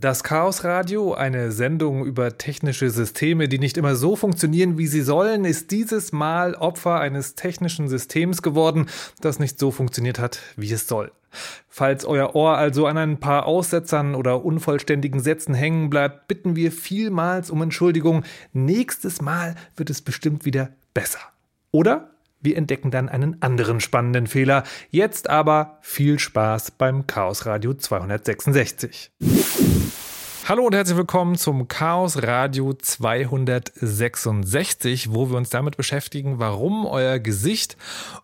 Das Chaos Radio, eine Sendung über technische Systeme, die nicht immer so funktionieren, wie sie sollen, ist dieses Mal Opfer eines technischen Systems geworden, das nicht so funktioniert hat, wie es soll. Falls euer Ohr also an ein paar Aussetzern oder unvollständigen Sätzen hängen bleibt, bitten wir vielmals um Entschuldigung. Nächstes Mal wird es bestimmt wieder besser. Oder wir entdecken dann einen anderen spannenden Fehler. Jetzt aber viel Spaß beim Chaos Radio 266. Hallo und herzlich willkommen zum Chaos Radio 266, wo wir uns damit beschäftigen, warum euer Gesicht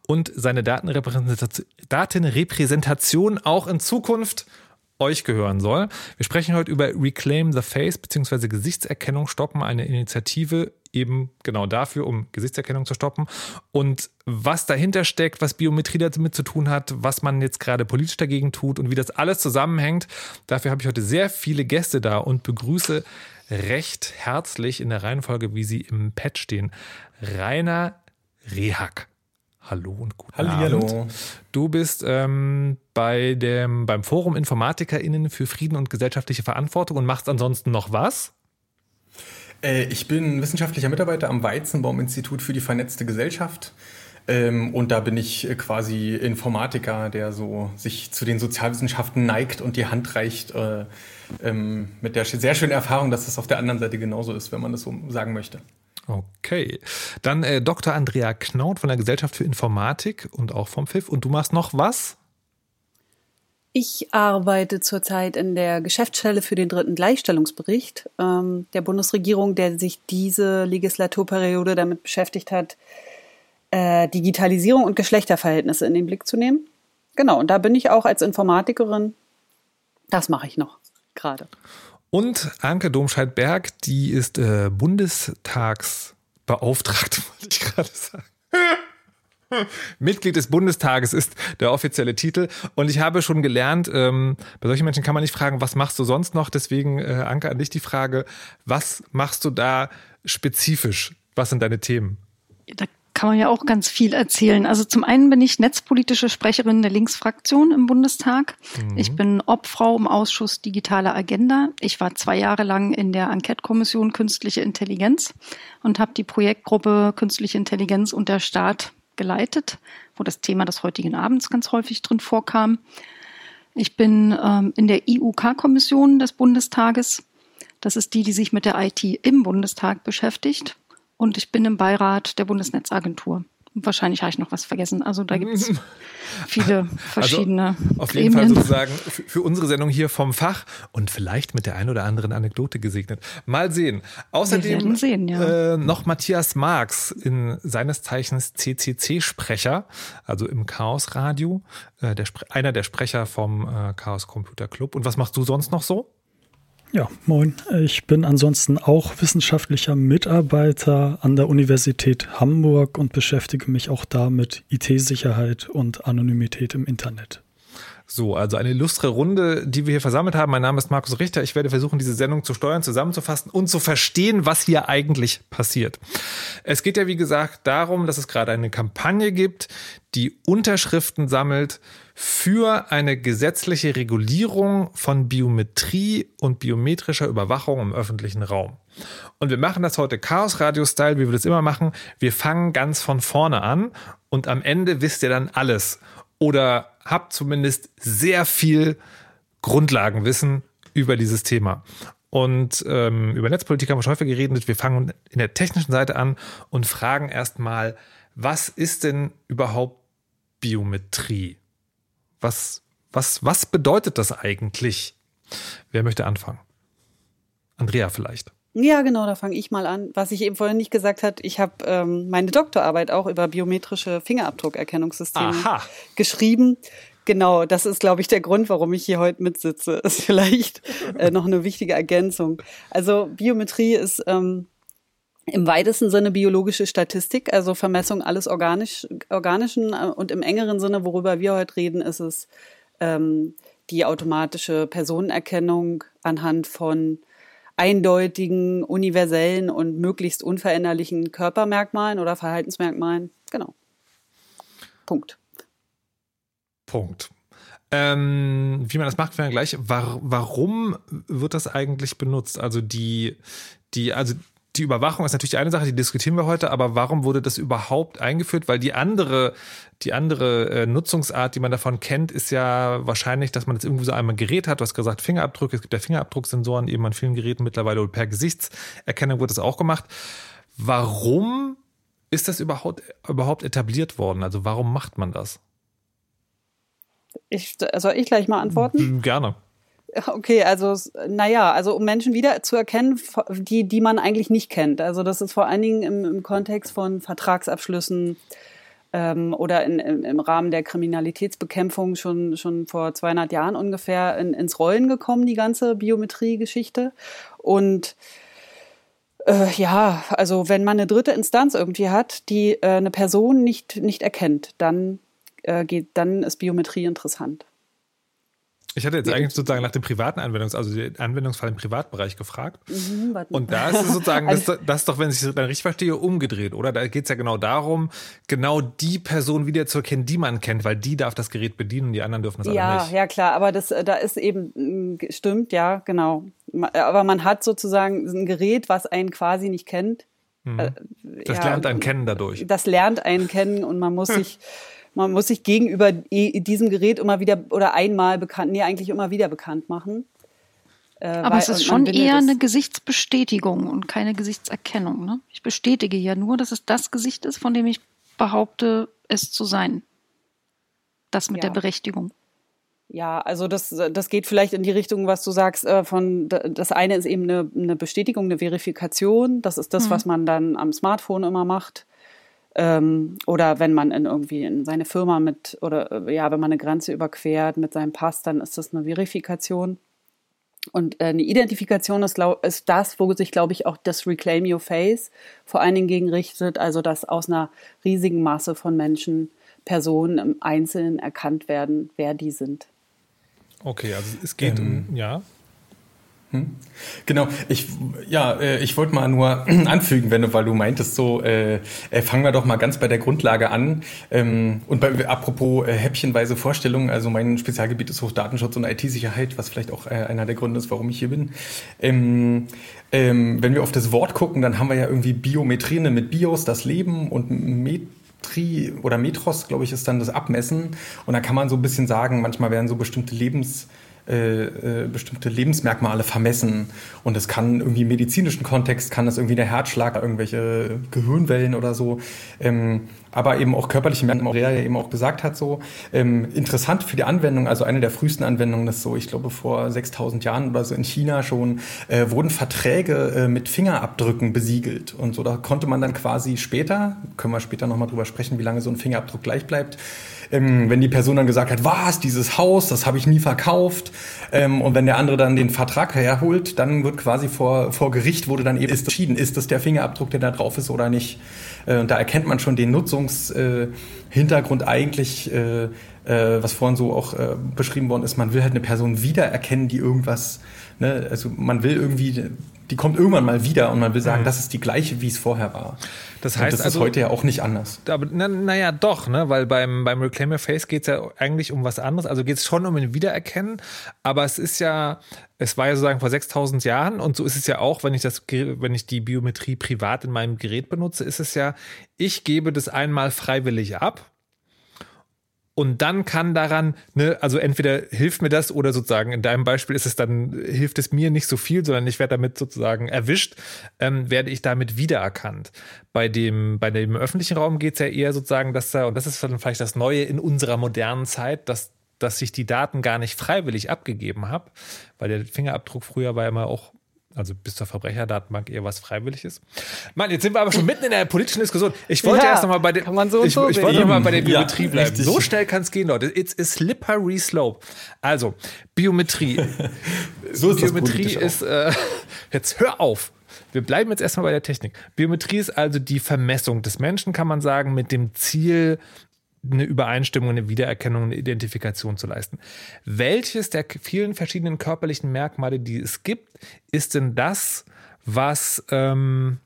und seine Datenrepräsentation auch in Zukunft euch gehören soll. Wir sprechen heute über Reclaim the Face bzw. Gesichtserkennung stoppen, eine Initiative eben genau dafür, um Gesichtserkennung zu stoppen. Und was dahinter steckt, was Biometrie damit zu tun hat, was man jetzt gerade politisch dagegen tut und wie das alles zusammenhängt, dafür habe ich heute sehr viele Gäste da und begrüße recht herzlich in der Reihenfolge, wie sie im Pad stehen, Rainer Rehack. Hallo und guten Halli, Abend. Hallo. Du bist ähm, bei dem, beim Forum InformatikerInnen für Frieden und gesellschaftliche Verantwortung und machst ansonsten noch was? Äh, ich bin wissenschaftlicher Mitarbeiter am Weizenbaum-Institut für die vernetzte Gesellschaft. Ähm, und da bin ich äh, quasi Informatiker, der so sich zu den Sozialwissenschaften neigt und die Hand reicht, äh, ähm, mit der sehr schönen Erfahrung, dass es auf der anderen Seite genauso ist, wenn man das so sagen möchte. Okay. Dann äh, Dr. Andrea Knaut von der Gesellschaft für Informatik und auch vom FIF. Und du machst noch was? Ich arbeite zurzeit in der Geschäftsstelle für den dritten Gleichstellungsbericht ähm, der Bundesregierung, der sich diese Legislaturperiode damit beschäftigt hat, äh, Digitalisierung und Geschlechterverhältnisse in den Blick zu nehmen. Genau, und da bin ich auch als Informatikerin. Das mache ich noch gerade. Und Anke Domscheit-Berg, die ist äh, Bundestagsbeauftragte, wollte ich gerade sagen. Mitglied des Bundestages ist der offizielle Titel. Und ich habe schon gelernt, ähm, bei solchen Menschen kann man nicht fragen, was machst du sonst noch? Deswegen, äh, Anke, an dich die Frage, was machst du da spezifisch? Was sind deine Themen? Da kann man ja auch ganz viel erzählen. Also zum einen bin ich netzpolitische Sprecherin der Linksfraktion im Bundestag. Mhm. Ich bin Obfrau im Ausschuss Digitale Agenda. Ich war zwei Jahre lang in der Enquete-Kommission Künstliche Intelligenz und habe die Projektgruppe Künstliche Intelligenz und der Staat geleitet, wo das Thema des heutigen Abends ganz häufig drin vorkam. Ich bin ähm, in der IUK-Kommission des Bundestages. Das ist die, die sich mit der IT im Bundestag beschäftigt. Und ich bin im Beirat der Bundesnetzagentur. Wahrscheinlich habe ich noch was vergessen. Also da gibt es viele also verschiedene. Also auf jeden Gremien. Fall sozusagen für unsere Sendung hier vom Fach und vielleicht mit der ein oder anderen Anekdote gesegnet. Mal sehen. Außerdem sehen, ja. äh, noch Matthias Marx in seines Zeichens CCC-Sprecher, also im Chaos Radio, äh, der, einer der Sprecher vom äh, Chaos Computer Club. Und was machst du sonst noch so? Ja, moin. Ich bin ansonsten auch wissenschaftlicher Mitarbeiter an der Universität Hamburg und beschäftige mich auch da mit IT-Sicherheit und Anonymität im Internet. So, also eine illustre Runde, die wir hier versammelt haben. Mein Name ist Markus Richter. Ich werde versuchen, diese Sendung zu steuern, zusammenzufassen und zu verstehen, was hier eigentlich passiert. Es geht ja, wie gesagt, darum, dass es gerade eine Kampagne gibt, die Unterschriften sammelt für eine gesetzliche Regulierung von Biometrie und biometrischer Überwachung im öffentlichen Raum. Und wir machen das heute Chaos Radio Style, wie wir das immer machen. Wir fangen ganz von vorne an und am Ende wisst ihr dann alles oder habt zumindest sehr viel Grundlagenwissen über dieses Thema. Und ähm, über Netzpolitik haben wir schon häufig geredet. Wir fangen in der technischen Seite an und fragen erstmal, was ist denn überhaupt Biometrie? Was, was, was bedeutet das eigentlich? Wer möchte anfangen? Andrea vielleicht. Ja, genau, da fange ich mal an. Was ich eben vorhin nicht gesagt hat, ich habe ähm, meine Doktorarbeit auch über biometrische Fingerabdruckerkennungssysteme Aha. geschrieben. Genau, das ist, glaube ich, der Grund, warum ich hier heute mitsitze. Ist vielleicht äh, noch eine wichtige Ergänzung. Also Biometrie ist ähm, im weitesten Sinne biologische Statistik, also Vermessung alles organisch, Organischen äh, und im engeren Sinne, worüber wir heute reden, ist es ähm, die automatische Personenerkennung anhand von eindeutigen, universellen und möglichst unveränderlichen Körpermerkmalen oder Verhaltensmerkmalen. Genau. Punkt. Punkt. Ähm, wie man das macht, wäre gleich. War, warum wird das eigentlich benutzt? Also die, die, also die Überwachung ist natürlich eine Sache, die diskutieren wir heute, aber warum wurde das überhaupt eingeführt? Weil die andere, die andere äh, Nutzungsart, die man davon kennt, ist ja wahrscheinlich, dass man jetzt irgendwie so einmal Gerät hat. Du hast gesagt, Fingerabdruck. Es gibt ja Fingerabdrucksensoren eben an vielen Geräten mittlerweile oder per Gesichtserkennung wird das auch gemacht. Warum ist das überhaupt, überhaupt etabliert worden? Also warum macht man das? Ich, soll ich gleich mal antworten? Gerne. Okay, also naja, also um Menschen wieder zu erkennen, die, die man eigentlich nicht kennt. Also das ist vor allen Dingen im, im Kontext von Vertragsabschlüssen ähm, oder in, im, im Rahmen der Kriminalitätsbekämpfung schon, schon vor 200 Jahren ungefähr in, ins Rollen gekommen, die ganze Biometrie-Geschichte. Und äh, ja, also wenn man eine dritte Instanz irgendwie hat, die äh, eine Person nicht, nicht erkennt, dann, äh, geht, dann ist Biometrie interessant. Ich hatte jetzt eigentlich sozusagen nach dem privaten Anwendungs-, also den Anwendungsfall im Privatbereich gefragt. Mhm, und da ist es sozusagen, das, das ist doch, wenn ich es dann richtig verstehe, umgedreht, oder? Da geht es ja genau darum, genau die Person wieder zu erkennen, die man kennt, weil die darf das Gerät bedienen und die anderen dürfen das ja, nicht. Ja, klar, aber das, da ist eben, mm, stimmt, ja, genau. Aber man hat sozusagen ein Gerät, was einen quasi nicht kennt. Mhm. Äh, das ja, lernt einen kennen dadurch. Das lernt einen kennen und man muss sich man muss sich gegenüber diesem Gerät immer wieder oder einmal bekannt, nee, eigentlich immer wieder bekannt machen. Äh, Aber weil, es ist schon eher eine Gesichtsbestätigung und keine Gesichtserkennung. Ne? Ich bestätige ja nur, dass es das Gesicht ist, von dem ich behaupte, es zu sein. Das mit ja. der Berechtigung. Ja, also das, das geht vielleicht in die Richtung, was du sagst, äh, von das eine ist eben eine, eine Bestätigung, eine Verifikation. Das ist das, mhm. was man dann am Smartphone immer macht. Ähm, oder wenn man in irgendwie in seine Firma mit, oder äh, ja, wenn man eine Grenze überquert mit seinem Pass, dann ist das eine Verifikation. Und äh, eine Identifikation ist, glaub, ist das, wo sich, glaube ich, auch das Reclaim Your Face vor allen Dingen gegen richtet, also dass aus einer riesigen Masse von Menschen Personen im Einzelnen erkannt werden, wer die sind. Okay, also es geht ähm, um, ja. Hm? Genau, ich ja, äh, ich wollte mal nur anfügen, wenn du, weil du meintest, so äh, äh, fangen wir doch mal ganz bei der Grundlage an. Ähm, und bei, apropos äh, häppchenweise Vorstellungen, also mein Spezialgebiet ist Hochdatenschutz und IT-Sicherheit, was vielleicht auch äh, einer der Gründe ist, warum ich hier bin. Ähm, ähm, wenn wir auf das Wort gucken, dann haben wir ja irgendwie Biometrie ne, mit Bios, das Leben und Metri oder Metros, glaube ich, ist dann das Abmessen. Und da kann man so ein bisschen sagen, manchmal werden so bestimmte Lebens äh, äh, bestimmte Lebensmerkmale vermessen. Und es kann irgendwie im medizinischen Kontext, kann das irgendwie der Herzschlag, irgendwelche Gehirnwellen oder so. Ähm, aber eben auch körperliche Merkmale, ja eben auch gesagt hat, so ähm, interessant für die Anwendung, also eine der frühesten Anwendungen ist so, ich glaube vor 6000 Jahren oder so in China schon, äh, wurden Verträge äh, mit Fingerabdrücken besiegelt und so, da konnte man dann quasi später, können wir später nochmal drüber sprechen, wie lange so ein Fingerabdruck gleich bleibt, ähm, wenn die Person dann gesagt hat, was, dieses Haus, das habe ich nie verkauft, ähm, und wenn der andere dann den Vertrag herholt, dann wird quasi vor, vor Gericht wurde dann eben entschieden, ist das der Fingerabdruck, der da drauf ist oder nicht. Äh, und da erkennt man schon den Nutzungshintergrund äh, eigentlich, äh, äh, was vorhin so auch äh, beschrieben worden ist. Man will halt eine Person wiedererkennen, die irgendwas, ne, also man will irgendwie die kommt irgendwann mal wieder und man will sagen, mhm. das ist die gleiche, wie es vorher war. Das heißt, und das also, ist heute ja auch nicht anders. Aber naja, na doch, ne? weil beim, beim Reclaim Your Face geht es ja eigentlich um was anderes. Also geht es schon um ein Wiedererkennen, aber es ist ja, es war ja sozusagen vor 6000 Jahren und so ist es ja auch, wenn ich das, wenn ich die Biometrie privat in meinem Gerät benutze, ist es ja, ich gebe das einmal freiwillig ab und dann kann daran, ne, also entweder hilft mir das oder sozusagen in deinem Beispiel ist es dann, hilft es mir nicht so viel, sondern ich werde damit sozusagen erwischt, ähm, werde ich damit wiedererkannt. Bei dem, bei dem öffentlichen Raum geht es ja eher sozusagen, dass da, und das ist dann vielleicht das Neue in unserer modernen Zeit, dass dass ich die Daten gar nicht freiwillig abgegeben habe, weil der Fingerabdruck früher war immer auch also bis zur Verbrecherdatenbank eher was Freiwilliges. Mann, jetzt sind wir aber schon mitten in der politischen Diskussion. Ich wollte ja, erst noch mal bei der, so ich, so ich wollte noch mal bei der Biometrie ja, bleiben. Richtig. So schnell kann es gehen, Leute. It's a slippery slope. Also, Biometrie. so ist Biometrie ist, äh, jetzt hör auf. Wir bleiben jetzt erstmal bei der Technik. Biometrie ist also die Vermessung des Menschen, kann man sagen, mit dem Ziel, eine Übereinstimmung, eine Wiedererkennung, eine Identifikation zu leisten. Welches der vielen verschiedenen körperlichen Merkmale, die es gibt, ist denn das, was ähm,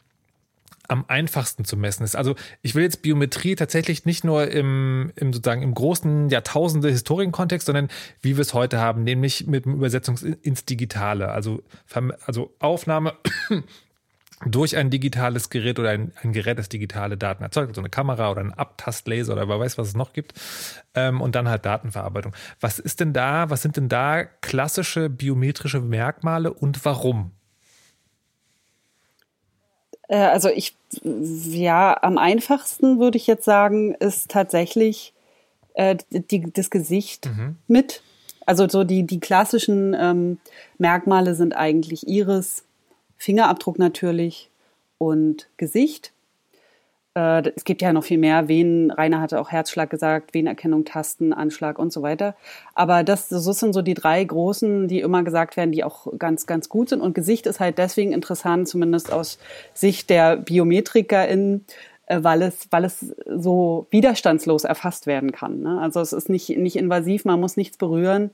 am einfachsten zu messen ist. Also ich will jetzt Biometrie tatsächlich nicht nur im, im sozusagen im großen Jahrtausende Historienkontext, sondern wie wir es heute haben, nämlich mit dem Übersetzung ins Digitale. Also, also Aufnahme durch ein digitales Gerät oder ein, ein Gerät, das digitale Daten erzeugt, also eine Kamera oder ein Abtastlaser oder wer weiß, was es noch gibt, ähm, und dann halt Datenverarbeitung. Was ist denn da, was sind denn da klassische biometrische Merkmale und warum? Äh, also ich, ja, am einfachsten würde ich jetzt sagen, ist tatsächlich äh, die, das Gesicht mhm. mit. Also so die, die klassischen ähm, Merkmale sind eigentlich Iris, Fingerabdruck natürlich und Gesicht. Äh, es gibt ja noch viel mehr. Venen, Rainer hatte auch Herzschlag gesagt, Venenerkennung, Tasten, Anschlag und so weiter. Aber das, das sind so die drei großen, die immer gesagt werden, die auch ganz, ganz gut sind. Und Gesicht ist halt deswegen interessant, zumindest aus Sicht der BiometrikerInnen, äh, weil es, weil es so widerstandslos erfasst werden kann. Ne? Also es ist nicht, nicht invasiv, man muss nichts berühren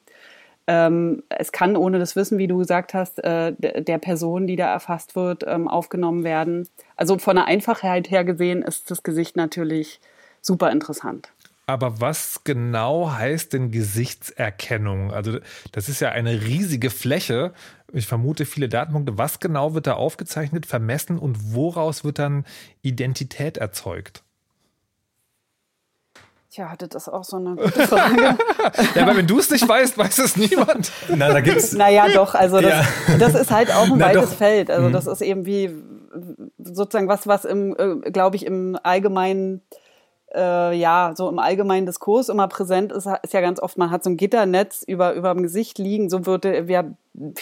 ähm, es kann ohne das Wissen, wie du gesagt hast, äh, der Person, die da erfasst wird, ähm, aufgenommen werden. Also von der Einfachheit her gesehen ist das Gesicht natürlich super interessant. Aber was genau heißt denn Gesichtserkennung? Also das ist ja eine riesige Fläche. Ich vermute viele Datenpunkte. Was genau wird da aufgezeichnet, vermessen und woraus wird dann Identität erzeugt? Tja, das ist auch so eine gute Frage. ja, aber wenn du es nicht weißt, weiß es niemand. Na, da gibt's. Naja, doch, also das, ja. das ist halt auch ein Na, weites doch. Feld. Also mhm. das ist eben wie sozusagen was, was im, äh, glaube ich, im allgemeinen äh, ja, so im allgemeinen Diskurs immer präsent ist, ist ja ganz oft, man hat so ein Gitternetz über, über dem Gesicht liegen, so wird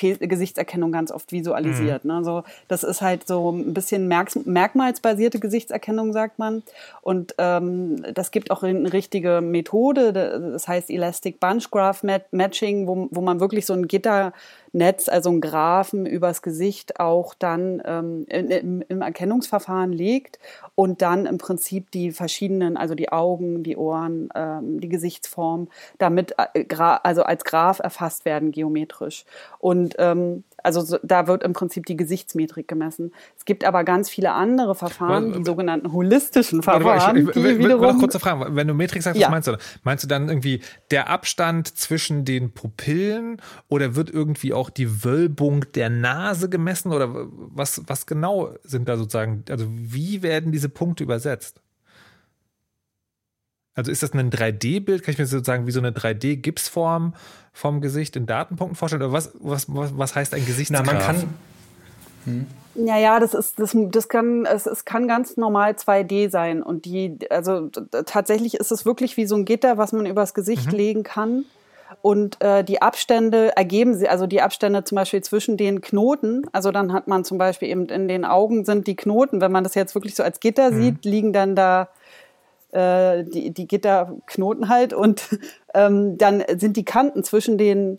ja Gesichtserkennung ganz oft visualisiert. Mhm. Ne? So, das ist halt so ein bisschen merk merkmalsbasierte Gesichtserkennung, sagt man. Und ähm, das gibt auch eine richtige Methode, das heißt Elastic Bunch Graph Matching, wo, wo man wirklich so ein Gitternetz, also ein Graphen übers Gesicht auch dann ähm, im, im Erkennungsverfahren legt und dann im Prinzip die verschiedenen, also die Augen, die Ohren, ähm, die Gesichtsform, damit äh, also als Graph erfasst werden geometrisch. Und ähm, also so, da wird im Prinzip die Gesichtsmetrik gemessen. Es gibt aber ganz viele andere Verfahren, die sogenannten holistischen Verfahren. Ich, ich, ich, wiederum, noch kurze Frage. Wenn du Metrik sagst, ja. was meinst du? Meinst du dann irgendwie der Abstand zwischen den Pupillen oder wird irgendwie auch die Wölbung der Nase gemessen oder was, was genau sind da sozusagen, also wie werden diese Punkte übersetzt? Also ist das ein 3D-Bild? Kann ich mir sozusagen wie so eine 3D-Gipsform vom Gesicht in Datenpunkten vorstellen? Oder was, was, was, was heißt ein Gesichtsgraph? Na, man kann. Hm. Ja, ja, das ist, das, das kann, es, es kann ganz normal 2D sein. Und die, also tatsächlich ist es wirklich wie so ein Gitter, was man übers Gesicht mhm. legen kann. Und äh, die Abstände ergeben sie, also die Abstände zum Beispiel zwischen den Knoten, also dann hat man zum Beispiel eben in den Augen sind die Knoten, wenn man das jetzt wirklich so als Gitter mhm. sieht, liegen dann da äh, die, die Gitterknoten halt und ähm, dann sind die Kanten zwischen den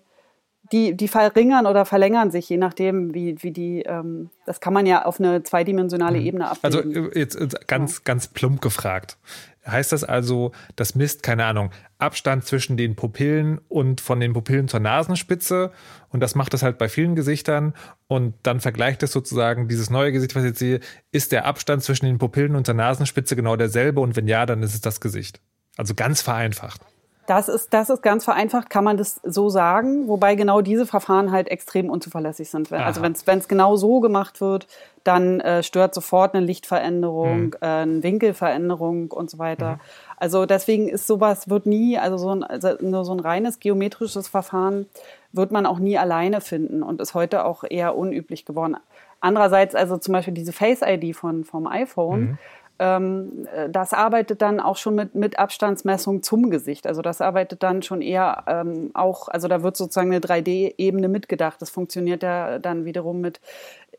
die, die verringern oder verlängern sich, je nachdem, wie, wie die, ähm, das kann man ja auf eine zweidimensionale mhm. Ebene abbilden. Also jetzt, jetzt ganz, ja. ganz plump gefragt. Heißt das also, das misst, keine Ahnung, Abstand zwischen den Pupillen und von den Pupillen zur Nasenspitze und das macht es halt bei vielen Gesichtern und dann vergleicht es sozusagen, dieses neue Gesicht, was ich jetzt sehe, ist der Abstand zwischen den Pupillen und der Nasenspitze genau derselbe und wenn ja, dann ist es das Gesicht. Also ganz vereinfacht. Das ist, das ist ganz vereinfacht, kann man das so sagen, wobei genau diese Verfahren halt extrem unzuverlässig sind. Also Aha. Also wenn es genau so gemacht wird, dann äh, stört sofort eine Lichtveränderung, mhm. äh, eine Winkelveränderung und so weiter. Mhm. Also deswegen ist sowas, wird nie, also so ein, also nur so ein reines geometrisches Verfahren wird man auch nie alleine finden und ist heute auch eher unüblich geworden. Andererseits, also zum Beispiel diese Face ID von, vom iPhone, mhm das arbeitet dann auch schon mit, mit Abstandsmessung zum Gesicht. Also das arbeitet dann schon eher ähm, auch, also da wird sozusagen eine 3D-Ebene mitgedacht. Das funktioniert ja dann wiederum mit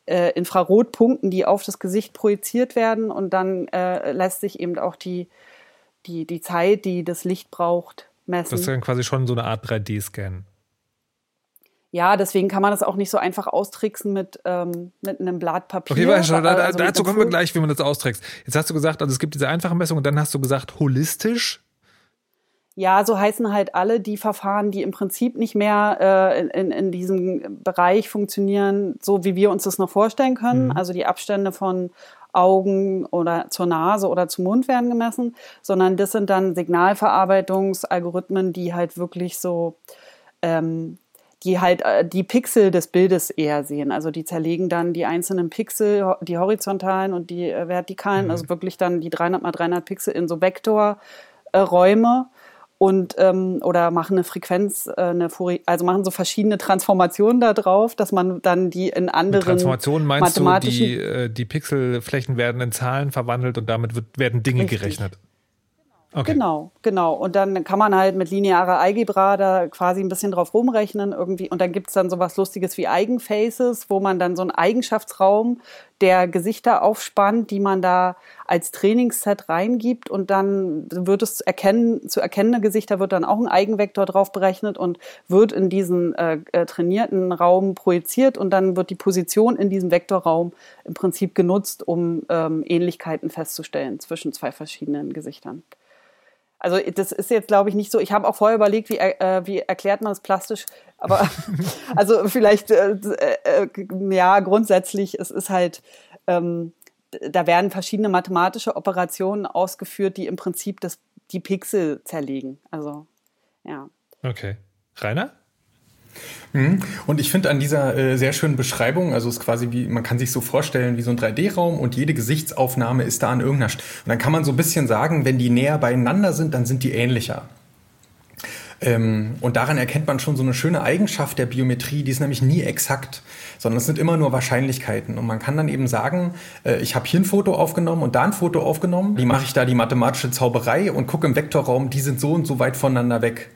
äh, Infrarotpunkten, die auf das Gesicht projiziert werden und dann äh, lässt sich eben auch die, die, die Zeit, die das Licht braucht, messen. Das ist dann quasi schon so eine Art 3D-Scan. Ja, deswegen kann man das auch nicht so einfach austricksen mit, ähm, mit einem Blatt Papier. Okay, weißt du, da, also dazu kommen wir gleich, wie man das austrickst. Jetzt hast du gesagt, also es gibt diese einfache Messung und dann hast du gesagt, holistisch. Ja, so heißen halt alle die Verfahren, die im Prinzip nicht mehr äh, in, in diesem Bereich funktionieren, so wie wir uns das noch vorstellen können. Mhm. Also die Abstände von Augen oder zur Nase oder zum Mund werden gemessen, sondern das sind dann Signalverarbeitungsalgorithmen, die halt wirklich so ähm, die halt äh, die Pixel des Bildes eher sehen. Also die zerlegen dann die einzelnen Pixel, die horizontalen und die äh, vertikalen, mhm. also wirklich dann die 300 mal 300 Pixel in so Vektorräume und ähm, oder machen eine Frequenz, äh, eine Fourier, also machen so verschiedene Transformationen da drauf, dass man dann die in anderen Transformationen meinst du, die, äh, die Pixelflächen werden in Zahlen verwandelt und damit wird, werden Dinge Richtig. gerechnet. Okay. Genau, genau. Und dann kann man halt mit linearer Algebra da quasi ein bisschen drauf rumrechnen irgendwie. Und dann gibt es dann so was Lustiges wie Eigenfaces, wo man dann so einen Eigenschaftsraum der Gesichter aufspannt, die man da als Trainingsset reingibt. Und dann wird es erkennen, zu erkennende Gesichter wird dann auch ein Eigenvektor drauf berechnet und wird in diesen äh, äh, trainierten Raum projiziert. Und dann wird die Position in diesem Vektorraum im Prinzip genutzt, um ähm, Ähnlichkeiten festzustellen zwischen zwei verschiedenen Gesichtern. Also das ist jetzt, glaube ich, nicht so. Ich habe auch vorher überlegt, wie, äh, wie erklärt man das plastisch. Aber also vielleicht, äh, äh, ja, grundsätzlich, es ist halt, ähm, da werden verschiedene mathematische Operationen ausgeführt, die im Prinzip das, die Pixel zerlegen. Also, ja. Okay. Rainer? Mhm. Und ich finde an dieser äh, sehr schönen Beschreibung, also es ist quasi wie, man kann sich so vorstellen wie so ein 3D-Raum und jede Gesichtsaufnahme ist da an irgendeiner Stelle. Und dann kann man so ein bisschen sagen, wenn die näher beieinander sind, dann sind die ähnlicher. Ähm, und daran erkennt man schon so eine schöne Eigenschaft der Biometrie, die ist nämlich nie exakt, sondern es sind immer nur Wahrscheinlichkeiten. Und man kann dann eben sagen, äh, ich habe hier ein Foto aufgenommen und da ein Foto aufgenommen, wie mache ich da die mathematische Zauberei und gucke im Vektorraum, die sind so und so weit voneinander weg.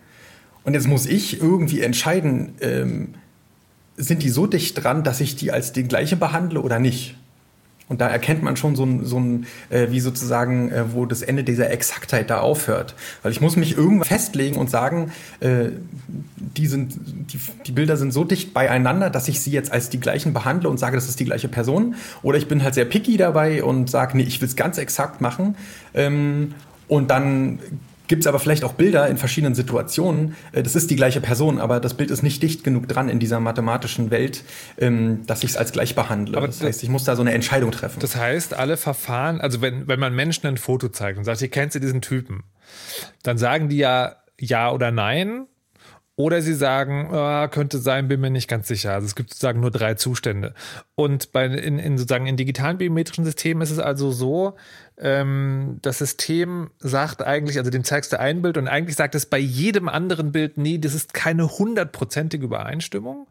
Und jetzt muss ich irgendwie entscheiden, ähm, sind die so dicht dran, dass ich die als den gleiche behandle oder nicht? Und da erkennt man schon so ein, so ein äh, wie sozusagen, äh, wo das Ende dieser Exaktheit da aufhört. Weil ich muss mich irgendwann festlegen und sagen, äh, die, sind, die, die Bilder sind so dicht beieinander, dass ich sie jetzt als die gleichen behandle und sage, das ist die gleiche Person. Oder ich bin halt sehr picky dabei und sage, nee, ich will es ganz exakt machen. Ähm, und dann gibt es aber vielleicht auch Bilder in verschiedenen Situationen. Äh, das ist die gleiche Person, aber das Bild ist nicht dicht genug dran in dieser mathematischen Welt, ähm, dass ich es als gleich behandle. Aber das heißt, ich muss da so eine Entscheidung treffen. Das heißt, alle Verfahren, also wenn, wenn man Menschen ein Foto zeigt und sagt, hier kennst du diesen Typen, dann sagen die ja ja oder nein. Oder sie sagen, oh, könnte sein, bin mir nicht ganz sicher. Also es gibt sozusagen nur drei Zustände. Und bei, in, in sozusagen in digitalen biometrischen Systemen ist es also so, ähm, das System sagt eigentlich, also dem zeigst du ein Bild und eigentlich sagt es bei jedem anderen Bild, nee, das ist keine hundertprozentige Übereinstimmung.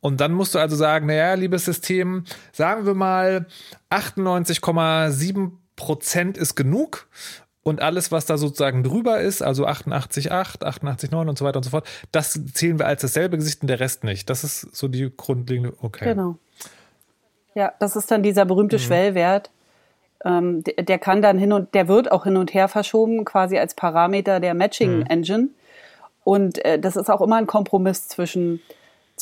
Und dann musst du also sagen, naja, liebes System, sagen wir mal 98,7 Prozent ist genug. Und alles, was da sozusagen drüber ist, also 88,8, 88,9 und so weiter und so fort, das zählen wir als dasselbe Gesicht und der Rest nicht. Das ist so die grundlegende, okay. Genau. Ja, das ist dann dieser berühmte mhm. Schwellwert, ähm, der, der, kann dann hin und der wird auch hin und her verschoben, quasi als Parameter der Matching mhm. Engine. Und äh, das ist auch immer ein Kompromiss zwischen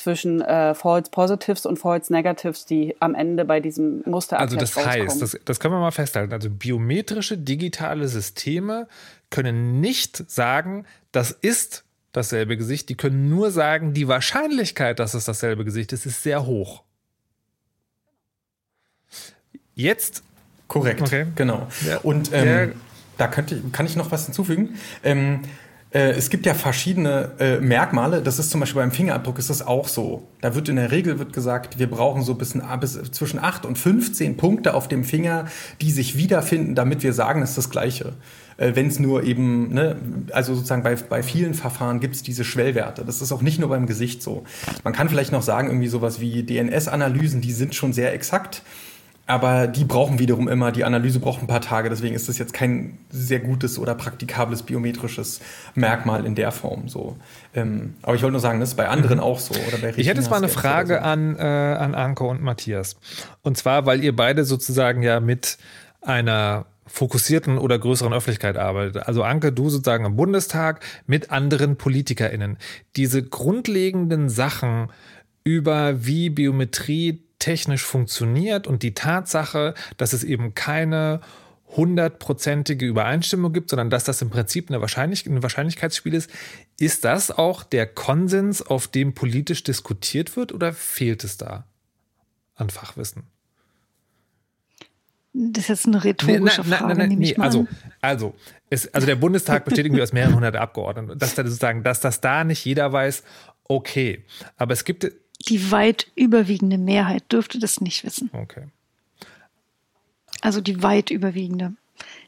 zwischen äh, False Positives und False Negatives, die am Ende bei diesem Muster Also das heißt, das, das können wir mal festhalten. Also biometrische digitale Systeme können nicht sagen, das ist dasselbe Gesicht. Die können nur sagen, die Wahrscheinlichkeit, dass es dasselbe Gesicht ist, ist sehr hoch. Jetzt Korrekt, okay. genau. Ja. Und ähm, ja. da könnte, kann ich noch was hinzufügen. Ähm, äh, es gibt ja verschiedene äh, Merkmale. Das ist zum Beispiel beim Fingerabdruck ist das auch so. Da wird in der Regel wird gesagt, wir brauchen so bis, bis zwischen 8 und 15 Punkte auf dem Finger, die sich wiederfinden, damit wir sagen, es ist das Gleiche. Äh, Wenn es nur eben, ne, also sozusagen bei, bei vielen Verfahren gibt es diese Schwellwerte. Das ist auch nicht nur beim Gesicht so. Man kann vielleicht noch sagen, irgendwie sowas wie DNS-Analysen, die sind schon sehr exakt aber die brauchen wiederum immer, die Analyse braucht ein paar Tage, deswegen ist das jetzt kein sehr gutes oder praktikables biometrisches Merkmal in der Form. So. Ähm, aber ich wollte nur sagen, das ist bei anderen mhm. auch so. Ich hätte jetzt mal eine Frage so. an, äh, an Anko und Matthias. Und zwar, weil ihr beide sozusagen ja mit einer fokussierten oder größeren Öffentlichkeit arbeitet. Also Anke, du sozusagen im Bundestag mit anderen PolitikerInnen. Diese grundlegenden Sachen über wie Biometrie technisch funktioniert und die Tatsache, dass es eben keine hundertprozentige Übereinstimmung gibt, sondern dass das im Prinzip eine, Wahrscheinlich ein Wahrscheinlichkeitsspiel ist. Ist das auch der Konsens, auf dem politisch diskutiert wird oder fehlt es da an Fachwissen? Das ist jetzt eine rhetorische nee, nein, Frage. Nein, nein, nee, also, also, es, also der Bundestag besteht irgendwie aus mehreren hundert Abgeordneten. Dass, da sozusagen, dass das da nicht jeder weiß, okay. Aber es gibt. Die weit überwiegende Mehrheit dürfte das nicht wissen. Okay. Also die weit überwiegende.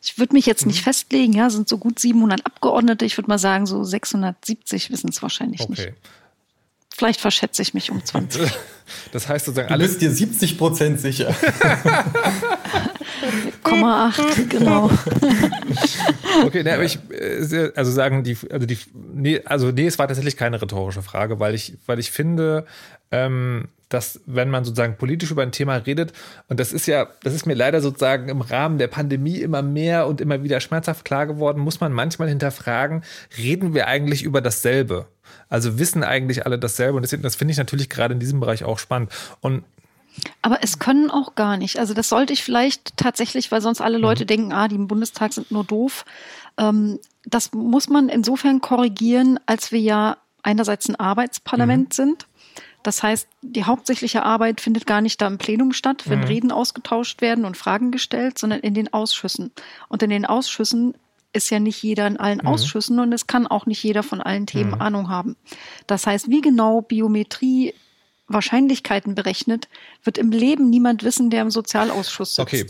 Ich würde mich jetzt nicht mhm. festlegen, ja, sind so gut 700 Abgeordnete. Ich würde mal sagen, so 670 wissen es wahrscheinlich okay. nicht. Vielleicht verschätze ich mich um 20. Das heißt sozusagen, du bist dir 70 Prozent sicher. 0,8, genau. Okay, ne, aber ich, äh, also sagen die, also die, nee, also nee, es war tatsächlich keine rhetorische Frage, weil ich, weil ich finde, ähm, dass wenn man sozusagen politisch über ein Thema redet, und das ist ja, das ist mir leider sozusagen im Rahmen der Pandemie immer mehr und immer wieder schmerzhaft klar geworden, muss man manchmal hinterfragen, reden wir eigentlich über dasselbe? Also wissen eigentlich alle dasselbe? Und das, das finde ich natürlich gerade in diesem Bereich auch spannend. Und aber es können auch gar nicht. Also das sollte ich vielleicht tatsächlich, weil sonst alle Leute mhm. denken, ah, die im Bundestag sind nur doof. Ähm, das muss man insofern korrigieren, als wir ja einerseits ein Arbeitsparlament mhm. sind das heißt, die hauptsächliche Arbeit findet gar nicht da im Plenum statt, wenn mhm. Reden ausgetauscht werden und Fragen gestellt, sondern in den Ausschüssen. Und in den Ausschüssen ist ja nicht jeder in allen mhm. Ausschüssen und es kann auch nicht jeder von allen Themen mhm. Ahnung haben. Das heißt, wie genau Biometrie Wahrscheinlichkeiten berechnet, wird im Leben niemand wissen, der im Sozialausschuss sitzt. Okay,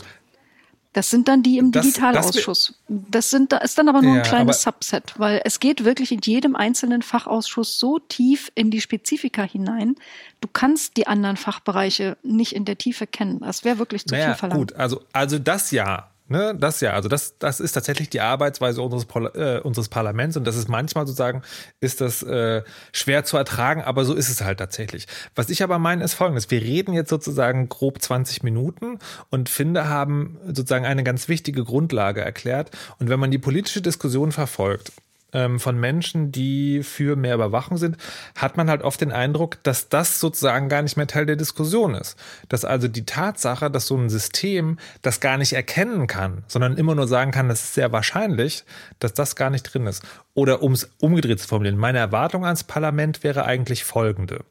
das sind dann die im das, Digitalausschuss. Das sind, da ist dann aber nur ja, ein kleines Subset, weil es geht wirklich in jedem einzelnen Fachausschuss so tief in die Spezifika hinein. Du kannst die anderen Fachbereiche nicht in der Tiefe kennen. Das wäre wirklich zu naja, viel verlangt. Gut, also, also das ja. Ne, das ja, also das, das ist tatsächlich die Arbeitsweise unseres, äh, unseres Parlaments und das ist manchmal sozusagen, ist das äh, schwer zu ertragen, aber so ist es halt tatsächlich. Was ich aber meine, ist folgendes. Wir reden jetzt sozusagen grob 20 Minuten und finde, haben sozusagen eine ganz wichtige Grundlage erklärt. Und wenn man die politische Diskussion verfolgt, ähm, von Menschen, die für mehr Überwachung sind, hat man halt oft den Eindruck, dass das sozusagen gar nicht mehr Teil der Diskussion ist. Dass also die Tatsache, dass so ein System das gar nicht erkennen kann, sondern immer nur sagen kann, das ist sehr wahrscheinlich, dass das gar nicht drin ist. Oder um es umgedreht zu formulieren, meine Erwartung ans Parlament wäre eigentlich folgende.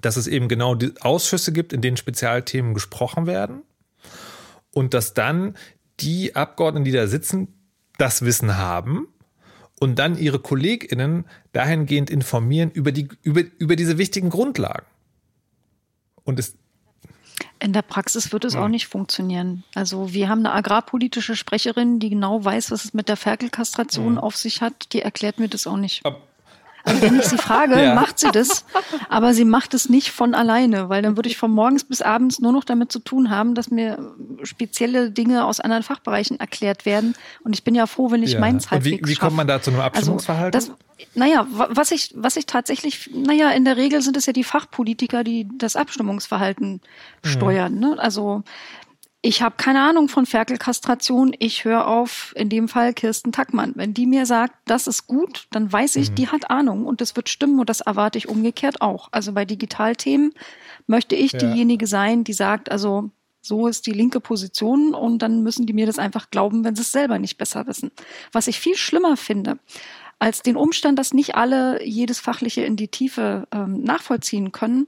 Dass es eben genau die Ausschüsse gibt, in denen Spezialthemen gesprochen werden und dass dann die Abgeordneten, die da sitzen, das Wissen haben und dann ihre KollegInnen dahingehend informieren über, die, über, über diese wichtigen Grundlagen. Und es in der Praxis wird es ja. auch nicht funktionieren. Also wir haben eine agrarpolitische Sprecherin, die genau weiß, was es mit der Ferkelkastration ja. auf sich hat. Die erklärt mir das auch nicht. Ab also wenn ich sie frage, ja. macht sie das, aber sie macht es nicht von alleine, weil dann würde ich von morgens bis abends nur noch damit zu tun haben, dass mir spezielle Dinge aus anderen Fachbereichen erklärt werden. Und ich bin ja froh, wenn ich ja. meins halbwegs Und wie, wie kommt man da zu einem also, Abstimmungsverhalten? Also das, naja, was ich, was ich tatsächlich, naja, in der Regel sind es ja die Fachpolitiker, die das Abstimmungsverhalten mhm. steuern. Ne? Also ich habe keine Ahnung von Ferkelkastration. Ich höre auf, in dem Fall Kirsten Tackmann. Wenn die mir sagt, das ist gut, dann weiß ich, mhm. die hat Ahnung und das wird stimmen und das erwarte ich umgekehrt auch. Also bei Digitalthemen möchte ich ja. diejenige sein, die sagt, also so ist die linke Position und dann müssen die mir das einfach glauben, wenn sie es selber nicht besser wissen. Was ich viel schlimmer finde, als den Umstand, dass nicht alle jedes Fachliche in die Tiefe ähm, nachvollziehen können,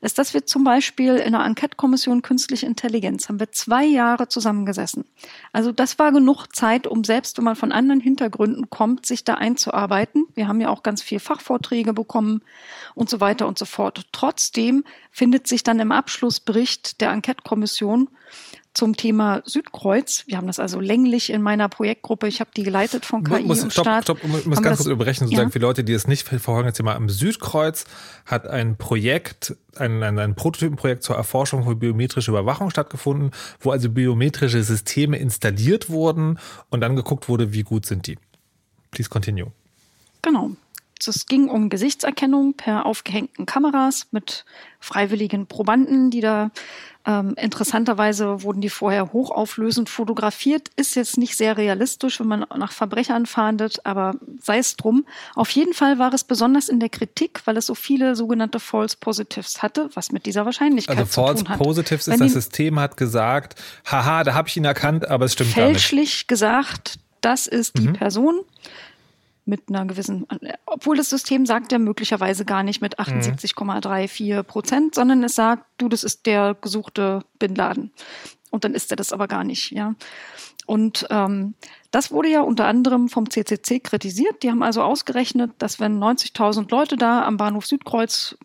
ist, dass wir zum Beispiel in der Enquete-Kommission Künstliche Intelligenz haben wir zwei Jahre zusammengesessen. Also das war genug Zeit, um selbst, wenn man von anderen Hintergründen kommt, sich da einzuarbeiten. Wir haben ja auch ganz viel Fachvorträge bekommen und so weiter und so fort. Trotzdem findet sich dann im Abschlussbericht der Enquete-Kommission zum Thema Südkreuz. Wir haben das also länglich in meiner Projektgruppe. Ich habe die geleitet von KI muss, im stopp, Staat. Stopp, muss ganz das, kurz überbrechen, sozusagen ja? für Leute, die es nicht verfolgen, jetzt mal am Südkreuz hat ein Projekt, ein, ein, ein Prototypenprojekt zur Erforschung von biometrischer Überwachung stattgefunden, wo also biometrische Systeme installiert wurden und dann geguckt wurde, wie gut sind die. Please continue. Genau. Es ging um Gesichtserkennung per aufgehängten Kameras mit freiwilligen Probanden, die da ähm, interessanterweise wurden die vorher hochauflösend fotografiert. Ist jetzt nicht sehr realistisch, wenn man nach Verbrechern fahndet, aber sei es drum. Auf jeden Fall war es besonders in der Kritik, weil es so viele sogenannte False Positives hatte, was mit dieser Wahrscheinlichkeit also zu False tun hat. Positives ist, das System hat gesagt, haha, da habe ich ihn erkannt, aber es stimmt gar nicht. Fälschlich gesagt, das ist die mhm. Person mit einer gewissen, obwohl das System sagt ja möglicherweise gar nicht mit 78,34 Prozent, sondern es sagt, du, das ist der gesuchte Bin Laden. und dann ist er das aber gar nicht, ja. Und ähm, das wurde ja unter anderem vom CCC kritisiert. Die haben also ausgerechnet, dass wenn 90.000 Leute da am Bahnhof Südkreuz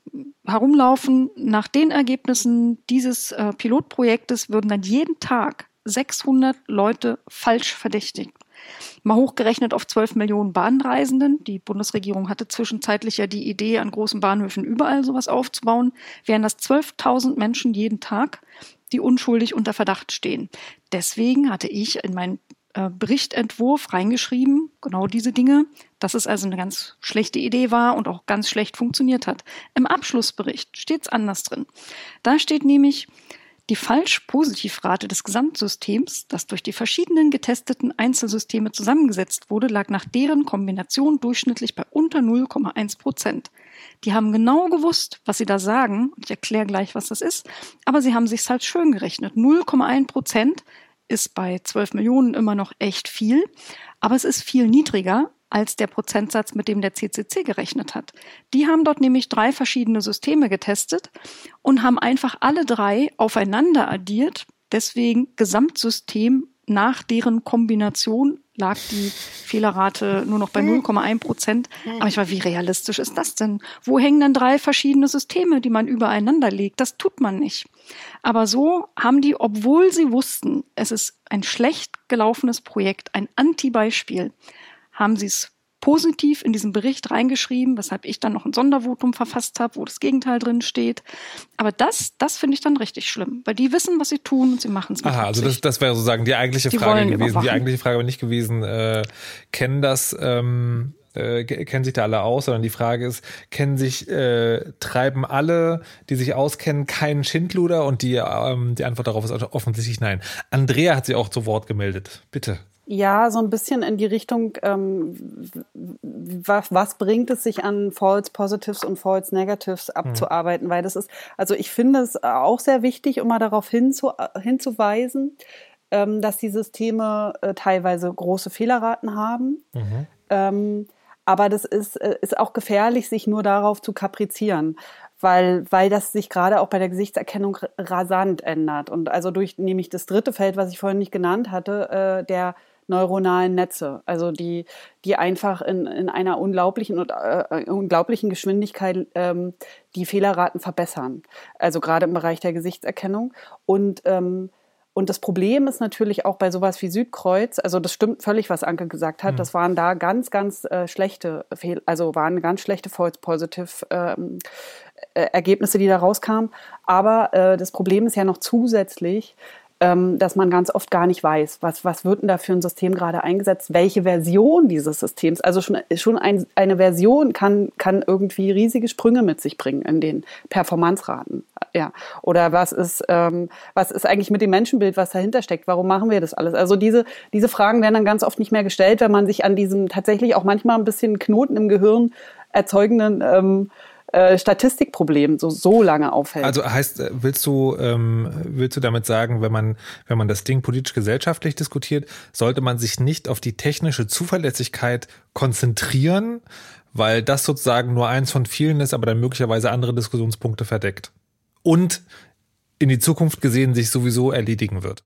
herumlaufen, nach den Ergebnissen dieses äh, Pilotprojektes würden dann jeden Tag 600 Leute falsch verdächtigt. Mal hochgerechnet auf 12 Millionen Bahnreisenden. Die Bundesregierung hatte zwischenzeitlich ja die Idee, an großen Bahnhöfen überall sowas aufzubauen. Wären das 12.000 Menschen jeden Tag, die unschuldig unter Verdacht stehen. Deswegen hatte ich in meinen äh, Berichtentwurf reingeschrieben, genau diese Dinge, dass es also eine ganz schlechte Idee war und auch ganz schlecht funktioniert hat. Im Abschlussbericht steht es anders drin. Da steht nämlich, die Falsch-Positiv-Rate des Gesamtsystems, das durch die verschiedenen getesteten Einzelsysteme zusammengesetzt wurde, lag nach deren Kombination durchschnittlich bei unter 0,1 Prozent. Die haben genau gewusst, was sie da sagen. Ich erkläre gleich, was das ist. Aber sie haben sich halt schön gerechnet. 0,1 Prozent ist bei 12 Millionen immer noch echt viel. Aber es ist viel niedriger als der Prozentsatz, mit dem der CCC gerechnet hat. Die haben dort nämlich drei verschiedene Systeme getestet und haben einfach alle drei aufeinander addiert. Deswegen Gesamtsystem nach deren Kombination lag die Fehlerrate nur noch bei 0,1 Prozent. Aber ich war, wie realistisch ist das denn? Wo hängen dann drei verschiedene Systeme, die man übereinander legt? Das tut man nicht. Aber so haben die, obwohl sie wussten, es ist ein schlecht gelaufenes Projekt, ein Anti-Beispiel, haben sie es positiv in diesen Bericht reingeschrieben, weshalb ich dann noch ein Sondervotum verfasst habe, wo das Gegenteil drin steht. Aber das, das finde ich dann richtig schlimm, weil die wissen, was sie tun und sie machen es. Aha, also das, das wäre sozusagen die eigentliche die Frage gewesen. Überwachen. Die eigentliche Frage aber nicht gewesen, äh, kennen das, ähm, äh, kennen sich da alle aus, sondern die Frage ist, kennen sich, äh, treiben alle, die sich auskennen, keinen Schindluder? Und die, ähm, die Antwort darauf ist offensichtlich nein. Andrea hat sich auch zu Wort gemeldet. Bitte. Ja, so ein bisschen in die Richtung, ähm, was, was bringt es sich an False Positives und False Negatives mhm. abzuarbeiten? Mhm. Weil das ist, also ich finde es auch sehr wichtig, um mal darauf hinzu, hinzuweisen, ähm, dass die Systeme äh, teilweise große Fehlerraten haben. Mhm. Ähm, aber das ist, äh, ist auch gefährlich, sich nur darauf zu kaprizieren weil, weil das sich gerade auch bei der Gesichtserkennung rasant ändert. Und also durch nämlich das dritte Feld, was ich vorhin nicht genannt hatte, äh, der neuronalen Netze, also die, die einfach in, in einer unglaublichen und äh, unglaublichen Geschwindigkeit ähm, die Fehlerraten verbessern. Also gerade im Bereich der Gesichtserkennung. Und ähm, und das Problem ist natürlich auch bei sowas wie Südkreuz, also das stimmt völlig, was Anke gesagt hat, mhm. das waren da ganz, ganz äh, schlechte Fehl, also waren ganz schlechte False Positive ähm, äh, Ergebnisse, die da rauskamen. Aber äh, das Problem ist ja noch zusätzlich, ähm, dass man ganz oft gar nicht weiß, was, was wird denn da für ein System gerade eingesetzt, welche Version dieses Systems. Also schon, schon ein, eine Version kann, kann irgendwie riesige Sprünge mit sich bringen in den Performanceraten. Ja. Oder was ist, ähm, was ist eigentlich mit dem Menschenbild, was dahinter steckt? Warum machen wir das alles? Also diese, diese Fragen werden dann ganz oft nicht mehr gestellt, wenn man sich an diesem tatsächlich auch manchmal ein bisschen Knoten im Gehirn erzeugenden ähm, äh, Statistikproblem so, so lange aufhält. Also heißt, äh, willst du, ähm, willst du damit sagen, wenn man, wenn man das Ding politisch-gesellschaftlich diskutiert, sollte man sich nicht auf die technische Zuverlässigkeit konzentrieren, weil das sozusagen nur eins von vielen ist, aber dann möglicherweise andere Diskussionspunkte verdeckt. Und in die Zukunft gesehen sich sowieso erledigen wird.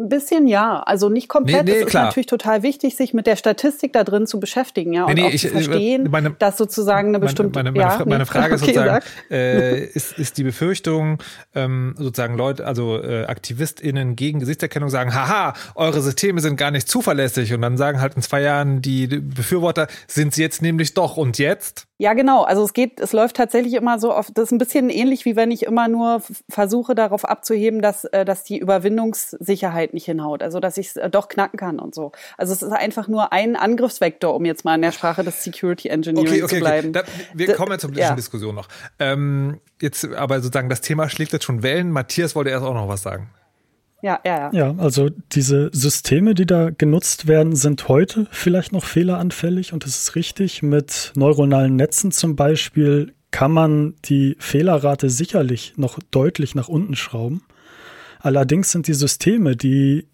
Ein bisschen ja, also nicht komplett. Nee, nee, es ist natürlich total wichtig, sich mit der Statistik da drin zu beschäftigen, ja, und nee, auch ich, zu verstehen, meine, dass sozusagen eine bestimmte. Meine, meine, meine, meine Frage ist okay, sozusagen, äh, ist, ist die Befürchtung, ähm, sozusagen Leute, also äh, AktivistInnen gegen Gesichtserkennung sagen, haha, eure Systeme sind gar nicht zuverlässig und dann sagen halt in zwei Jahren die Befürworter, sind sie jetzt nämlich doch und jetzt? Ja, genau. Also es geht, es läuft tatsächlich immer so auf, das ist ein bisschen ähnlich, wie wenn ich immer nur versuche, darauf abzuheben, dass, äh, dass die Überwindungssicherheit nicht hinhaut. Also dass ich es äh, doch knacken kann und so. Also es ist einfach nur ein Angriffsvektor, um jetzt mal in der Sprache des Security Engineering okay, okay, zu bleiben. Okay. Da, wir kommen jetzt zur politischen ja. Diskussion noch. Ähm, jetzt aber sozusagen das Thema schlägt jetzt schon Wellen. Matthias wollte erst auch noch was sagen. Ja, ja, ja. Ja, also diese Systeme, die da genutzt werden, sind heute vielleicht noch fehleranfällig und es ist richtig. Mit neuronalen Netzen zum Beispiel kann man die Fehlerrate sicherlich noch deutlich nach unten schrauben. Allerdings sind die Systeme, die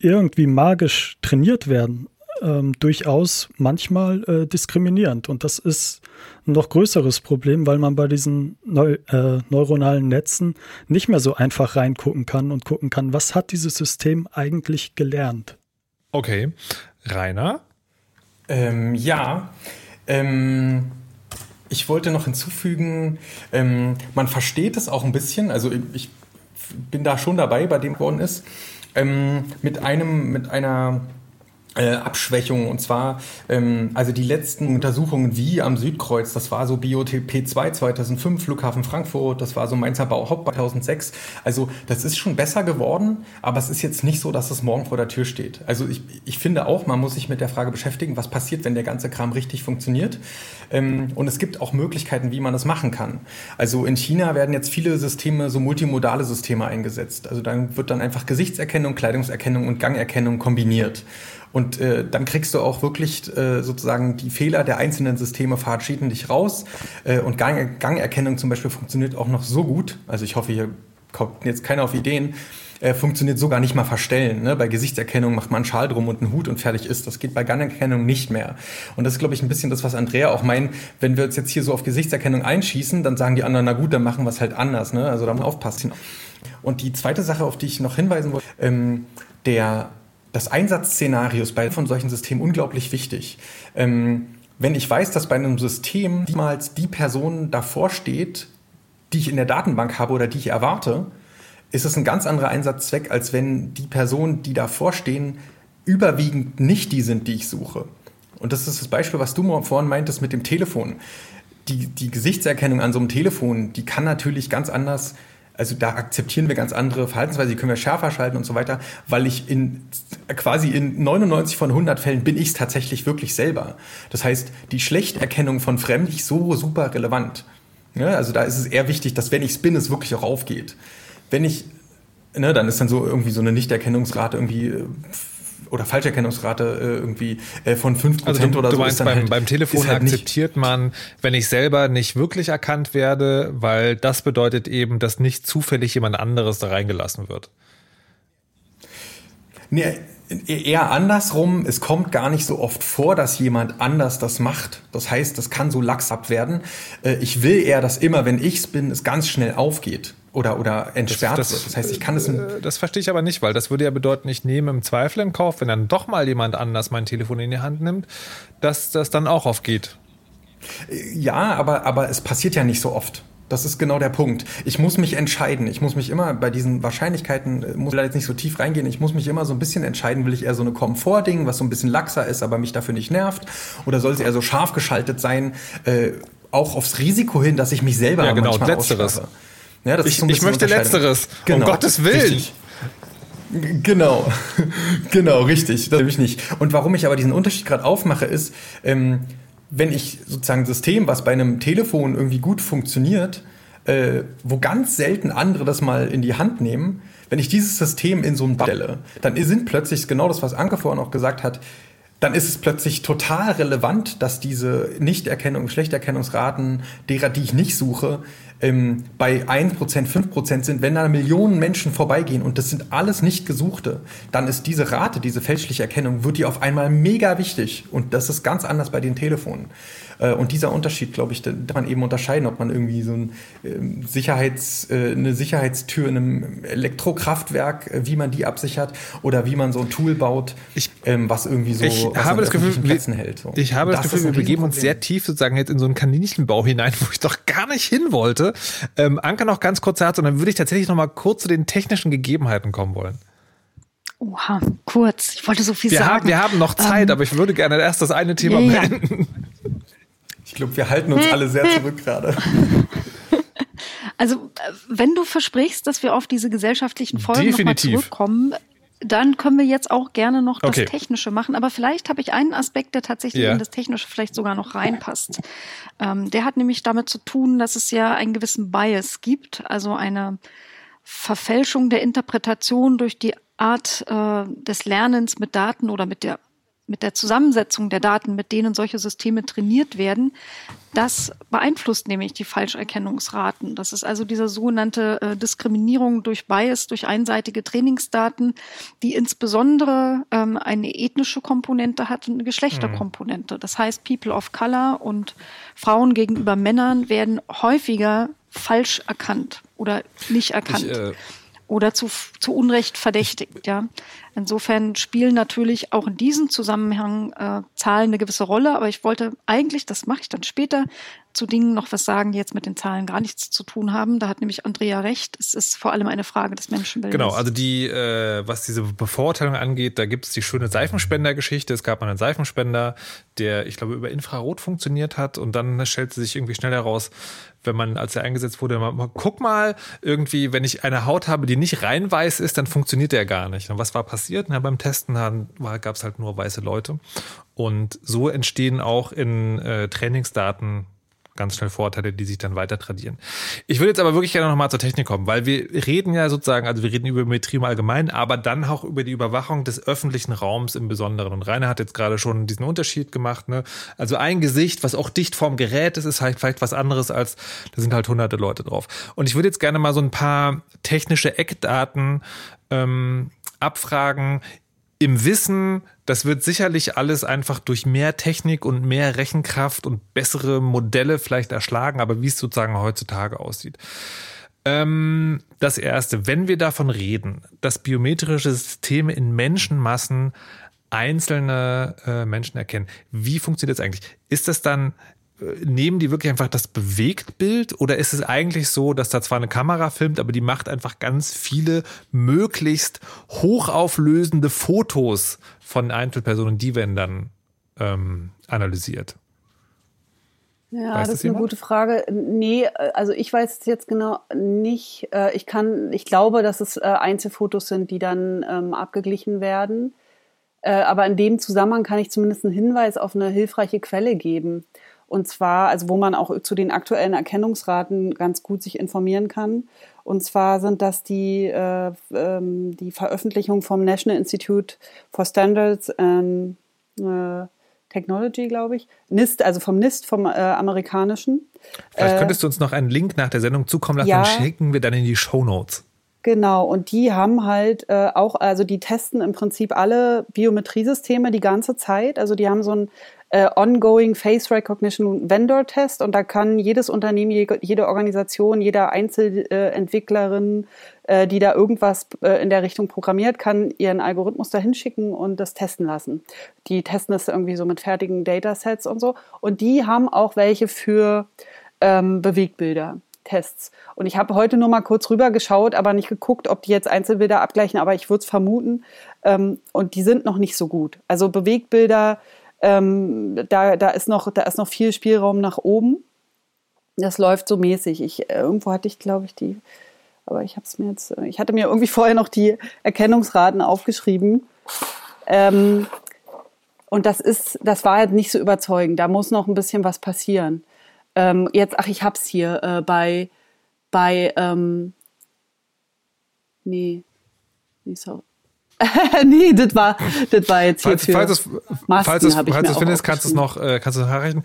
irgendwie magisch trainiert werden, ähm, durchaus manchmal äh, diskriminierend. Und das ist ein noch größeres Problem, weil man bei diesen neu, äh, neuronalen Netzen nicht mehr so einfach reingucken kann und gucken kann, was hat dieses System eigentlich gelernt. Okay. Rainer? Ähm, ja. Ähm, ich wollte noch hinzufügen, ähm, man versteht es auch ein bisschen, also ich, ich bin da schon dabei, bei dem geworden ist, ähm, mit einem, mit einer äh, Abschwächung. Und zwar, ähm, also die letzten Untersuchungen wie am Südkreuz, das war so BOTP 2 2005, Flughafen Frankfurt, das war so Mainzer Bauhaupt 2006. Also das ist schon besser geworden, aber es ist jetzt nicht so, dass es morgen vor der Tür steht. Also ich, ich finde auch, man muss sich mit der Frage beschäftigen, was passiert, wenn der ganze Kram richtig funktioniert. Ähm, und es gibt auch Möglichkeiten, wie man das machen kann. Also in China werden jetzt viele Systeme, so multimodale Systeme eingesetzt. Also dann wird dann einfach Gesichtserkennung, Kleidungserkennung und Gangerkennung kombiniert. Und äh, dann kriegst du auch wirklich äh, sozusagen die Fehler der einzelnen Systeme verabschieden dich raus. Äh, und Gang Gangerkennung zum Beispiel funktioniert auch noch so gut. Also ich hoffe, hier kommt jetzt keiner auf Ideen. Äh, funktioniert sogar nicht mal verstellen. Ne? Bei Gesichtserkennung macht man einen Schal drum und einen Hut und fertig ist. Das geht bei Gangerkennung nicht mehr. Und das ist, glaube ich, ein bisschen das, was Andrea auch meint. Wenn wir uns jetzt hier so auf Gesichtserkennung einschießen, dann sagen die anderen, na gut, dann machen wir es halt anders. Ne? Also da muss man aufpassen. Und die zweite Sache, auf die ich noch hinweisen wollte, ähm, der das Einsatzszenario ist bei von solchen Systemen unglaublich wichtig. Ähm, wenn ich weiß, dass bei einem System niemals die Person davor steht, die ich in der Datenbank habe oder die ich erwarte, ist es ein ganz anderer Einsatzzweck, als wenn die Personen, die davor stehen, überwiegend nicht die sind, die ich suche. Und das ist das Beispiel, was du vorhin meintest mit dem Telefon. Die, die Gesichtserkennung an so einem Telefon, die kann natürlich ganz anders also da akzeptieren wir ganz andere Verhaltensweisen, die können wir schärfer schalten und so weiter, weil ich in quasi in 99 von 100 Fällen bin ich es tatsächlich wirklich selber. Das heißt, die Schlechterkennung von Fremden ist so super relevant. Ja, also da ist es eher wichtig, dass wenn ich es bin, es wirklich auch aufgeht. Wenn ich, ne, dann ist dann so irgendwie so eine Nichterkennungsrate irgendwie äh, oder Falscherkennungsrate äh, irgendwie äh, von 5% also du, oder du so. Meinst, beim, halt, beim Telefon halt akzeptiert man, wenn ich selber nicht wirklich erkannt werde, weil das bedeutet eben, dass nicht zufällig jemand anderes da reingelassen wird. Nee, eher andersrum. Es kommt gar nicht so oft vor, dass jemand anders das macht. Das heißt, das kann so lax abwerden. Äh, ich will eher, dass immer, wenn ich's bin, es ganz schnell aufgeht oder, oder entsperrt das, das, wird. Das heißt, ich kann es. Äh, das verstehe ich aber nicht, weil das würde ja bedeuten, ich nehme im Zweifel in Kauf, wenn dann doch mal jemand anders mein Telefon in die Hand nimmt, dass das dann auch aufgeht. Ja, aber, aber es passiert ja nicht so oft. Das ist genau der Punkt. Ich muss mich entscheiden. Ich muss mich immer bei diesen Wahrscheinlichkeiten, äh, muss da jetzt nicht so tief reingehen, ich muss mich immer so ein bisschen entscheiden, will ich eher so eine Komfortding, was so ein bisschen laxer ist, aber mich dafür nicht nervt, oder soll es eher so scharf geschaltet sein, äh, auch aufs Risiko hin, dass ich mich selber ja, genau, letzteres. Ausschaffe. Ja, ich, ich möchte Letzteres. Genau. Um Gottes Willen. Richtig. Genau, genau, richtig. Das will ich nicht. Und warum ich aber diesen Unterschied gerade aufmache, ist, ähm, wenn ich sozusagen ein System, was bei einem Telefon irgendwie gut funktioniert, äh, wo ganz selten andere das mal in die Hand nehmen, wenn ich dieses System in so einem stelle, dann sind plötzlich genau das, was Anke vorhin auch gesagt hat, dann ist es plötzlich total relevant, dass diese Nichterkennung, Schlechterkennungsraten derer, die ich nicht suche, ähm, bei 1%, 5% sind, wenn da Millionen Menschen vorbeigehen und das sind alles nicht Gesuchte, dann ist diese Rate, diese fälschliche Erkennung, wird die auf einmal mega wichtig. Und das ist ganz anders bei den Telefonen. Äh, und dieser Unterschied, glaube ich, da kann man eben unterscheiden, ob man irgendwie so ein ähm, Sicherheits, äh, eine Sicherheitstür in einem Elektrokraftwerk, äh, wie man die absichert, oder wie man so ein Tool baut, ich, ähm, was irgendwie so ich habe das Gefühl, wir, hält. So. Ich habe das, das Gefühl, wir begeben uns sehr tief sozusagen jetzt in so einen Kaninchenbau hinein, wo ich doch gar nicht hin wollte. Ähm, Anke noch ganz kurz Herz und dann würde ich tatsächlich noch mal kurz zu den technischen Gegebenheiten kommen wollen. Oha, kurz. Ich wollte so viel wir sagen. Haben, wir haben noch Zeit, ähm, aber ich würde gerne erst das eine Thema ja, beenden. Ich glaube, wir halten uns alle sehr zurück gerade. Also, wenn du versprichst, dass wir auf diese gesellschaftlichen Folgen nochmal zurückkommen, dann können wir jetzt auch gerne noch das okay. Technische machen. Aber vielleicht habe ich einen Aspekt, der tatsächlich ja. in das Technische vielleicht sogar noch reinpasst. Ähm, der hat nämlich damit zu tun, dass es ja einen gewissen Bias gibt, also eine Verfälschung der Interpretation durch die Art äh, des Lernens mit Daten oder mit der mit der Zusammensetzung der Daten, mit denen solche Systeme trainiert werden, das beeinflusst nämlich die Falscherkennungsraten. Das ist also diese sogenannte äh, Diskriminierung durch Bias, durch einseitige Trainingsdaten, die insbesondere ähm, eine ethnische Komponente hat und eine Geschlechterkomponente. Das heißt, People of Color und Frauen gegenüber Männern werden häufiger falsch erkannt oder nicht erkannt. Ich, äh oder zu, zu Unrecht verdächtigt. Ja. Insofern spielen natürlich auch in diesem Zusammenhang äh, Zahlen eine gewisse Rolle, aber ich wollte eigentlich, das mache ich dann später, zu Dingen noch was sagen, die jetzt mit den Zahlen gar nichts zu tun haben. Da hat nämlich Andrea recht. Es ist vor allem eine Frage des Menschenbildes. Genau, also die, äh, was diese Bevorteilung angeht, da gibt es die schöne Seifenspender-Geschichte. Es gab mal einen Seifenspender, der, ich glaube, über Infrarot funktioniert hat und dann stellte sich irgendwie schnell heraus, wenn man, als er eingesetzt wurde, mal, guck mal, irgendwie, wenn ich eine Haut habe, die nicht rein weiß ist, dann funktioniert der gar nicht. Und was war passiert? Na, beim Testen gab es halt nur weiße Leute. Und so entstehen auch in äh, Trainingsdaten ganz schnell Vorteile, die sich dann weiter tradieren. Ich würde jetzt aber wirklich gerne nochmal zur Technik kommen, weil wir reden ja sozusagen, also wir reden über Biometrie im Allgemeinen, aber dann auch über die Überwachung des öffentlichen Raums im Besonderen. Und Rainer hat jetzt gerade schon diesen Unterschied gemacht. Ne? Also ein Gesicht, was auch dicht vorm Gerät ist, ist halt vielleicht was anderes als, da sind halt hunderte Leute drauf. Und ich würde jetzt gerne mal so ein paar technische Eckdaten ähm, abfragen, im Wissen, das wird sicherlich alles einfach durch mehr Technik und mehr Rechenkraft und bessere Modelle vielleicht erschlagen, aber wie es sozusagen heutzutage aussieht. Ähm, das erste, wenn wir davon reden, dass biometrische Systeme in Menschenmassen einzelne äh, Menschen erkennen, wie funktioniert das eigentlich? Ist das dann nehmen die wirklich einfach das Bewegtbild oder ist es eigentlich so, dass da zwar eine Kamera filmt, aber die macht einfach ganz viele möglichst hochauflösende Fotos von Einzelpersonen, die werden dann ähm, analysiert? Ja, weiß das, ist eine gute Frage. Nee, also ich weiß es jetzt genau nicht. Äh, ich kann, ich glaube, dass es äh, Einzelfotos sind, die dann ähm, abgeglichen werden. Äh, aber in dem Zusammenhang kann ich zumindest einen Hinweis auf eine hilfreiche Quelle geben. Und zwar, also wo man auch zu den aktuellen Erkennungsraten ganz gut sich informieren kann. Und zwar sind das die, äh, ähm, die Veröffentlichung vom National Institute for Standards and äh, Technology, glaube ich. NIST, also vom NIST, vom äh, amerikanischen. Vielleicht könntest du uns noch einen Link nach der Sendung zukommen lassen, ja, und schicken wir dann in die Show Notes. Genau, und die haben halt äh, auch, also die testen im Prinzip alle Biometriesysteme die ganze Zeit. Also die haben so ein äh, Ongoing Face Recognition Vendor Test und da kann jedes Unternehmen, jede Organisation, jeder Einzelentwicklerin, äh, die da irgendwas äh, in der Richtung programmiert, kann ihren Algorithmus da hinschicken und das testen lassen. Die testen das irgendwie so mit fertigen Datasets und so. Und die haben auch welche für ähm, Bewegtbilder. Tests. Und ich habe heute nur mal kurz rüber geschaut, aber nicht geguckt, ob die jetzt Einzelbilder abgleichen, aber ich würde es vermuten. Ähm, und die sind noch nicht so gut. Also Bewegtbilder ähm, da, da, ist noch, da ist noch viel Spielraum nach oben. Das läuft so mäßig. Ich, äh, irgendwo hatte ich, glaube ich, die, aber ich habe es mir jetzt, ich hatte mir irgendwie vorher noch die Erkennungsraten aufgeschrieben. Ähm, und das ist, das war halt nicht so überzeugend. Da muss noch ein bisschen was passieren. Ähm, jetzt, ach, ich hab's hier äh, bei, bei, ähm, nee, nee, sorry. nee, das war, das war jetzt hier falls, für falls es, falls es, falls es findest, kannst du es noch, äh, kannst du nachreichen.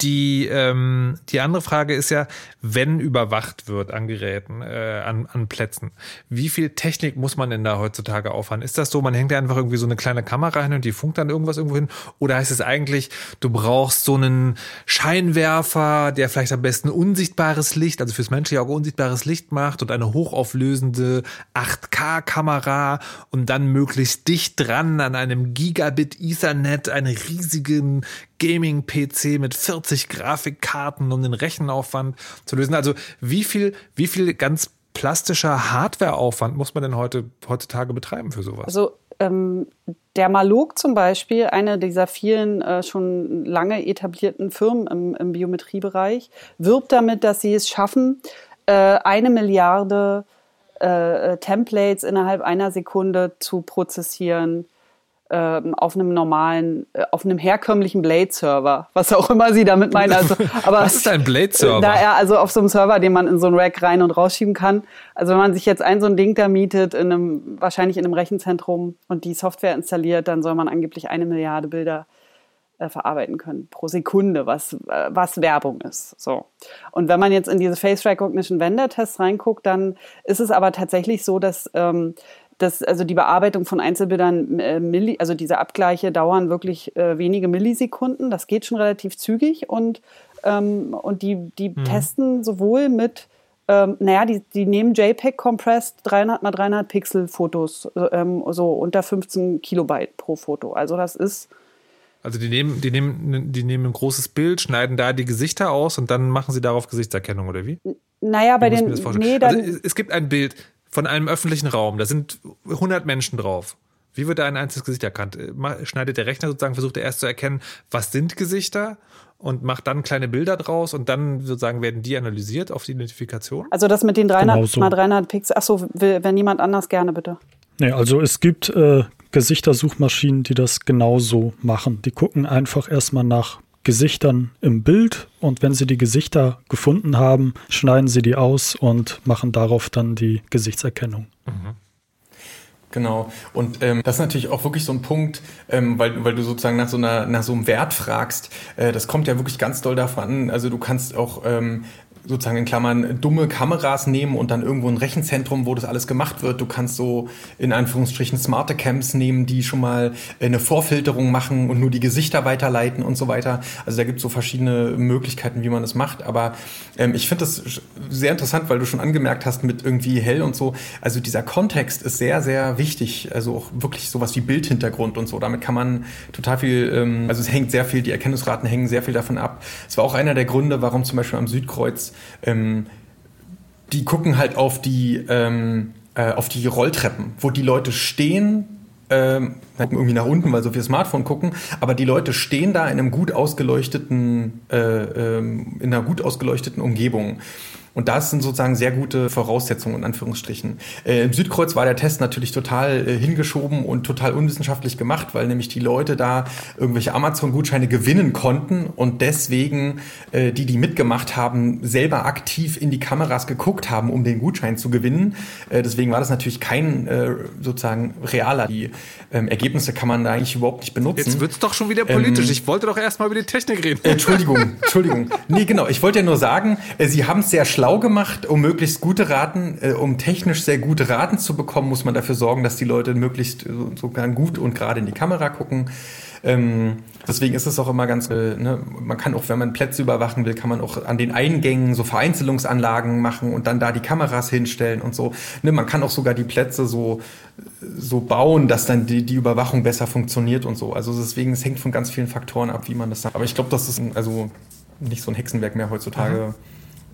Die, ähm, die andere Frage ist ja, wenn überwacht wird an Geräten, äh, an, an Plätzen, wie viel Technik muss man denn da heutzutage auffahren? Ist das so, man hängt da einfach irgendwie so eine kleine Kamera hin und die funkt dann irgendwas irgendwo hin? Oder heißt es eigentlich, du brauchst so einen Scheinwerfer, der vielleicht am besten unsichtbares Licht, also fürs menschliche Auge unsichtbares Licht macht und eine hochauflösende 8K-Kamera und dann möglichst dicht dran an einem Gigabit Ethernet, einen riesigen Gaming-PC mit 40 Grafikkarten, um den Rechenaufwand zu lösen. Also wie viel, wie viel ganz plastischer Hardwareaufwand muss man denn heute, heutzutage betreiben für sowas? Also ähm, der Malog zum Beispiel, eine dieser vielen äh, schon lange etablierten Firmen im, im, Biometriebereich, wirbt damit, dass sie es schaffen, äh, eine Milliarde äh, Templates innerhalb einer Sekunde zu prozessieren ähm, auf einem normalen, äh, auf einem herkömmlichen Blade-Server, was auch immer sie damit meinen. Also, aber was ist ein Blade-Server? Da er also auf so einem Server, den man in so ein Rack rein und rausschieben kann. Also wenn man sich jetzt ein so ein Ding da mietet, in einem, wahrscheinlich in einem Rechenzentrum und die Software installiert, dann soll man angeblich eine Milliarde Bilder äh, verarbeiten können pro Sekunde, was, äh, was Werbung ist. So. Und wenn man jetzt in diese Face Recognition Vendor Tests reinguckt, dann ist es aber tatsächlich so, dass ähm, das, also die Bearbeitung von Einzelbildern, äh, Milli, also diese Abgleiche dauern wirklich äh, wenige Millisekunden. Das geht schon relativ zügig und, ähm, und die, die mhm. testen sowohl mit, ähm, naja, die, die nehmen JPEG compressed 300 mal 300 Pixel Fotos, ähm, so unter 15 Kilobyte pro Foto. Also das ist also die nehmen, die nehmen, die nehmen ein großes Bild, schneiden da die Gesichter aus und dann machen sie darauf Gesichtserkennung oder wie? Naja, bei den nee, dann, also es gibt ein Bild, von einem öffentlichen Raum. Da sind 100 Menschen drauf. Wie wird da ein einzelnes Gesicht erkannt? Schneidet der Rechner sozusagen, versucht er erst zu erkennen, was sind Gesichter und macht dann kleine Bilder draus und dann sozusagen werden die analysiert auf die Identifikation? Also das mit den 300 genau so. mal 300 Pixel. Achso, wenn niemand anders gerne bitte. Nee, also es gibt äh, Gesichtersuchmaschinen, die das genauso machen. Die gucken einfach erstmal nach Gesichtern im Bild und wenn sie die Gesichter gefunden haben, schneiden sie die aus und machen darauf dann die Gesichtserkennung. Mhm. Genau. Und ähm, das ist natürlich auch wirklich so ein Punkt, ähm, weil, weil du sozusagen nach so, einer, nach so einem Wert fragst. Äh, das kommt ja wirklich ganz doll davon Also du kannst auch ähm, sozusagen in Klammern dumme Kameras nehmen und dann irgendwo ein Rechenzentrum, wo das alles gemacht wird. Du kannst so in Anführungsstrichen smarte Camps nehmen, die schon mal eine Vorfilterung machen und nur die Gesichter weiterleiten und so weiter. Also da gibt es so verschiedene Möglichkeiten, wie man das macht. Aber ähm, ich finde das sehr interessant, weil du schon angemerkt hast mit irgendwie hell und so. Also dieser Kontext ist sehr, sehr wichtig. Also auch wirklich sowas wie Bildhintergrund und so. Damit kann man total viel, ähm, also es hängt sehr viel, die Erkennungsraten hängen sehr viel davon ab. Es war auch einer der Gründe, warum zum Beispiel am Südkreuz ähm, die gucken halt auf die, ähm, äh, auf die Rolltreppen, wo die Leute stehen, ähm, irgendwie nach unten, weil so viel Smartphone gucken, aber die Leute stehen da in einem gut ausgeleuchteten, äh, ähm, in einer gut ausgeleuchteten Umgebung. Und das sind sozusagen sehr gute Voraussetzungen, in Anführungsstrichen. Äh, Im Südkreuz war der Test natürlich total äh, hingeschoben und total unwissenschaftlich gemacht, weil nämlich die Leute da irgendwelche Amazon-Gutscheine gewinnen konnten und deswegen äh, die, die mitgemacht haben, selber aktiv in die Kameras geguckt haben, um den Gutschein zu gewinnen. Äh, deswegen war das natürlich kein äh, sozusagen realer. Die ähm, Ergebnisse kann man da eigentlich überhaupt nicht benutzen. Jetzt wird's doch schon wieder politisch. Ähm, ich wollte doch erstmal über die Technik reden. Entschuldigung, Entschuldigung. Nee, genau. Ich wollte ja nur sagen, äh, Sie haben es sehr schlau schlau gemacht, um möglichst gute Raten, äh, um technisch sehr gute Raten zu bekommen, muss man dafür sorgen, dass die Leute möglichst äh, sogar gut und gerade in die Kamera gucken. Ähm, deswegen ist es auch immer ganz, äh, ne, man kann auch, wenn man Plätze überwachen will, kann man auch an den Eingängen so Vereinzelungsanlagen machen und dann da die Kameras hinstellen und so. Ne, man kann auch sogar die Plätze so, so bauen, dass dann die, die Überwachung besser funktioniert und so. Also deswegen, es hängt von ganz vielen Faktoren ab, wie man das sagt. Aber ich glaube, das ist ein, also nicht so ein Hexenwerk mehr heutzutage.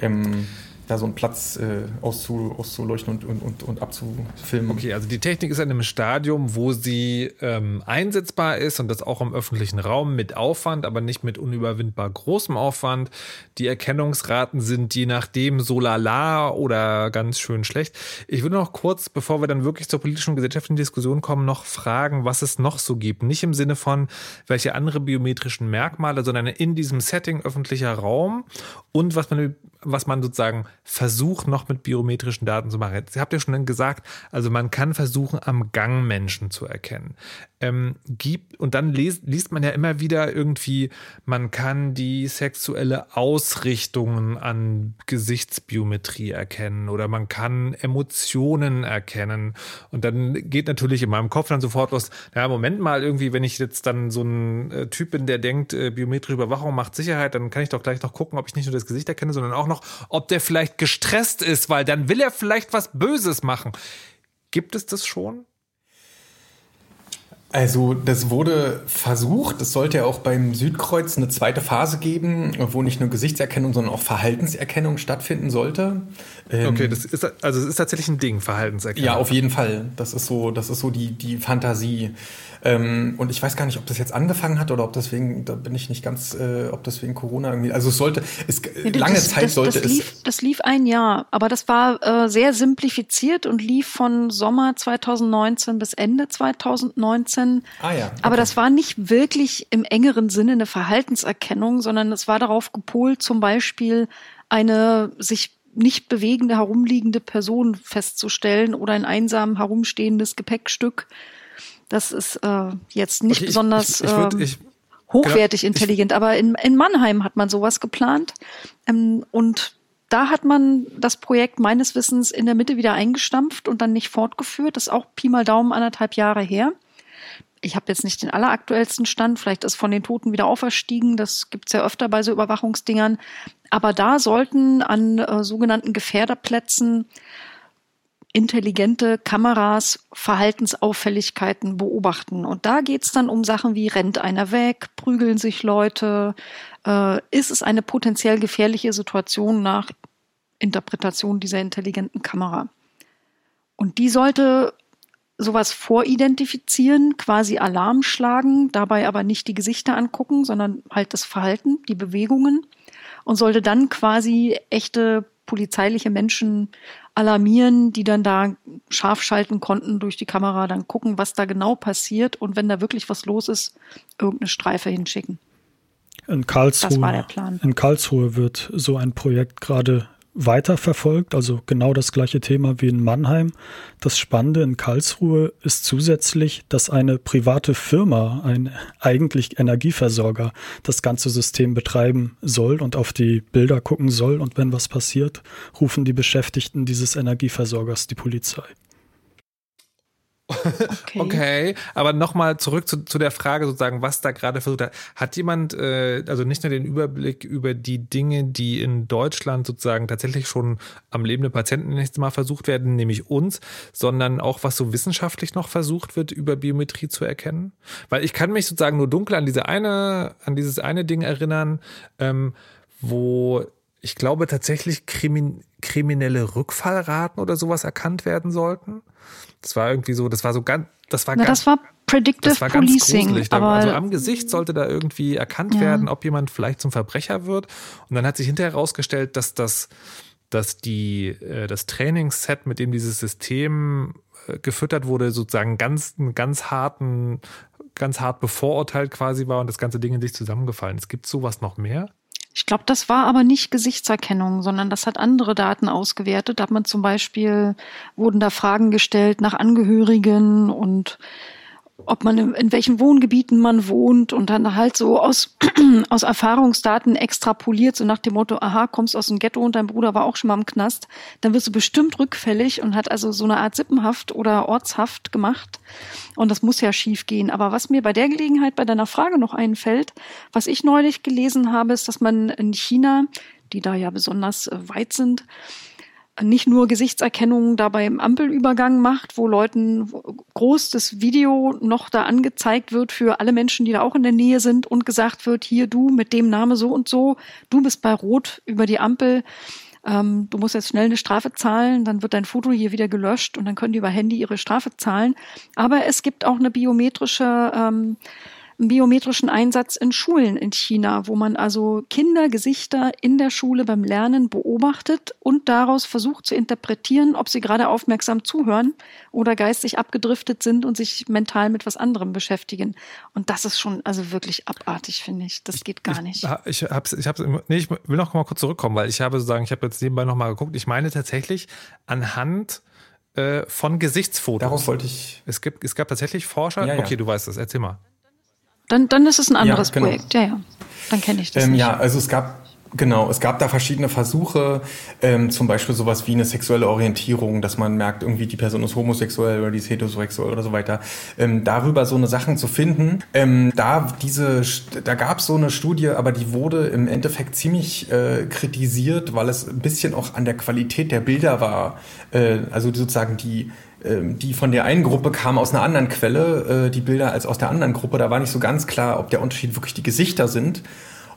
Ähm, da so einen Platz äh, auszu, auszuleuchten und, und, und, und abzufilmen. Okay, also die Technik ist in einem Stadium, wo sie ähm, einsetzbar ist und das auch im öffentlichen Raum mit Aufwand, aber nicht mit unüberwindbar großem Aufwand. Die Erkennungsraten sind je nachdem so lala oder ganz schön schlecht. Ich würde noch kurz, bevor wir dann wirklich zur politischen und gesellschaftlichen Diskussion kommen, noch fragen, was es noch so gibt. Nicht im Sinne von, welche andere biometrischen Merkmale, sondern in diesem Setting öffentlicher Raum und was man, was man sozusagen versucht, noch mit biometrischen Daten zu machen. Jetzt habt ihr schon gesagt, also man kann versuchen, am Gang Menschen zu erkennen ähm, gibt. Und dann liest, liest man ja immer wieder irgendwie, man kann die sexuelle Ausrichtungen an Gesichtsbiometrie erkennen oder man kann Emotionen erkennen. Und dann geht natürlich in meinem Kopf dann sofort los, naja, Moment mal, irgendwie, wenn ich jetzt dann so ein äh, Typ bin, der denkt, äh, biometrische Überwachung macht Sicherheit, dann kann ich doch gleich noch gucken, ob ich nicht nur das Gesicht erkenne, sondern auch noch, ob der vielleicht gestresst ist, weil dann will er vielleicht was Böses machen. Gibt es das schon? Also das wurde versucht, es sollte ja auch beim Südkreuz eine zweite Phase geben, wo nicht nur Gesichtserkennung, sondern auch Verhaltenserkennung stattfinden sollte. Ähm, okay, das ist also es ist tatsächlich ein Ding, Verhaltenserkennung. Ja, auf jeden Fall. Das ist so, das ist so die, die Fantasie. Ähm, und ich weiß gar nicht, ob das jetzt angefangen hat oder ob deswegen, da bin ich nicht ganz, äh, ob das wegen Corona irgendwie, also es sollte, es, ja, lange das, Zeit das, sollte das lief, es. Das lief ein Jahr, aber das war äh, sehr simplifiziert und lief von Sommer 2019 bis Ende 2019 2014. Ah, ja. Okay. Aber das war nicht wirklich im engeren Sinne eine Verhaltenserkennung, sondern es war darauf gepolt, zum Beispiel eine sich nicht bewegende, herumliegende Person festzustellen oder ein einsam herumstehendes Gepäckstück. Das ist äh, jetzt nicht okay, besonders ich, ich, ich würd, ähm, hochwertig genau, intelligent, aber in, in Mannheim hat man sowas geplant. Ähm, und da hat man das Projekt meines Wissens in der Mitte wieder eingestampft und dann nicht fortgeführt. Das ist auch Pi mal Daumen anderthalb Jahre her. Ich habe jetzt nicht den alleraktuellsten Stand, vielleicht ist von den Toten wieder auferstiegen, das gibt's ja öfter bei so Überwachungsdingern. Aber da sollten an äh, sogenannten Gefährderplätzen intelligente Kameras Verhaltensauffälligkeiten beobachten. Und da geht's dann um Sachen wie rennt einer weg, prügeln sich Leute, äh, ist es eine potenziell gefährliche Situation nach Interpretation dieser intelligenten Kamera. Und die sollte sowas voridentifizieren, quasi Alarm schlagen, dabei aber nicht die Gesichter angucken, sondern halt das Verhalten, die Bewegungen und sollte dann quasi echte polizeiliche Menschen alarmieren, die dann da scharf schalten konnten durch die Kamera, dann gucken, was da genau passiert und wenn da wirklich was los ist, irgendeine Streife hinschicken. In Karlsruhe, in Karlsruhe wird so ein Projekt gerade weiterverfolgt, also genau das gleiche Thema wie in Mannheim. Das Spannende in Karlsruhe ist zusätzlich, dass eine private Firma, ein eigentlich Energieversorger, das ganze System betreiben soll und auf die Bilder gucken soll. Und wenn was passiert, rufen die Beschäftigten dieses Energieversorgers die Polizei. Okay. okay, aber nochmal zurück zu, zu der Frage sozusagen, was da gerade versucht hat. Hat jemand, äh, also nicht nur den Überblick über die Dinge, die in Deutschland sozusagen tatsächlich schon am lebenden Patienten nächstes Mal versucht werden, nämlich uns, sondern auch was so wissenschaftlich noch versucht wird, über Biometrie zu erkennen? Weil ich kann mich sozusagen nur dunkel an diese eine, an dieses eine Ding erinnern, ähm, wo ich glaube tatsächlich krimin kriminelle Rückfallraten oder sowas erkannt werden sollten. Das war irgendwie so, das war so ganz, das war Na, ganz, das war Predictive das war ganz Policing. Gruselig. Aber also am Gesicht sollte da irgendwie erkannt ja. werden, ob jemand vielleicht zum Verbrecher wird. Und dann hat sich hinterher herausgestellt, dass das, dass die, äh, das Trainingsset, mit dem dieses System äh, gefüttert wurde, sozusagen ganz, einen ganz harten, ganz hart bevorurteilt quasi war und das ganze Ding in sich zusammengefallen. Es gibt sowas noch mehr? Ich glaube, das war aber nicht Gesichtserkennung, sondern das hat andere Daten ausgewertet. Da hat man zum Beispiel, wurden da Fragen gestellt nach Angehörigen und ob man in, welchen Wohngebieten man wohnt und dann halt so aus, aus Erfahrungsdaten extrapoliert, so nach dem Motto, aha, kommst aus dem Ghetto und dein Bruder war auch schon mal im Knast, dann wirst du bestimmt rückfällig und hat also so eine Art Sippenhaft oder Ortshaft gemacht. Und das muss ja schief gehen. Aber was mir bei der Gelegenheit bei deiner Frage noch einfällt, was ich neulich gelesen habe, ist, dass man in China, die da ja besonders äh, weit sind, nicht nur Gesichtserkennung dabei im Ampelübergang macht, wo Leuten groß das Video noch da angezeigt wird für alle Menschen, die da auch in der Nähe sind und gesagt wird, hier du mit dem Name so und so, du bist bei Rot über die Ampel, ähm, du musst jetzt schnell eine Strafe zahlen, dann wird dein Foto hier wieder gelöscht und dann können die über Handy ihre Strafe zahlen. Aber es gibt auch eine biometrische ähm, biometrischen Einsatz in Schulen in China, wo man also Kindergesichter in der Schule beim Lernen beobachtet und daraus versucht zu interpretieren, ob sie gerade aufmerksam zuhören oder geistig abgedriftet sind und sich mental mit was anderem beschäftigen. Und das ist schon also wirklich abartig, finde ich. Das geht gar nicht. Ich, ich, hab's, ich, hab's, nee, ich will noch mal kurz zurückkommen, weil ich habe sozusagen, ich habe jetzt nebenbei noch mal geguckt. Ich meine tatsächlich anhand äh, von Gesichtsfotos. Darauf wollte ich. Es, gibt, es gab tatsächlich Forscher. Ja, ja. Okay, du weißt das. Erzähl mal. Dann, dann ist es ein anderes ja, genau. Projekt. Ja, ja. Dann kenne ich das. Ähm, ja, also es gab Genau, es gab da verschiedene Versuche, ähm, zum Beispiel sowas wie eine sexuelle Orientierung, dass man merkt, irgendwie die Person ist homosexuell oder die ist heterosexuell oder so weiter. Ähm, darüber so eine Sachen zu finden. Ähm, da diese, da gab es so eine Studie, aber die wurde im Endeffekt ziemlich äh, kritisiert, weil es ein bisschen auch an der Qualität der Bilder war. Äh, also sozusagen die die von der einen Gruppe kamen aus einer anderen Quelle, äh, die Bilder als aus der anderen Gruppe. Da war nicht so ganz klar, ob der Unterschied wirklich die Gesichter sind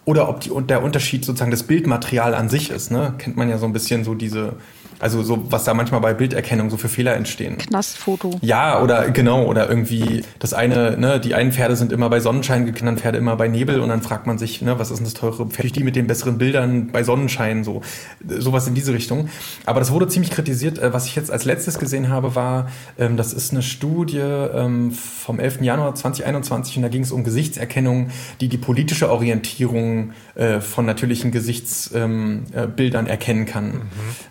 oder ob die, der Unterschied sozusagen das Bildmaterial an sich ist. Ne? Kennt man ja so ein bisschen so diese Also so, was da manchmal bei Bilderkennung so für Fehler entstehen. Knastfoto. Ja, oder genau, oder irgendwie das eine, ne, die einen Pferde sind immer bei Sonnenschein, die anderen Pferde immer bei Nebel und dann fragt man sich, ne, was ist denn das teure Pferd? Die mit den besseren Bildern bei Sonnenschein, so. Sowas in diese Richtung. Aber das wurde ziemlich kritisiert. Äh, was ich jetzt als letztes gesehen habe, war, ähm, das ist eine Studie ähm, vom 11. Januar 2021 und da ging es um Gesichtserkennung, die die politische Orientierung äh, von natürlichen Gesichtsbildern ähm, äh, erkennen kann.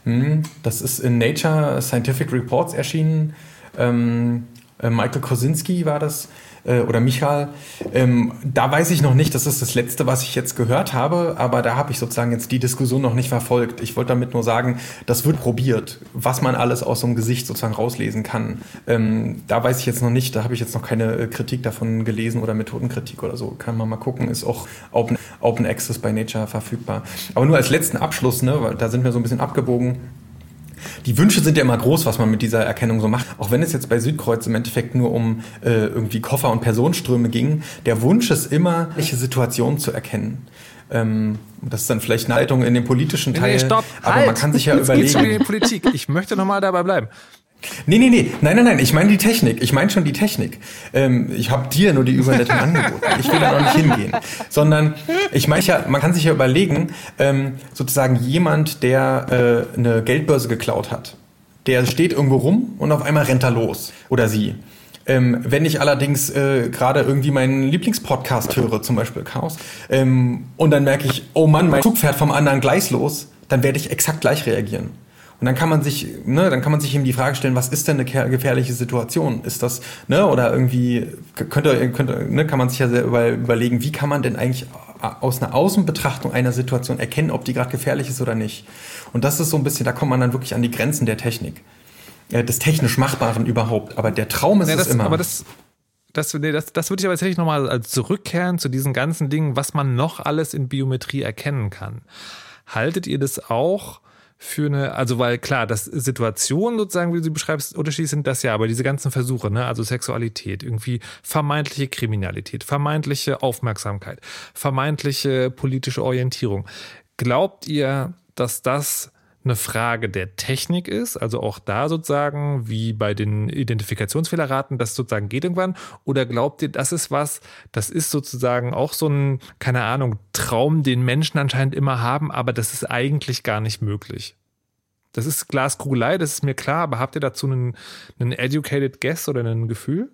Mhm. Hm, das ist in Nature Scientific Reports erschienen. Ähm, äh, Michael Kosinski war das äh, oder Michael. Ähm, da weiß ich noch nicht, das ist das Letzte, was ich jetzt gehört habe, aber da habe ich sozusagen jetzt die Diskussion noch nicht verfolgt. Ich wollte damit nur sagen, das wird probiert, was man alles aus so einem Gesicht sozusagen rauslesen kann. Ähm, da weiß ich jetzt noch nicht, da habe ich jetzt noch keine äh, Kritik davon gelesen oder Methodenkritik oder so. Kann man mal gucken, ist auch Open, Open Access bei Nature verfügbar. Aber nur als letzten Abschluss, ne, weil da sind wir so ein bisschen abgebogen die Wünsche sind ja immer groß, was man mit dieser Erkennung so macht. Auch wenn es jetzt bei Südkreuz im Endeffekt nur um äh, irgendwie Koffer und Personenströme ging, der Wunsch ist immer, welche Situationen zu erkennen. Ähm, das ist dann vielleicht eine Leitung in den politischen Teil. Nee, stopp, aber halt. man kann sich ja überlegen. Geht's in die Politik. Ich möchte nochmal dabei bleiben. Nee, nee, nee, nein, nein, nein, ich meine die Technik. Ich meine schon die Technik. Ähm, ich habe dir nur die Überleitung angeboten. Ich will da noch nicht hingehen. Sondern ich meine ja, man kann sich ja überlegen, ähm, sozusagen jemand, der äh, eine Geldbörse geklaut hat, der steht irgendwo rum und auf einmal rennt er los. Oder sie. Ähm, wenn ich allerdings äh, gerade irgendwie meinen Lieblingspodcast höre, zum Beispiel Chaos, ähm, und dann merke ich, oh Mann, mein Zug fährt vom anderen Gleis los, dann werde ich exakt gleich reagieren. Und dann kann man sich, ne, dann kann man sich eben die Frage stellen, was ist denn eine gefährliche Situation? Ist das, ne, oder irgendwie könnte, könnte ne, kann man sich ja sehr über, überlegen, wie kann man denn eigentlich aus einer Außenbetrachtung einer Situation erkennen, ob die gerade gefährlich ist oder nicht? Und das ist so ein bisschen, da kommt man dann wirklich an die Grenzen der Technik, äh, des technisch Machbaren überhaupt. Aber der Traum ist ja, das, es immer. Aber das das, nee, das, das würde ich aber tatsächlich nochmal als zurückkehren zu diesen ganzen Dingen, was man noch alles in Biometrie erkennen kann. Haltet ihr das auch für eine, also weil klar, das Situationen sozusagen, wie du sie beschreibst, unterschiedlich sind das ja, aber diese ganzen Versuche, ne, also Sexualität, irgendwie vermeintliche Kriminalität, vermeintliche Aufmerksamkeit, vermeintliche politische Orientierung. Glaubt ihr, dass das eine Frage der Technik ist, also auch da sozusagen wie bei den Identifikationsfehlerraten, das sozusagen geht irgendwann? Oder glaubt ihr, das ist was, das ist sozusagen auch so ein, keine Ahnung, Traum, den Menschen anscheinend immer haben, aber das ist eigentlich gar nicht möglich? Das ist Glaskugelei, das ist mir klar, aber habt ihr dazu einen, einen educated guess oder ein Gefühl?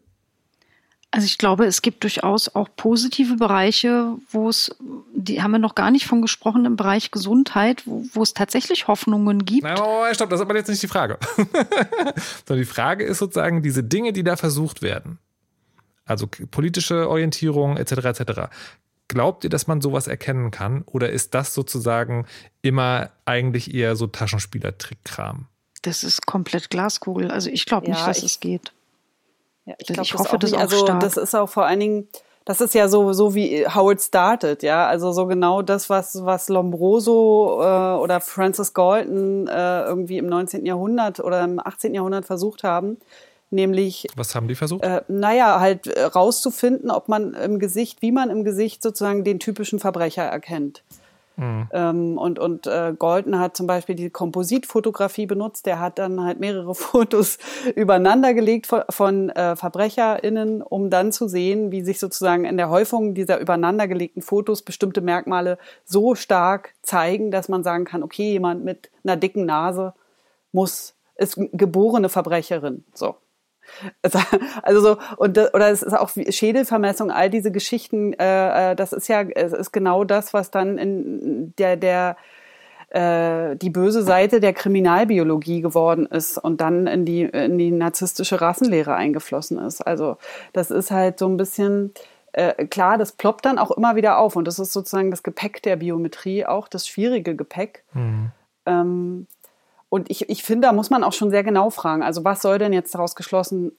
Also ich glaube, es gibt durchaus auch positive Bereiche, wo es, die haben wir noch gar nicht von gesprochen, im Bereich Gesundheit, wo, wo es tatsächlich Hoffnungen gibt. Nein, oh, stopp, das ist aber jetzt nicht die Frage. Sondern die Frage ist sozusagen diese Dinge, die da versucht werden. Also politische Orientierung etc. etc. Glaubt ihr, dass man sowas erkennen kann? Oder ist das sozusagen immer eigentlich eher so Taschenspielertrick-Kram? Das ist komplett Glaskugel. Also ich glaube ja, nicht, dass es geht. Ja, ich, glaub, ich hoffe, das, auch, das auch also, stark. Das ist auch vor allen Dingen, das ist ja so, so wie How It Started, ja. Also so genau das, was, was Lombroso äh, oder Francis Galton äh, irgendwie im 19. Jahrhundert oder im 18. Jahrhundert versucht haben. Nämlich. Was haben die versucht? Äh, naja, halt äh, rauszufinden, ob man im Gesicht, wie man im Gesicht sozusagen den typischen Verbrecher erkennt. Mhm. Ähm, und und äh, Golden hat zum Beispiel die Kompositfotografie benutzt. Der hat dann halt mehrere Fotos übereinander gelegt von, von äh, VerbrecherInnen, um dann zu sehen, wie sich sozusagen in der Häufung dieser übereinandergelegten Fotos bestimmte Merkmale so stark zeigen, dass man sagen kann, okay, jemand mit einer dicken Nase muss ist geborene Verbrecherin. So. Also so, und oder es ist auch Schädelvermessung, all diese Geschichten, äh, äh, das ist ja, es ist genau das, was dann in der, der äh, die böse Seite der Kriminalbiologie geworden ist und dann in die, in die narzisstische Rassenlehre eingeflossen ist. Also das ist halt so ein bisschen, äh, klar, das ploppt dann auch immer wieder auf und das ist sozusagen das Gepäck der Biometrie, auch das schwierige Gepäck. Mhm. Ähm, und ich, ich finde, da muss man auch schon sehr genau fragen. Also was soll denn jetzt daraus geschlossen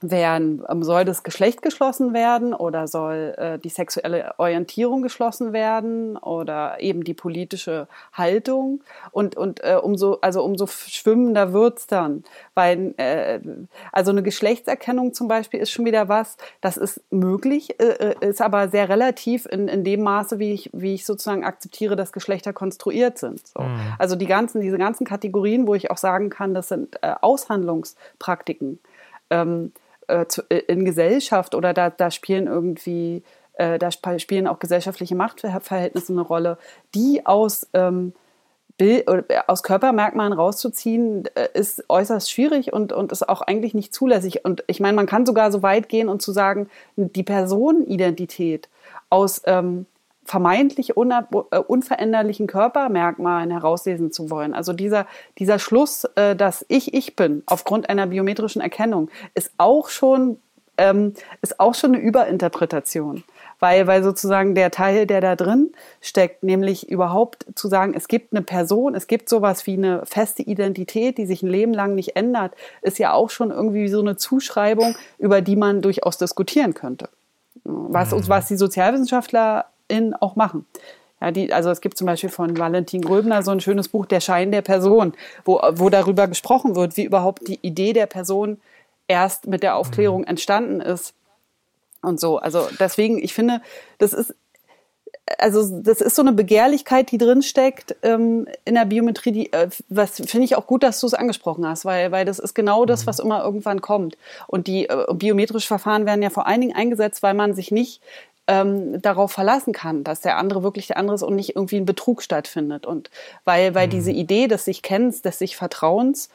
werden, ähm, soll das Geschlecht geschlossen werden oder soll äh, die sexuelle Orientierung geschlossen werden oder eben die politische Haltung und und äh, umso also umso schwimmender wird's dann, weil äh, also eine Geschlechtserkennung zum Beispiel ist schon wieder was, das ist möglich, äh, äh, ist aber sehr relativ in, in dem Maße, wie ich wie ich sozusagen akzeptiere, dass Geschlechter konstruiert sind. So. Mhm. Also die ganzen diese ganzen Kategorien, wo ich auch sagen kann, das sind äh, Aushandlungspraktiken. Ähm, äh, zu, äh, in Gesellschaft oder da, da spielen irgendwie, äh, da spielen auch gesellschaftliche Machtverhältnisse eine Rolle, die aus, ähm, Bild, aus Körpermerkmalen rauszuziehen, äh, ist äußerst schwierig und, und ist auch eigentlich nicht zulässig. Und ich meine, man kann sogar so weit gehen und zu sagen, die Personenidentität aus ähm, vermeintlich äh, unveränderlichen Körpermerkmalen herauslesen zu wollen. Also dieser, dieser Schluss, äh, dass ich ich bin aufgrund einer biometrischen Erkennung, ist auch schon, ähm, ist auch schon eine Überinterpretation. Weil, weil sozusagen der Teil, der da drin steckt, nämlich überhaupt zu sagen, es gibt eine Person, es gibt sowas wie eine feste Identität, die sich ein Leben lang nicht ändert, ist ja auch schon irgendwie so eine Zuschreibung, über die man durchaus diskutieren könnte. Was, mhm. was die Sozialwissenschaftler in auch machen. Ja, die, also es gibt zum Beispiel von Valentin Gröbner so ein schönes Buch, Der Schein der Person, wo, wo darüber gesprochen wird, wie überhaupt die Idee der Person erst mit der Aufklärung mhm. entstanden ist. Und so. Also deswegen, ich finde, das ist, also das ist so eine Begehrlichkeit, die drin steckt ähm, in der Biometrie, die, äh, was finde ich auch gut, dass du es angesprochen hast, weil, weil das ist genau das, mhm. was immer irgendwann kommt. Und die äh, biometrischen Verfahren werden ja vor allen Dingen eingesetzt, weil man sich nicht ähm, darauf verlassen kann, dass der andere wirklich der andere ist und nicht irgendwie ein Betrug stattfindet. Und weil, weil mhm. diese Idee des sich Kennens, des sich Vertrauens,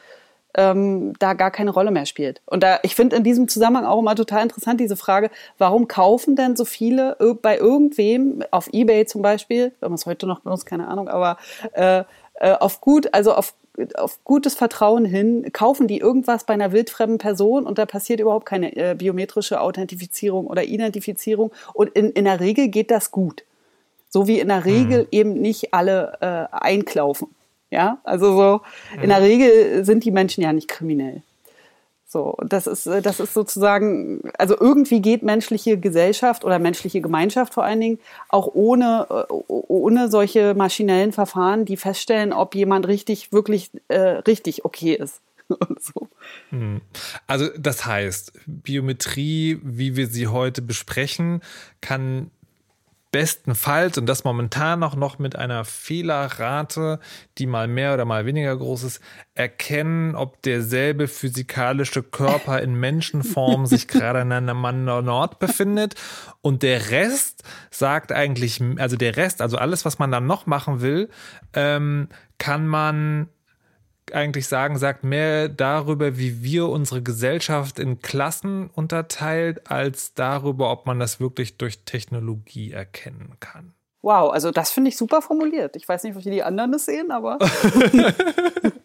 ähm, da gar keine Rolle mehr spielt. Und da, ich finde in diesem Zusammenhang auch immer total interessant diese Frage, warum kaufen denn so viele bei irgendwem, auf Ebay zum Beispiel, wenn man es heute noch benutzt, keine Ahnung, aber äh, äh, auf gut, also auf auf gutes Vertrauen hin, kaufen die irgendwas bei einer wildfremden Person und da passiert überhaupt keine äh, biometrische Authentifizierung oder Identifizierung. Und in, in der Regel geht das gut. So wie in der Regel mhm. eben nicht alle äh, einklaufen. Ja, also so, mhm. in der Regel sind die Menschen ja nicht kriminell. So, das ist, äh, das ist sozusagen, also irgendwie geht menschliche Gesellschaft oder menschliche Gemeinschaft vor allen Dingen auch ohne, äh, ohne solche maschinellen Verfahren, die feststellen, ob jemand richtig, wirklich äh, richtig okay ist. so. Hm. Also das heißt, Biometrie, wie wir sie heute besprechen, kann bestenfalls und das momentan noch, noch mit einer Fehlerrate, die mal mehr oder mal weniger groß ist, erkennen, ob derselbe physikalische Körper in Menschenform sich gerade an einem anderen Ort befindet. Und der Rest sagt eigentlich, also der Rest, also alles, was man dann noch machen will, ähm, kann man eigentlich sagen, sagt mehr darüber, wie wir unsere Gesellschaft in Klassen unterteilt, als darüber, ob man das wirklich durch Technologie erkennen kann. Wow, also das finde ich super formuliert. Ich weiß nicht, wie die anderen das sehen, aber.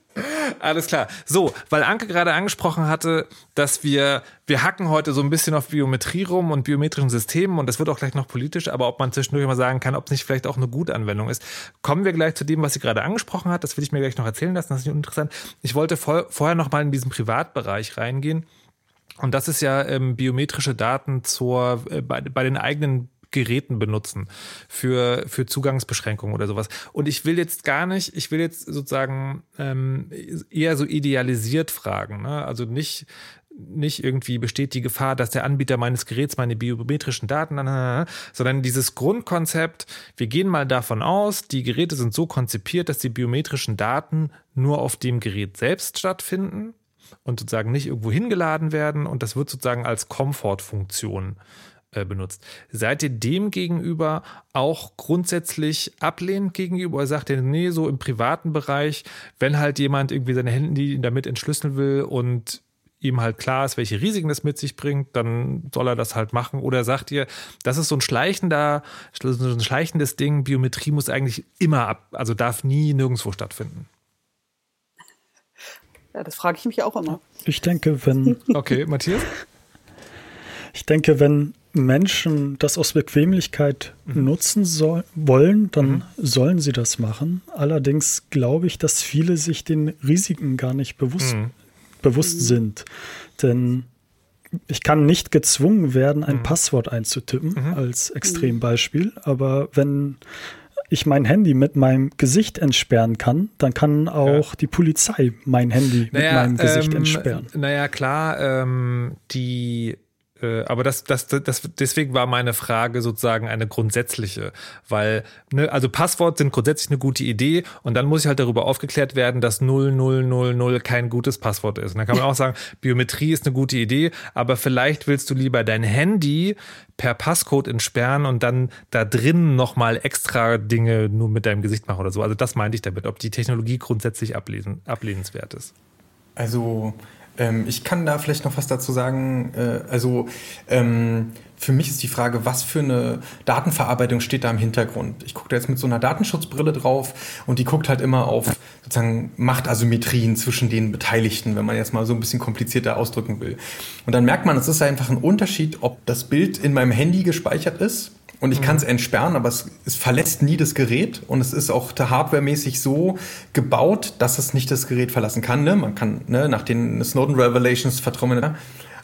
Alles klar. So, weil Anke gerade angesprochen hatte, dass wir, wir hacken heute so ein bisschen auf Biometrie rum und biometrischen Systemen und das wird auch gleich noch politisch, aber ob man zwischendurch mal sagen kann, ob es nicht vielleicht auch eine gute Anwendung ist. Kommen wir gleich zu dem, was sie gerade angesprochen hat. Das will ich mir gleich noch erzählen lassen. Das ist interessant. Ich wollte vor, vorher noch mal in diesen Privatbereich reingehen. Und das ist ja ähm, biometrische Daten zur, äh, bei, bei den eigenen Geräten benutzen für, für Zugangsbeschränkungen oder sowas. Und ich will jetzt gar nicht, ich will jetzt sozusagen ähm, eher so idealisiert fragen. Ne? Also nicht, nicht irgendwie besteht die Gefahr, dass der Anbieter meines Geräts meine biometrischen Daten, sondern dieses Grundkonzept, wir gehen mal davon aus, die Geräte sind so konzipiert, dass die biometrischen Daten nur auf dem Gerät selbst stattfinden und sozusagen nicht irgendwo hingeladen werden und das wird sozusagen als Komfortfunktion benutzt. Seid ihr dem gegenüber auch grundsätzlich ablehnend gegenüber? Oder sagt ihr, nee, so im privaten Bereich, wenn halt jemand irgendwie seine Hände damit entschlüsseln will und ihm halt klar ist, welche Risiken das mit sich bringt, dann soll er das halt machen. Oder sagt ihr, das ist so ein schleichender, so ein schleichendes Ding, Biometrie muss eigentlich immer ab, also darf nie nirgendwo stattfinden. Ja, das frage ich mich auch immer. Ich denke, wenn. Okay, Matthias? Ich denke, wenn Menschen das aus Bequemlichkeit mhm. nutzen soll, wollen, dann mhm. sollen sie das machen. Allerdings glaube ich, dass viele sich den Risiken gar nicht bewusst, mhm. bewusst sind. Denn ich kann nicht gezwungen werden, ein mhm. Passwort einzutippen mhm. als Extrembeispiel, aber wenn ich mein Handy mit meinem Gesicht entsperren kann, dann kann auch ja. die Polizei mein Handy naja, mit meinem Gesicht ähm, entsperren. Naja, klar, ähm, die aber das, das, das, deswegen war meine Frage sozusagen eine grundsätzliche, weil, ne, also Passwort sind grundsätzlich eine gute Idee und dann muss ich halt darüber aufgeklärt werden, dass 0000 kein gutes Passwort ist. Und dann kann man auch sagen, Biometrie ist eine gute Idee, aber vielleicht willst du lieber dein Handy per Passcode entsperren und dann da drin nochmal extra Dinge nur mit deinem Gesicht machen oder so. Also das meinte ich damit, ob die Technologie grundsätzlich ablesen, ablehnenswert ist. Also ähm, ich kann da vielleicht noch was dazu sagen. Äh, also ähm, für mich ist die Frage, was für eine Datenverarbeitung steht da im Hintergrund? Ich gucke da jetzt mit so einer Datenschutzbrille drauf und die guckt halt immer auf sozusagen Machtasymmetrien zwischen den Beteiligten, wenn man jetzt mal so ein bisschen komplizierter ausdrücken will. Und dann merkt man, es ist einfach ein Unterschied, ob das Bild in meinem Handy gespeichert ist und ich mhm. kann es entsperren, aber es, es, verlässt nie das Gerät und es ist auch hardwaremäßig so gebaut, dass es nicht das Gerät verlassen kann. Ne? Man kann ne, nach den Snowden Revelations vertrauen. Ne?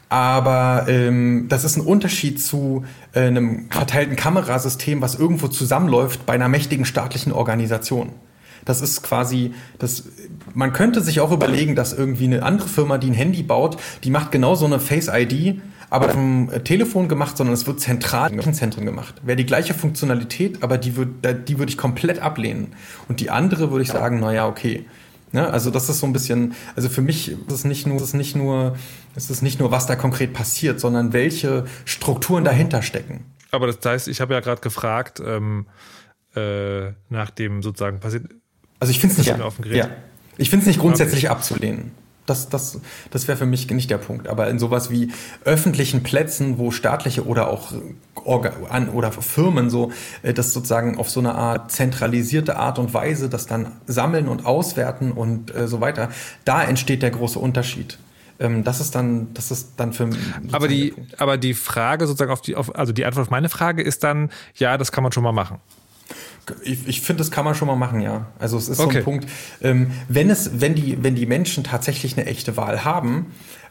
Aber ähm, das ist ein Unterschied zu äh, einem verteilten Kamerasystem, was irgendwo zusammenläuft bei einer mächtigen staatlichen Organisation. Das ist quasi, das, man könnte sich auch überlegen, dass irgendwie eine andere Firma, die ein Handy baut, die macht genau so eine Face ID, aber vom Telefon gemacht, sondern es wird zentral in Zentren gemacht. Wäre die gleiche Funktionalität, aber die würde die würde ich komplett ablehnen. Und die andere würde ich sagen, naja, okay. Ne? Also das ist so ein bisschen, also für mich ist es nicht nur, ist es nicht nur, ist es nicht nur, was da konkret passiert, sondern welche Strukturen dahinter stecken. Aber das heißt, ich habe ja gerade gefragt, ähm, äh, nach dem sozusagen passiert. Also ich finde es nicht, ja, ich finde es nicht grundsätzlich abzulehnen. Das, das, das wäre für mich nicht der Punkt. Aber in sowas wie öffentlichen Plätzen, wo staatliche oder auch Orga an, oder Firmen so äh, das sozusagen auf so eine Art zentralisierte Art und Weise das dann sammeln und auswerten und äh, so weiter, da entsteht der große Unterschied ähm, das ist dann, das ist dann für aber die, aber die Frage sozusagen auf die, auf, also die Antwort auf meine Frage ist dann, ja, das kann man schon mal machen. Ich, ich finde, das kann man schon mal machen, ja. Also es ist okay. so ein Punkt, ähm, wenn es, wenn die, wenn die Menschen tatsächlich eine echte Wahl haben,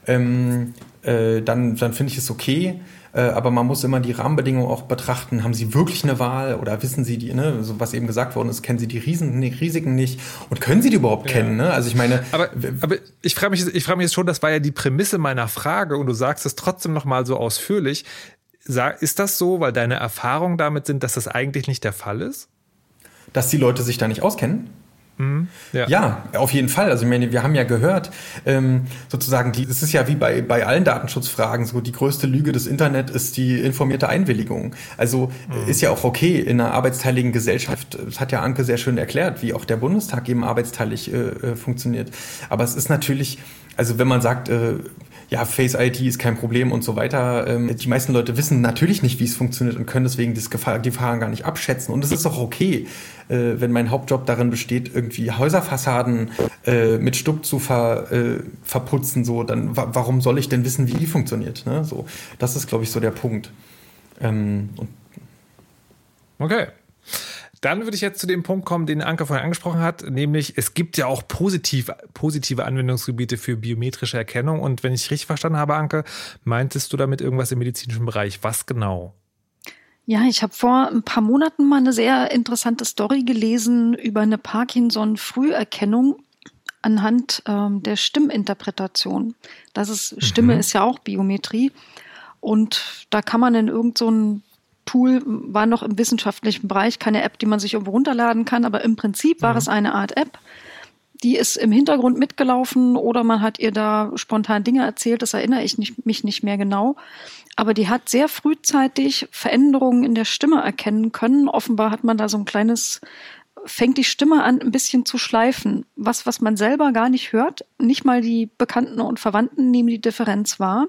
ähm, äh, dann, dann finde ich es okay. Äh, aber man muss immer die Rahmenbedingungen auch betrachten. Haben sie wirklich eine Wahl oder wissen sie die, ne, so was eben gesagt worden ist, kennen sie die Riesen, Risiken nicht und können sie die überhaupt ja. kennen? Ne? Also ich meine. Aber, aber ich frage mich, ich frage mich jetzt schon, das war ja die Prämisse meiner Frage und du sagst es trotzdem noch mal so ausführlich. Ist das so, weil deine Erfahrungen damit sind, dass das eigentlich nicht der Fall ist? Dass die Leute sich da nicht auskennen? Mhm, ja. ja. auf jeden Fall. Also ich meine, wir haben ja gehört, ähm, sozusagen, die, es ist ja wie bei, bei allen Datenschutzfragen so, die größte Lüge des Internet ist die informierte Einwilligung. Also mhm. ist ja auch okay in einer arbeitsteiligen Gesellschaft. Das hat ja Anke sehr schön erklärt, wie auch der Bundestag eben arbeitsteilig äh, äh funktioniert. Aber es ist natürlich, also wenn man sagt, äh, ja, Face ID ist kein Problem und so weiter. Ähm, die meisten Leute wissen natürlich nicht, wie es funktioniert und können deswegen das Gefahr, die Gefahren gar nicht abschätzen. Und es ist auch okay, äh, wenn mein Hauptjob darin besteht, irgendwie Häuserfassaden äh, mit Stuck zu ver, äh, verputzen. So, dann warum soll ich denn wissen, wie die funktioniert? Ne? So, das ist, glaube ich, so der Punkt. Ähm, okay. Dann würde ich jetzt zu dem Punkt kommen, den Anke vorhin angesprochen hat, nämlich es gibt ja auch positiv, positive Anwendungsgebiete für biometrische Erkennung. Und wenn ich richtig verstanden habe, Anke, meintest du damit irgendwas im medizinischen Bereich? Was genau? Ja, ich habe vor ein paar Monaten mal eine sehr interessante Story gelesen über eine Parkinson-Früherkennung anhand ähm, der Stimminterpretation. Das ist Stimme mhm. ist ja auch Biometrie und da kann man in irgendeinen so Tool war noch im wissenschaftlichen Bereich, keine App, die man sich irgendwo runterladen kann, aber im Prinzip war mhm. es eine Art App. Die ist im Hintergrund mitgelaufen oder man hat ihr da spontan Dinge erzählt, das erinnere ich nicht, mich nicht mehr genau. Aber die hat sehr frühzeitig Veränderungen in der Stimme erkennen können. Offenbar hat man da so ein kleines, fängt die Stimme an, ein bisschen zu schleifen. Was, was man selber gar nicht hört. Nicht mal die Bekannten und Verwandten nehmen die Differenz wahr.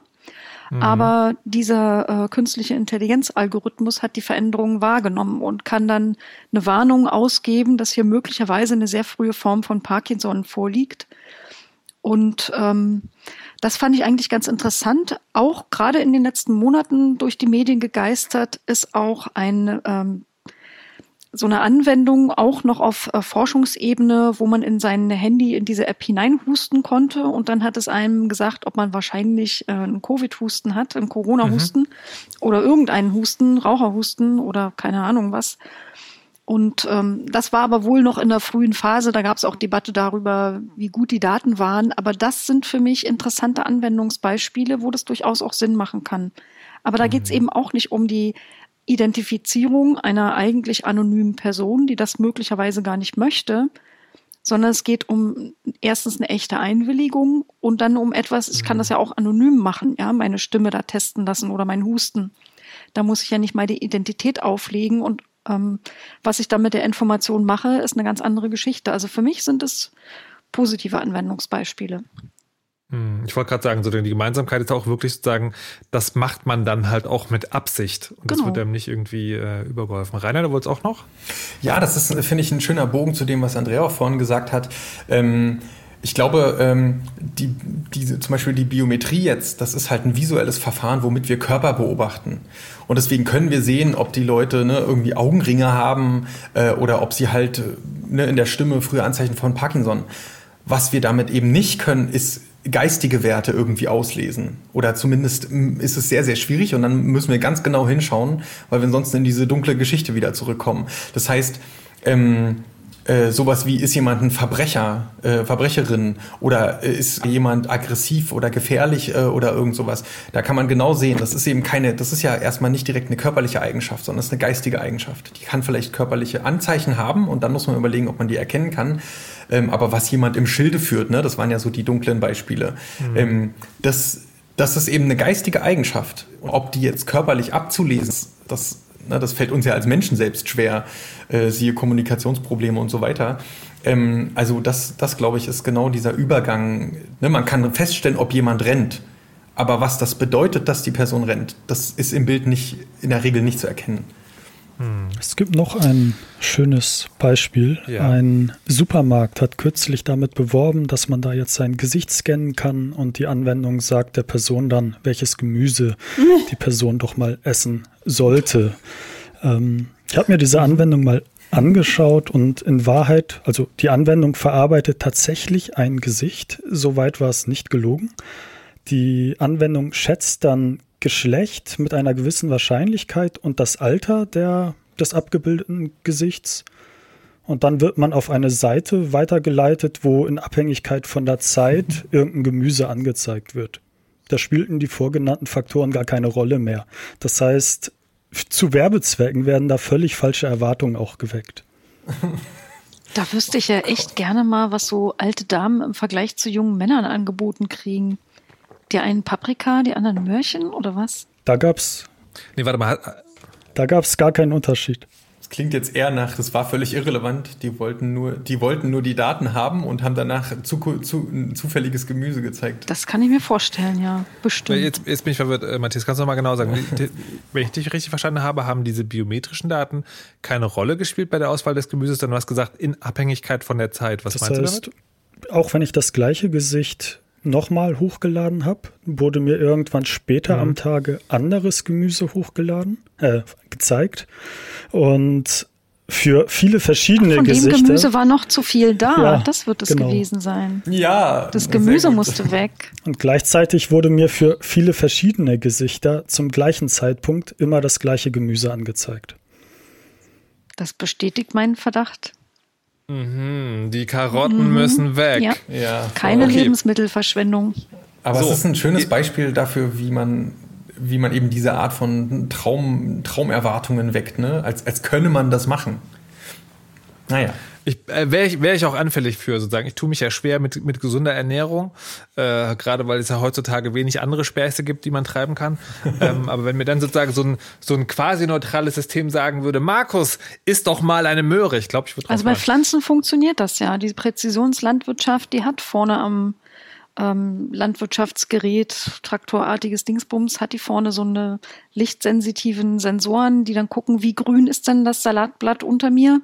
Mhm. Aber dieser äh, künstliche Intelligenzalgorithmus hat die Veränderungen wahrgenommen und kann dann eine Warnung ausgeben, dass hier möglicherweise eine sehr frühe Form von Parkinson vorliegt. Und ähm, das fand ich eigentlich ganz interessant. Auch gerade in den letzten Monaten durch die Medien gegeistert ist auch ein ähm, so eine Anwendung auch noch auf äh, Forschungsebene, wo man in sein Handy in diese App hineinhusten konnte und dann hat es einem gesagt, ob man wahrscheinlich äh, einen Covid-Husten hat, einen Corona-Husten mhm. oder irgendeinen Husten, Raucherhusten oder keine Ahnung was. Und ähm, das war aber wohl noch in der frühen Phase. Da gab es auch Debatte darüber, wie gut die Daten waren. Aber das sind für mich interessante Anwendungsbeispiele, wo das durchaus auch Sinn machen kann. Aber da mhm. geht es eben auch nicht um die Identifizierung einer eigentlich anonymen Person, die das möglicherweise gar nicht möchte, sondern es geht um erstens eine echte Einwilligung und dann um etwas, ich kann das ja auch anonym machen, ja, meine Stimme da testen lassen oder mein Husten. Da muss ich ja nicht meine Identität auflegen und ähm, was ich dann mit der Information mache, ist eine ganz andere Geschichte. Also für mich sind es positive Anwendungsbeispiele. Hm, ich wollte gerade sagen, so die Gemeinsamkeit ist auch wirklich sozusagen, das macht man dann halt auch mit Absicht und genau. das wird einem nicht irgendwie äh, übergeholfen. Rainer, du wolltest auch noch? Ja, das ist, finde ich, ein schöner Bogen zu dem, was Andrea auch vorhin gesagt hat. Ähm, ich glaube, ähm, die, diese, zum Beispiel die Biometrie jetzt, das ist halt ein visuelles Verfahren, womit wir Körper beobachten. Und deswegen können wir sehen, ob die Leute ne, irgendwie Augenringe haben äh, oder ob sie halt ne, in der Stimme frühe Anzeichen von Parkinson. Was wir damit eben nicht können, ist geistige Werte irgendwie auslesen. Oder zumindest ist es sehr, sehr schwierig und dann müssen wir ganz genau hinschauen, weil wir sonst in diese dunkle Geschichte wieder zurückkommen. Das heißt, ähm, äh, sowas wie ist jemand ein Verbrecher, äh, Verbrecherin oder äh, ist jemand aggressiv oder gefährlich äh, oder irgend sowas. Da kann man genau sehen, das ist eben keine, das ist ja erstmal nicht direkt eine körperliche Eigenschaft, sondern es ist eine geistige Eigenschaft. Die kann vielleicht körperliche Anzeichen haben und dann muss man überlegen, ob man die erkennen kann. Ähm, aber was jemand im Schilde führt, ne, das waren ja so die dunklen Beispiele, mhm. ähm, das, das ist eben eine geistige Eigenschaft. Ob die jetzt körperlich abzulesen, das na, das fällt uns ja als Menschen selbst schwer, äh, siehe Kommunikationsprobleme und so weiter. Ähm, also das, das glaube ich, ist genau dieser Übergang. Ne, man kann feststellen, ob jemand rennt. Aber was das bedeutet, dass die Person rennt, das ist im Bild nicht, in der Regel nicht zu erkennen. Hm. Es gibt noch ein schönes Beispiel. Ja. Ein Supermarkt hat kürzlich damit beworben, dass man da jetzt sein Gesicht scannen kann und die Anwendung sagt der Person dann, welches Gemüse die Person doch mal essen sollte. Ähm, ich habe mir diese Anwendung mal angeschaut und in Wahrheit, also die Anwendung verarbeitet tatsächlich ein Gesicht. Soweit war es nicht gelogen. Die Anwendung schätzt dann Geschlecht mit einer gewissen Wahrscheinlichkeit und das Alter der, des abgebildeten Gesichts. Und dann wird man auf eine Seite weitergeleitet, wo in Abhängigkeit von der Zeit irgendein Gemüse angezeigt wird. Da spielten die vorgenannten Faktoren gar keine Rolle mehr. Das heißt, zu Werbezwecken werden da völlig falsche Erwartungen auch geweckt. Da wüsste ich ja echt gerne mal, was so alte Damen im Vergleich zu jungen Männern angeboten kriegen. Die einen Paprika, die anderen Möhrchen oder was? Da gab's. Nee, warte mal. Da gab's gar keinen Unterschied. Das klingt jetzt eher nach, das war völlig irrelevant. Die wollten nur, die wollten nur die Daten haben und haben danach zu, zu, ein zufälliges Gemüse gezeigt. Das kann ich mir vorstellen, ja, bestimmt. Jetzt, jetzt bin ich verwirrt, äh, Matthias, kannst du noch mal genau sagen, wenn ich dich richtig verstanden habe, haben diese biometrischen Daten keine Rolle gespielt bei der Auswahl des Gemüses, sondern du hast gesagt, in Abhängigkeit von der Zeit. Was das meinst heißt, du damit? Auch wenn ich das gleiche Gesicht nochmal hochgeladen habe, wurde mir irgendwann später mhm. am Tage anderes Gemüse hochgeladen, äh, gezeigt. Und für viele verschiedene Ach, von Gesichter. Dem Gemüse war noch zu viel da. Ja, das wird es genau. gewesen sein. Ja. Das Gemüse musste weg. Und gleichzeitig wurde mir für viele verschiedene Gesichter zum gleichen Zeitpunkt immer das gleiche Gemüse angezeigt. Das bestätigt meinen Verdacht. Mhm, die Karotten mhm. müssen weg. Ja. ja. Keine okay. Lebensmittelverschwendung. Aber so. es ist ein schönes Beispiel dafür, wie man, wie man eben diese Art von Traum, Traumerwartungen weckt, ne? als, als könne man das machen. Naja. Ich, äh, wäre ich, wär ich auch anfällig für, sozusagen. Ich tue mich ja schwer mit, mit gesunder Ernährung, äh, gerade weil es ja heutzutage wenig andere Späße gibt, die man treiben kann. ähm, aber wenn mir dann sozusagen so ein, so ein quasi neutrales System sagen würde, Markus, isst doch mal eine Möhre, ich glaube, ich würde Also bei Pflanzen funktioniert das ja. Die Präzisionslandwirtschaft, die hat vorne am ähm, Landwirtschaftsgerät, traktorartiges Dingsbums, hat die vorne so eine lichtsensitiven Sensoren, die dann gucken, wie grün ist denn das Salatblatt unter mir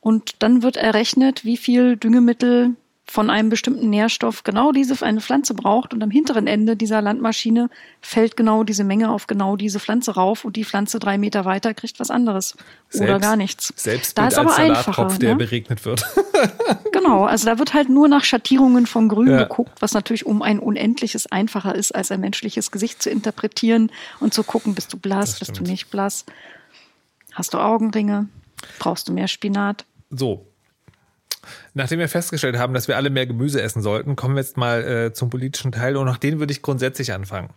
und dann wird errechnet, wie viel Düngemittel von einem bestimmten Nährstoff genau diese eine Pflanze braucht und am hinteren Ende dieser Landmaschine fällt genau diese Menge auf genau diese Pflanze rauf und die Pflanze drei Meter weiter kriegt was anderes selbst, oder gar nichts. Selbst da ist aber einfacher, der ne? beregnet wird. genau, also da wird halt nur nach Schattierungen von Grün ja. geguckt, was natürlich um ein unendliches einfacher ist, als ein menschliches Gesicht zu interpretieren und zu gucken, bist du blass, bist du nicht blass, hast du Augenringe, brauchst du mehr Spinat. So, Nachdem wir festgestellt haben, dass wir alle mehr Gemüse essen sollten, kommen wir jetzt mal äh, zum politischen Teil und nach den würde ich grundsätzlich anfangen.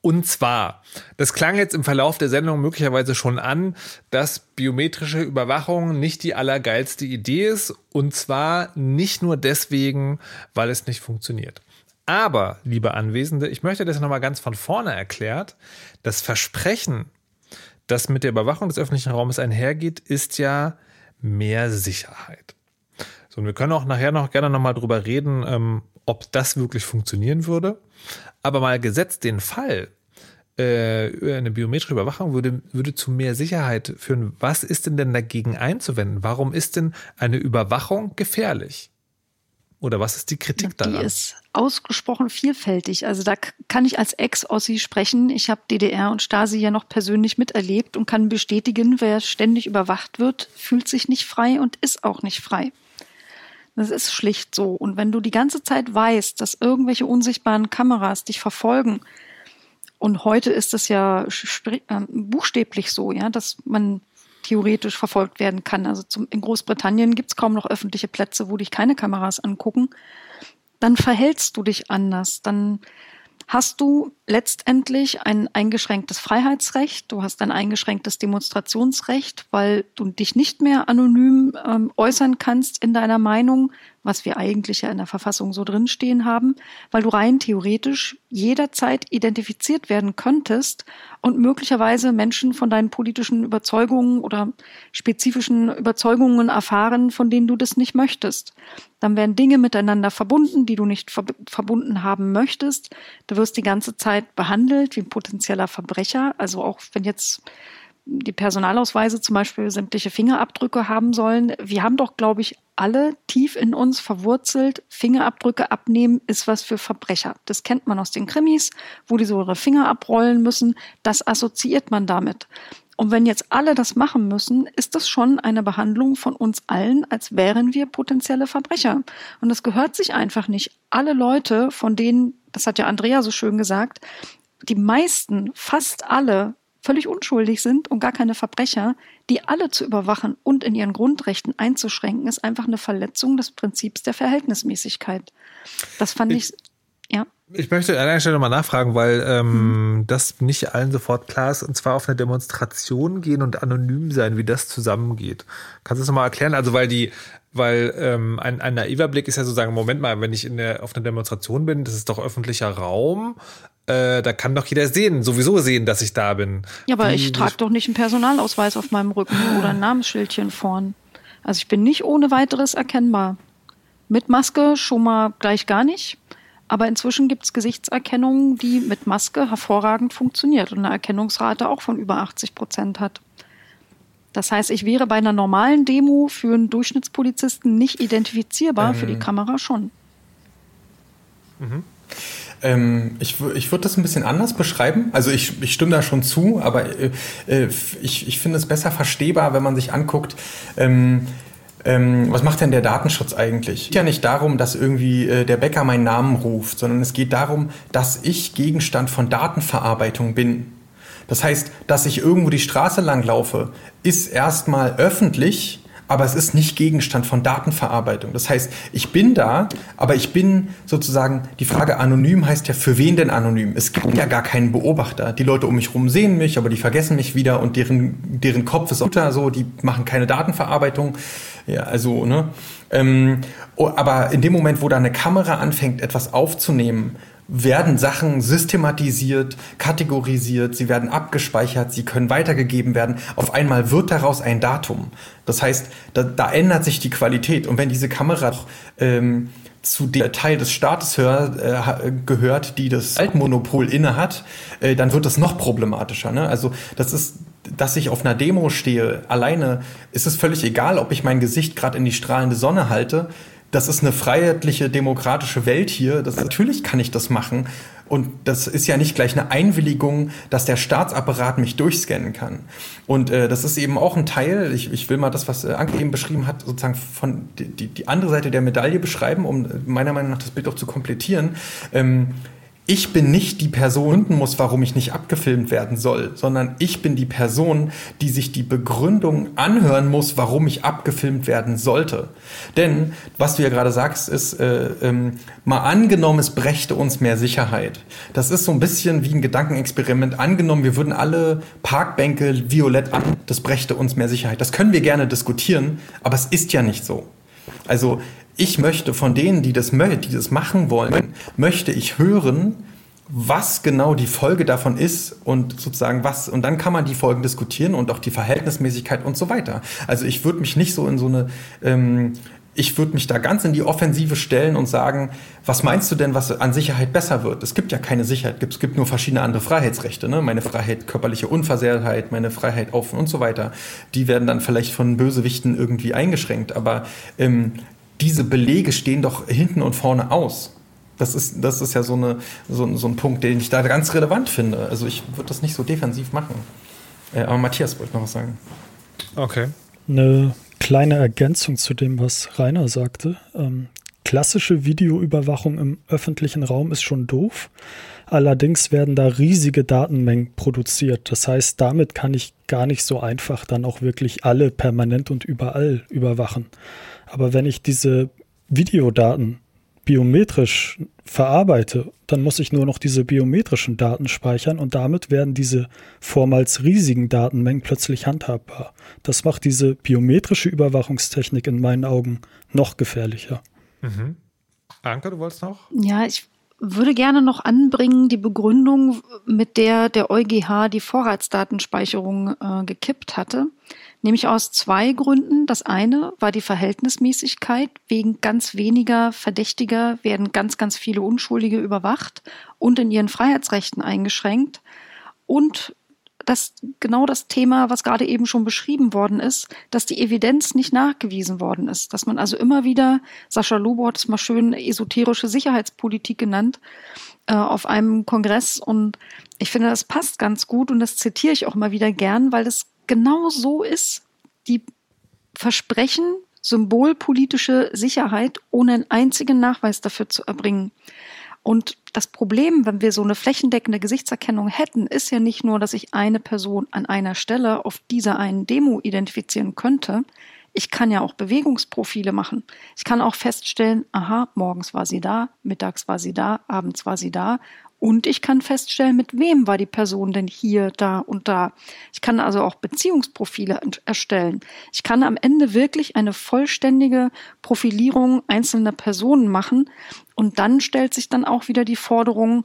Und zwar, das klang jetzt im Verlauf der Sendung möglicherweise schon an, dass biometrische Überwachung nicht die allergeilste Idee ist und zwar nicht nur deswegen, weil es nicht funktioniert. Aber, liebe Anwesende, ich möchte das nochmal ganz von vorne erklärt. Das Versprechen, das mit der Überwachung des öffentlichen Raumes einhergeht, ist ja mehr Sicherheit. So, und wir können auch nachher noch gerne nochmal drüber reden, ähm, ob das wirklich funktionieren würde. Aber mal gesetzt den Fall, äh, eine biometrische Überwachung würde, würde zu mehr Sicherheit führen. Was ist denn denn dagegen einzuwenden? Warum ist denn eine Überwachung gefährlich? Oder was ist die Kritik daran? Die ist ausgesprochen vielfältig. Also da kann ich als Ex-Ossi sprechen. Ich habe DDR und Stasi ja noch persönlich miterlebt und kann bestätigen, wer ständig überwacht wird, fühlt sich nicht frei und ist auch nicht frei. Das ist schlicht so. Und wenn du die ganze Zeit weißt, dass irgendwelche unsichtbaren Kameras dich verfolgen, und heute ist es ja ähm, buchstäblich so, ja, dass man theoretisch verfolgt werden kann. Also zum, in Großbritannien gibt es kaum noch öffentliche Plätze, wo dich keine Kameras angucken. Dann verhältst du dich anders. Dann hast du letztendlich ein eingeschränktes Freiheitsrecht, du hast ein eingeschränktes Demonstrationsrecht, weil du dich nicht mehr anonym ähm, äußern kannst in deiner Meinung, was wir eigentlich ja in der Verfassung so drinstehen haben, weil du rein theoretisch jederzeit identifiziert werden könntest und möglicherweise Menschen von deinen politischen Überzeugungen oder spezifischen Überzeugungen erfahren, von denen du das nicht möchtest. Dann werden Dinge miteinander verbunden, die du nicht ver verbunden haben möchtest. Du wirst die ganze Zeit behandelt wie ein potenzieller Verbrecher. Also auch wenn jetzt die Personalausweise zum Beispiel sämtliche Fingerabdrücke haben sollen. Wir haben doch, glaube ich, alle tief in uns verwurzelt, Fingerabdrücke abnehmen ist was für Verbrecher. Das kennt man aus den Krimis, wo die so ihre Finger abrollen müssen. Das assoziiert man damit. Und wenn jetzt alle das machen müssen, ist das schon eine Behandlung von uns allen, als wären wir potenzielle Verbrecher. Und das gehört sich einfach nicht. Alle Leute, von denen, das hat ja Andrea so schön gesagt, die meisten, fast alle völlig unschuldig sind und gar keine Verbrecher, die alle zu überwachen und in ihren Grundrechten einzuschränken, ist einfach eine Verletzung des Prinzips der Verhältnismäßigkeit. Das fand ich, ich ja. Ich möchte an einer Stelle mal nachfragen, weil ähm, mhm. das nicht allen sofort klar ist, und zwar auf eine Demonstration gehen und anonym sein, wie das zusammengeht. Kannst du das nochmal erklären? Also, weil die, weil ähm, ein, ein naiver Blick ist ja sozusagen, Moment mal, wenn ich in der, auf einer Demonstration bin, das ist doch öffentlicher Raum, äh, da kann doch jeder sehen, sowieso sehen, dass ich da bin. Ja, aber Wie, ich trage doch nicht einen Personalausweis auf meinem Rücken oder ein Namensschildchen vorn. Also ich bin nicht ohne weiteres erkennbar. Mit Maske schon mal gleich gar nicht. Aber inzwischen gibt es Gesichtserkennung, die mit Maske hervorragend funktioniert und eine Erkennungsrate auch von über 80 Prozent hat. Das heißt, ich wäre bei einer normalen Demo für einen Durchschnittspolizisten nicht identifizierbar, ähm. für die ähm. Kamera schon. Mhm. Ähm, ich ich würde das ein bisschen anders beschreiben. Also ich, ich stimme da schon zu, aber äh, äh, ich, ich finde es besser verstehbar, wenn man sich anguckt, ähm, ähm, was macht denn der Datenschutz eigentlich? Es geht ja nicht darum, dass irgendwie äh, der Bäcker meinen Namen ruft, sondern es geht darum, dass ich Gegenstand von Datenverarbeitung bin. Das heißt, dass ich irgendwo die Straße lang laufe, ist erstmal öffentlich, aber es ist nicht Gegenstand von Datenverarbeitung. Das heißt, ich bin da, aber ich bin sozusagen, die Frage anonym heißt ja, für wen denn anonym? Es gibt ja gar keinen Beobachter. Die Leute um mich rum sehen mich, aber die vergessen mich wieder und deren, deren Kopf ist unter so, die machen keine Datenverarbeitung. Ja, also, ne? Ähm, oh, aber in dem Moment, wo da eine Kamera anfängt, etwas aufzunehmen, werden Sachen systematisiert, kategorisiert, sie werden abgespeichert, sie können weitergegeben werden. Auf einmal wird daraus ein Datum. Das heißt, da, da ändert sich die Qualität. Und wenn diese Kamera ähm, zu dem Teil des Staates hör, äh, gehört, die das Altmonopol innehat, äh, dann wird das noch problematischer. Ne? Also das ist, dass ich auf einer Demo stehe, alleine ist es völlig egal, ob ich mein Gesicht gerade in die strahlende Sonne halte das ist eine freiheitliche, demokratische Welt hier. Das, natürlich kann ich das machen. Und das ist ja nicht gleich eine Einwilligung, dass der Staatsapparat mich durchscannen kann. Und äh, das ist eben auch ein Teil, ich, ich will mal das, was äh, Anke eben beschrieben hat, sozusagen von die, die andere Seite der Medaille beschreiben, um äh, meiner Meinung nach das Bild auch zu komplettieren. Ähm, ich bin nicht die Person muss, warum ich nicht abgefilmt werden soll, sondern ich bin die Person, die sich die Begründung anhören muss, warum ich abgefilmt werden sollte. Denn was du ja gerade sagst, ist äh, ähm, mal angenommen, es brächte uns mehr Sicherheit. Das ist so ein bisschen wie ein Gedankenexperiment. Angenommen, wir würden alle Parkbänke violett an, das brächte uns mehr Sicherheit. Das können wir gerne diskutieren, aber es ist ja nicht so. Also ich möchte von denen, die das, die das machen wollen, möchte ich hören, was genau die Folge davon ist und sozusagen was, und dann kann man die Folgen diskutieren und auch die Verhältnismäßigkeit und so weiter. Also ich würde mich nicht so in so eine, ähm, ich würde mich da ganz in die Offensive stellen und sagen, was meinst du denn, was an Sicherheit besser wird? Es gibt ja keine Sicherheit, es gibt nur verschiedene andere Freiheitsrechte. Ne? Meine Freiheit, körperliche Unversehrtheit, meine Freiheit auf und so weiter. Die werden dann vielleicht von Bösewichten irgendwie eingeschränkt. Aber ähm, diese Belege stehen doch hinten und vorne aus. Das ist, das ist ja so, eine, so, so ein Punkt, den ich da ganz relevant finde. Also ich würde das nicht so defensiv machen. Äh, aber Matthias wollte noch was sagen. Okay. Eine kleine Ergänzung zu dem, was Rainer sagte. Ähm, klassische Videoüberwachung im öffentlichen Raum ist schon doof. Allerdings werden da riesige Datenmengen produziert. Das heißt, damit kann ich gar nicht so einfach dann auch wirklich alle permanent und überall überwachen. Aber wenn ich diese Videodaten biometrisch verarbeite, dann muss ich nur noch diese biometrischen Daten speichern und damit werden diese vormals riesigen Datenmengen plötzlich handhabbar. Das macht diese biometrische Überwachungstechnik in meinen Augen noch gefährlicher. Mhm. Anke, du wolltest noch? Ja, ich würde gerne noch anbringen die Begründung, mit der der EuGH die Vorratsdatenspeicherung äh, gekippt hatte. Nämlich aus zwei Gründen. Das eine war die Verhältnismäßigkeit. Wegen ganz weniger Verdächtiger werden ganz, ganz viele Unschuldige überwacht und in ihren Freiheitsrechten eingeschränkt. Und das genau das Thema, was gerade eben schon beschrieben worden ist, dass die Evidenz nicht nachgewiesen worden ist. Dass man also immer wieder, Sascha Lobo hat es mal schön esoterische Sicherheitspolitik genannt, äh, auf einem Kongress. Und ich finde, das passt ganz gut und das zitiere ich auch mal wieder gern, weil es genau so ist. Die versprechen symbolpolitische Sicherheit, ohne einen einzigen Nachweis dafür zu erbringen. Und das Problem, wenn wir so eine flächendeckende Gesichtserkennung hätten, ist ja nicht nur, dass ich eine Person an einer Stelle auf dieser einen Demo identifizieren könnte. Ich kann ja auch Bewegungsprofile machen. Ich kann auch feststellen, aha, morgens war sie da, mittags war sie da, abends war sie da und ich kann feststellen, mit wem war die Person denn hier, da und da. Ich kann also auch Beziehungsprofile erstellen. Ich kann am Ende wirklich eine vollständige Profilierung einzelner Personen machen. Und dann stellt sich dann auch wieder die Forderung,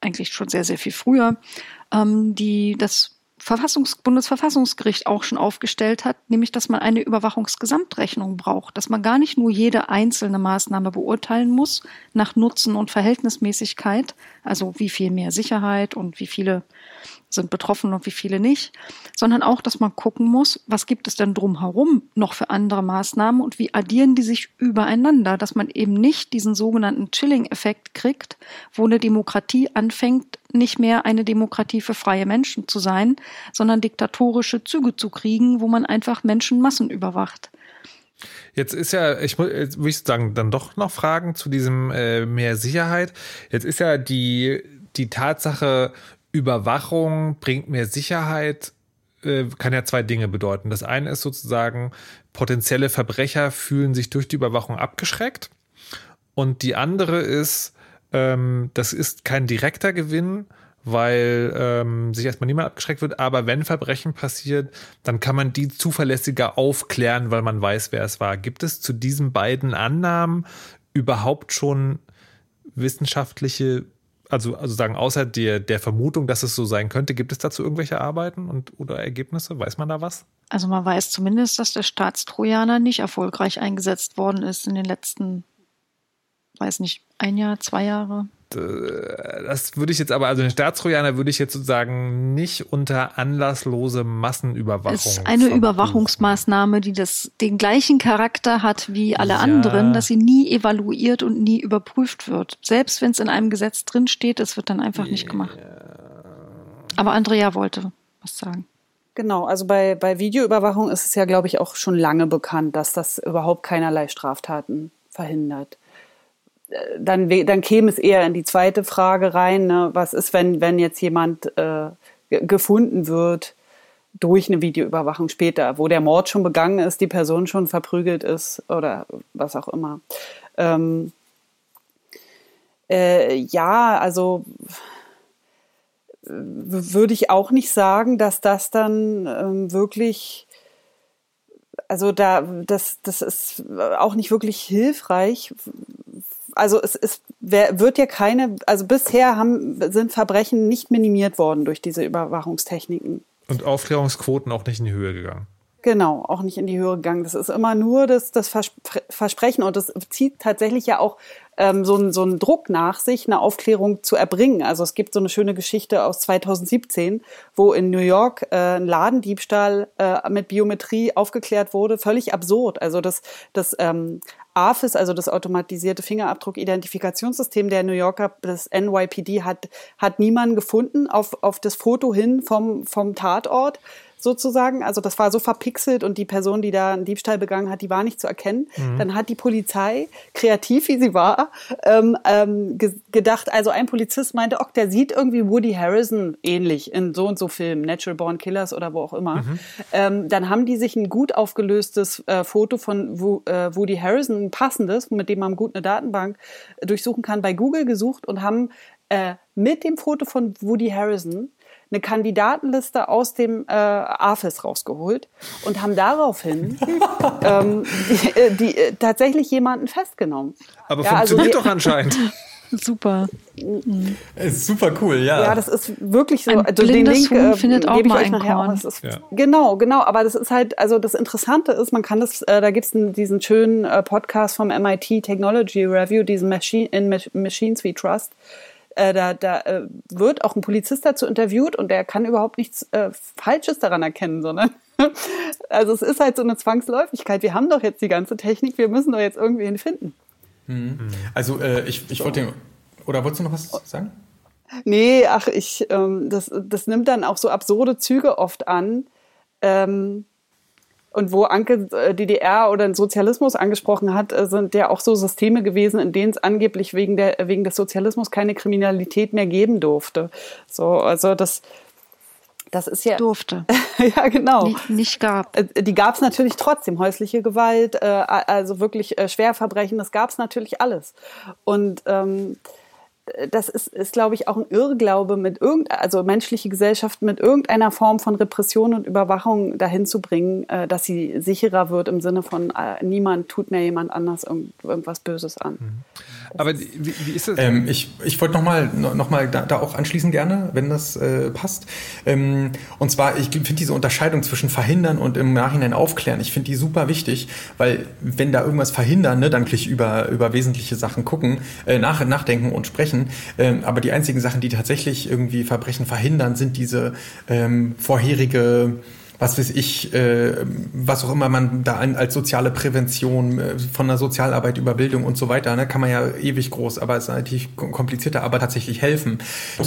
eigentlich schon sehr, sehr viel früher, ähm, die das Verfassungs Bundesverfassungsgericht auch schon aufgestellt hat, nämlich dass man eine Überwachungsgesamtrechnung braucht, dass man gar nicht nur jede einzelne Maßnahme beurteilen muss nach Nutzen und Verhältnismäßigkeit, also wie viel mehr Sicherheit und wie viele sind betroffen und wie viele nicht, sondern auch, dass man gucken muss, was gibt es denn drumherum noch für andere Maßnahmen und wie addieren die sich übereinander, dass man eben nicht diesen sogenannten Chilling-Effekt kriegt, wo eine Demokratie anfängt, nicht mehr eine Demokratie für freie Menschen zu sein, sondern diktatorische Züge zu kriegen, wo man einfach Menschenmassen überwacht. Jetzt ist ja, ich muss, jetzt würde ich sagen, dann doch noch Fragen zu diesem äh, mehr Sicherheit. Jetzt ist ja die, die Tatsache, Überwachung bringt mehr Sicherheit, äh, kann ja zwei Dinge bedeuten. Das eine ist sozusagen, potenzielle Verbrecher fühlen sich durch die Überwachung abgeschreckt. Und die andere ist, ähm, das ist kein direkter Gewinn, weil ähm, sich erstmal niemand abgeschreckt wird. Aber wenn Verbrechen passiert, dann kann man die zuverlässiger aufklären, weil man weiß, wer es war. Gibt es zu diesen beiden Annahmen überhaupt schon wissenschaftliche also, also sagen, außer der, der Vermutung, dass es so sein könnte, gibt es dazu irgendwelche Arbeiten und oder Ergebnisse? Weiß man da was? Also man weiß zumindest, dass der Staatstrojaner nicht erfolgreich eingesetzt worden ist in den letzten, weiß nicht, ein Jahr, zwei Jahre. Äh, das würde ich jetzt aber, also den Staatstrojaner würde ich jetzt sozusagen nicht unter anlasslose Massenüberwachung. Es ist eine verbuchen. Überwachungsmaßnahme, die das, den gleichen Charakter hat wie alle ja. anderen, dass sie nie evaluiert und nie überprüft wird. Selbst wenn es in einem Gesetz drinsteht, es wird dann einfach yeah. nicht gemacht. Aber Andrea wollte was sagen. Genau, also bei, bei Videoüberwachung ist es ja, glaube ich, auch schon lange bekannt, dass das überhaupt keinerlei Straftaten verhindert dann, dann käme es eher in die zweite Frage rein, ne? was ist, wenn, wenn jetzt jemand äh, gefunden wird durch eine Videoüberwachung später, wo der Mord schon begangen ist, die Person schon verprügelt ist oder was auch immer. Ähm, äh, ja, also würde ich auch nicht sagen, dass das dann ähm, wirklich also da das das ist auch nicht wirklich hilfreich also es, es wird ja keine, also bisher haben, sind Verbrechen nicht minimiert worden durch diese Überwachungstechniken. Und Aufklärungsquoten auch nicht in die Höhe gegangen. Genau, auch nicht in die Höhe gegangen. Das ist immer nur das, das Versprechen und das zieht tatsächlich ja auch ähm, so, ein, so einen Druck nach sich, eine Aufklärung zu erbringen. Also es gibt so eine schöne Geschichte aus 2017, wo in New York äh, ein Ladendiebstahl äh, mit Biometrie aufgeklärt wurde. Völlig absurd. Also das, das ähm, AFIS, also das automatisierte Fingerabdruck-Identifikationssystem der New Yorker, das NYPD, hat, hat niemanden gefunden auf, auf das Foto hin vom, vom Tatort sozusagen. Also das war so verpixelt und die Person, die da einen Diebstahl begangen hat, die war nicht zu erkennen. Mhm. Dann hat die Polizei, kreativ wie sie war, ähm, ähm, ge gedacht, also ein Polizist meinte, ok, der sieht irgendwie Woody Harrison ähnlich in so und so Filmen, Natural Born Killers oder wo auch immer. Mhm. Ähm, dann haben die sich ein gut aufgelöstes äh, Foto von Wo äh, Woody Harrison, ein passendes, mit dem man gut eine Datenbank durchsuchen kann, bei Google gesucht und haben äh, mit dem Foto von Woody Harrison eine Kandidatenliste aus dem äh, AFIS rausgeholt und haben daraufhin ähm, die, äh, die, äh, tatsächlich jemanden festgenommen. Aber ja, also funktioniert also, doch anscheinend. Super. Ist super cool, ja. Ja, das ist wirklich so. Ein also den Link äh, findet auch mal ein Korn. Ist, ja. Genau, genau. Aber das ist halt, also das Interessante ist, man kann das, äh, da gibt's diesen schönen äh, Podcast vom MIT Technology Review, diesen Machine in Machines We Trust äh, da, da äh, wird auch ein Polizist dazu interviewt und der kann überhaupt nichts äh, Falsches daran erkennen, sondern also es ist halt so eine Zwangsläufigkeit. Wir haben doch jetzt die ganze Technik, wir müssen doch jetzt irgendwie ihn finden. Mhm. Also äh, ich, ich so. wollte, oder wolltest du noch was sagen? Nee, ach, ich, ähm, das, das nimmt dann auch so absurde Züge oft an. Ähm, und wo Anke äh, DDR oder den Sozialismus angesprochen hat, äh, sind ja auch so Systeme gewesen, in denen es angeblich wegen, der, wegen des Sozialismus keine Kriminalität mehr geben durfte. So, also das, das ist ja. Durfte. ja, genau. Nicht, nicht gab. Äh, die gab es natürlich trotzdem. Häusliche Gewalt, also wirklich Schwerverbrechen, das gab es natürlich alles. Und ähm, das ist, ist glaube ich, auch ein Irrglaube, mit irgend, also menschliche Gesellschaft mit irgendeiner Form von Repression und Überwachung dahin zu bringen, äh, dass sie sicherer wird im Sinne von äh, niemand tut mir jemand anders irgendwas Böses an. Mhm. Aber wie, wie, ist das? Ähm, ich ich wollte nochmal noch mal da, da, auch anschließen gerne, wenn das äh, passt. Ähm, und zwar, ich finde diese Unterscheidung zwischen verhindern und im Nachhinein aufklären, ich finde die super wichtig, weil wenn da irgendwas verhindern, ne, dann gleich über, über wesentliche Sachen gucken, äh, nach, nachdenken und sprechen. Ähm, aber die einzigen Sachen, die tatsächlich irgendwie Verbrechen verhindern, sind diese ähm, vorherige was weiß ich, äh, was auch immer man da als soziale Prävention äh, von der Sozialarbeit über Bildung und so weiter, ne, kann man ja ewig groß, aber es ist natürlich komplizierter, aber tatsächlich helfen.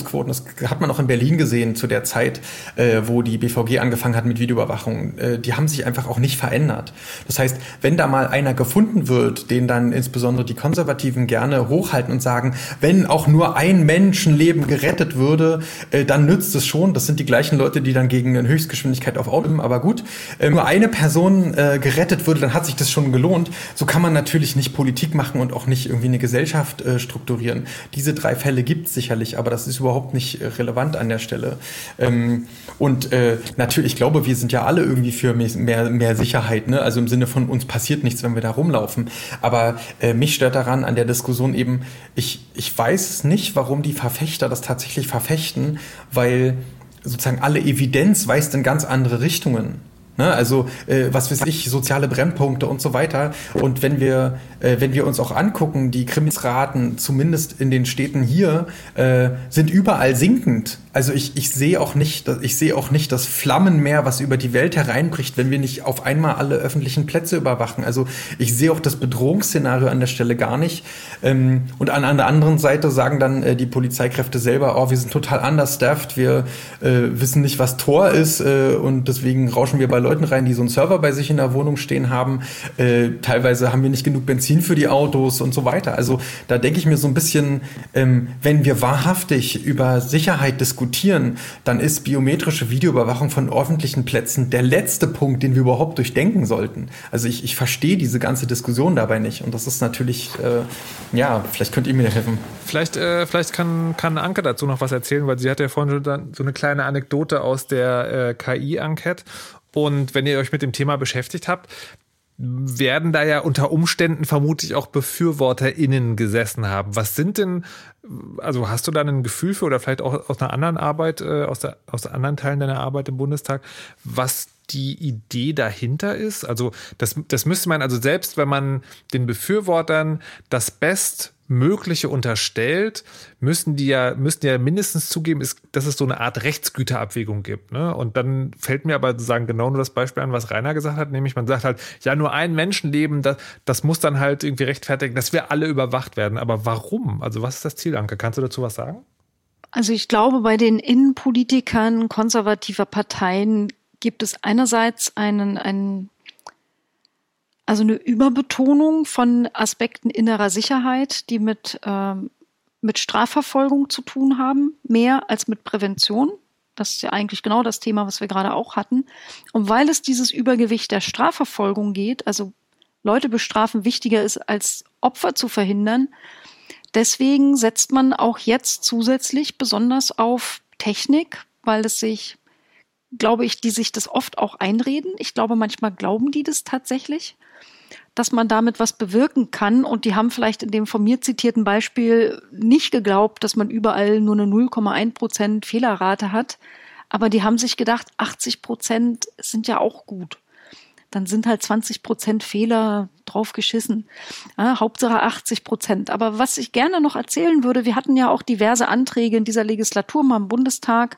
Quoten, das hat man auch in Berlin gesehen zu der Zeit, äh, wo die BVG angefangen hat mit Videoüberwachung. Äh, die haben sich einfach auch nicht verändert. Das heißt, wenn da mal einer gefunden wird, den dann insbesondere die Konservativen gerne hochhalten und sagen, wenn auch nur ein Menschenleben gerettet würde, äh, dann nützt es schon. Das sind die gleichen Leute, die dann gegen eine Höchstgeschwindigkeit auf Auto Auto, aber gut, äh, nur eine Person äh, gerettet würde, dann hat sich das schon gelohnt. So kann man natürlich nicht Politik machen und auch nicht irgendwie eine Gesellschaft äh, strukturieren. Diese drei Fälle gibt es sicherlich, aber das ist überhaupt nicht äh, relevant an der Stelle. Ähm, und äh, natürlich, ich glaube, wir sind ja alle irgendwie für mehr, mehr Sicherheit, ne? also im Sinne von uns passiert nichts, wenn wir da rumlaufen. Aber äh, mich stört daran an der Diskussion eben, ich, ich weiß nicht, warum die Verfechter das tatsächlich verfechten, weil sozusagen alle Evidenz weist in ganz andere Richtungen. Ne? Also äh, was weiß ich, soziale Brennpunkte und so weiter. Und wenn wir, äh, wenn wir uns auch angucken, die Krimisraten, zumindest in den Städten hier, äh, sind überall sinkend. Also ich, ich sehe auch nicht, ich sehe auch nicht das Flammenmeer, was über die Welt hereinbricht, wenn wir nicht auf einmal alle öffentlichen Plätze überwachen. Also ich sehe auch das Bedrohungsszenario an der Stelle gar nicht. Ähm, und an, an der anderen Seite sagen dann äh, die Polizeikräfte selber, oh, wir sind total understaffed, wir äh, wissen nicht, was Tor ist äh, und deswegen rauschen wir bei Leuten rein, die so einen Server bei sich in der Wohnung stehen haben. Äh, teilweise haben wir nicht genug Benzin für die Autos und so weiter. Also da denke ich mir so ein bisschen, ähm, wenn wir wahrhaftig über Sicherheit diskutieren, dann ist biometrische Videoüberwachung von öffentlichen Plätzen der letzte Punkt, den wir überhaupt durchdenken sollten. Also ich, ich verstehe diese ganze Diskussion dabei nicht und das ist natürlich, äh, ja, vielleicht könnt ihr mir helfen. Vielleicht, äh, vielleicht kann, kann Anke dazu noch was erzählen, weil sie hat ja vorhin so eine kleine Anekdote aus der äh, KI-Enquete und wenn ihr euch mit dem Thema beschäftigt habt, werden da ja unter Umständen vermutlich auch BefürworterInnen gesessen haben. Was sind denn, also hast du da ein Gefühl für oder vielleicht auch aus einer anderen Arbeit, äh, aus, der, aus anderen Teilen deiner Arbeit im Bundestag, was die Idee dahinter ist? Also das, das müsste man, also selbst wenn man den Befürwortern das Best Mögliche unterstellt, müssen die ja, müssten ja mindestens zugeben, ist, dass es so eine Art Rechtsgüterabwägung gibt. Ne? Und dann fällt mir aber sozusagen genau nur das Beispiel an, was Rainer gesagt hat, nämlich man sagt halt, ja, nur ein Menschenleben, das, das muss dann halt irgendwie rechtfertigen, dass wir alle überwacht werden. Aber warum? Also was ist das Ziel, Anke? Kannst du dazu was sagen? Also ich glaube, bei den Innenpolitikern konservativer Parteien gibt es einerseits einen, einen also eine Überbetonung von Aspekten innerer Sicherheit, die mit, ähm, mit Strafverfolgung zu tun haben, mehr als mit Prävention. Das ist ja eigentlich genau das Thema, was wir gerade auch hatten. Und weil es dieses Übergewicht der Strafverfolgung geht, also Leute bestrafen wichtiger ist, als Opfer zu verhindern, deswegen setzt man auch jetzt zusätzlich besonders auf Technik, weil es sich, glaube ich, die sich das oft auch einreden. Ich glaube, manchmal glauben die das tatsächlich dass man damit was bewirken kann. Und die haben vielleicht in dem von mir zitierten Beispiel nicht geglaubt, dass man überall nur eine 0,1 Prozent Fehlerrate hat. Aber die haben sich gedacht, 80 Prozent sind ja auch gut. Dann sind halt 20 Prozent Fehler drauf geschissen. Ja, Hauptsache 80 Prozent. Aber was ich gerne noch erzählen würde, wir hatten ja auch diverse Anträge in dieser Legislatur mal im Bundestag,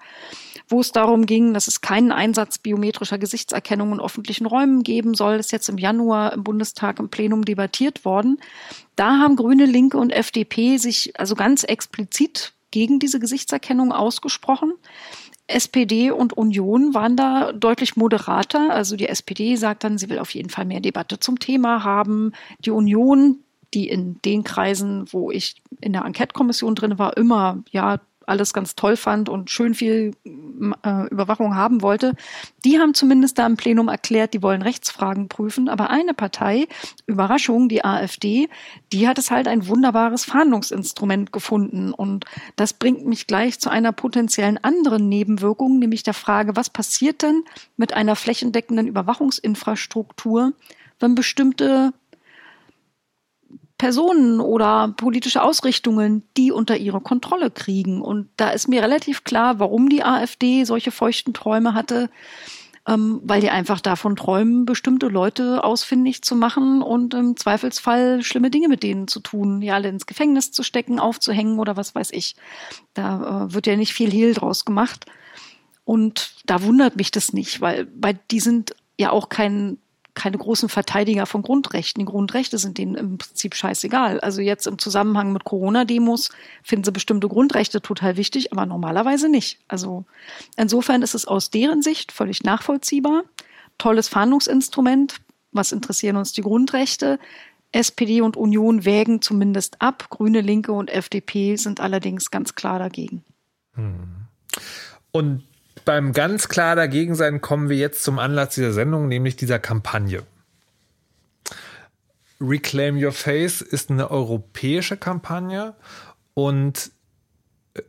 wo es darum ging, dass es keinen Einsatz biometrischer Gesichtserkennung in öffentlichen Räumen geben soll. Das ist jetzt im Januar im Bundestag im Plenum debattiert worden. Da haben Grüne, Linke und FDP sich also ganz explizit gegen diese Gesichtserkennung ausgesprochen. SPD und Union waren da deutlich moderater. Also die SPD sagt dann, sie will auf jeden Fall mehr Debatte zum Thema haben. Die Union, die in den Kreisen, wo ich in der Enquete-Kommission drin war, immer ja alles ganz toll fand und schön viel äh, Überwachung haben wollte, die haben zumindest da im Plenum erklärt, die wollen Rechtsfragen prüfen. Aber eine Partei, Überraschung, die AfD, die hat es halt ein wunderbares Fahndungsinstrument gefunden. Und das bringt mich gleich zu einer potenziellen anderen Nebenwirkung, nämlich der Frage, was passiert denn mit einer flächendeckenden Überwachungsinfrastruktur, wenn bestimmte Personen oder politische Ausrichtungen, die unter ihre Kontrolle kriegen. Und da ist mir relativ klar, warum die AfD solche feuchten Träume hatte, ähm, weil die einfach davon träumen, bestimmte Leute ausfindig zu machen und im Zweifelsfall schlimme Dinge mit denen zu tun, die alle ins Gefängnis zu stecken, aufzuhängen oder was weiß ich. Da äh, wird ja nicht viel Hehl draus gemacht. Und da wundert mich das nicht, weil bei die sind ja auch kein keine großen Verteidiger von Grundrechten. Die Grundrechte sind denen im Prinzip scheißegal. Also jetzt im Zusammenhang mit Corona-Demos finden sie bestimmte Grundrechte total wichtig, aber normalerweise nicht. Also insofern ist es aus deren Sicht völlig nachvollziehbar. Tolles Fahndungsinstrument. Was interessieren uns die Grundrechte? SPD und Union wägen zumindest ab. Grüne, Linke und FDP sind allerdings ganz klar dagegen. Hm. Und beim ganz klar dagegen sein kommen wir jetzt zum Anlass dieser Sendung, nämlich dieser Kampagne. Reclaim Your Face ist eine europäische Kampagne und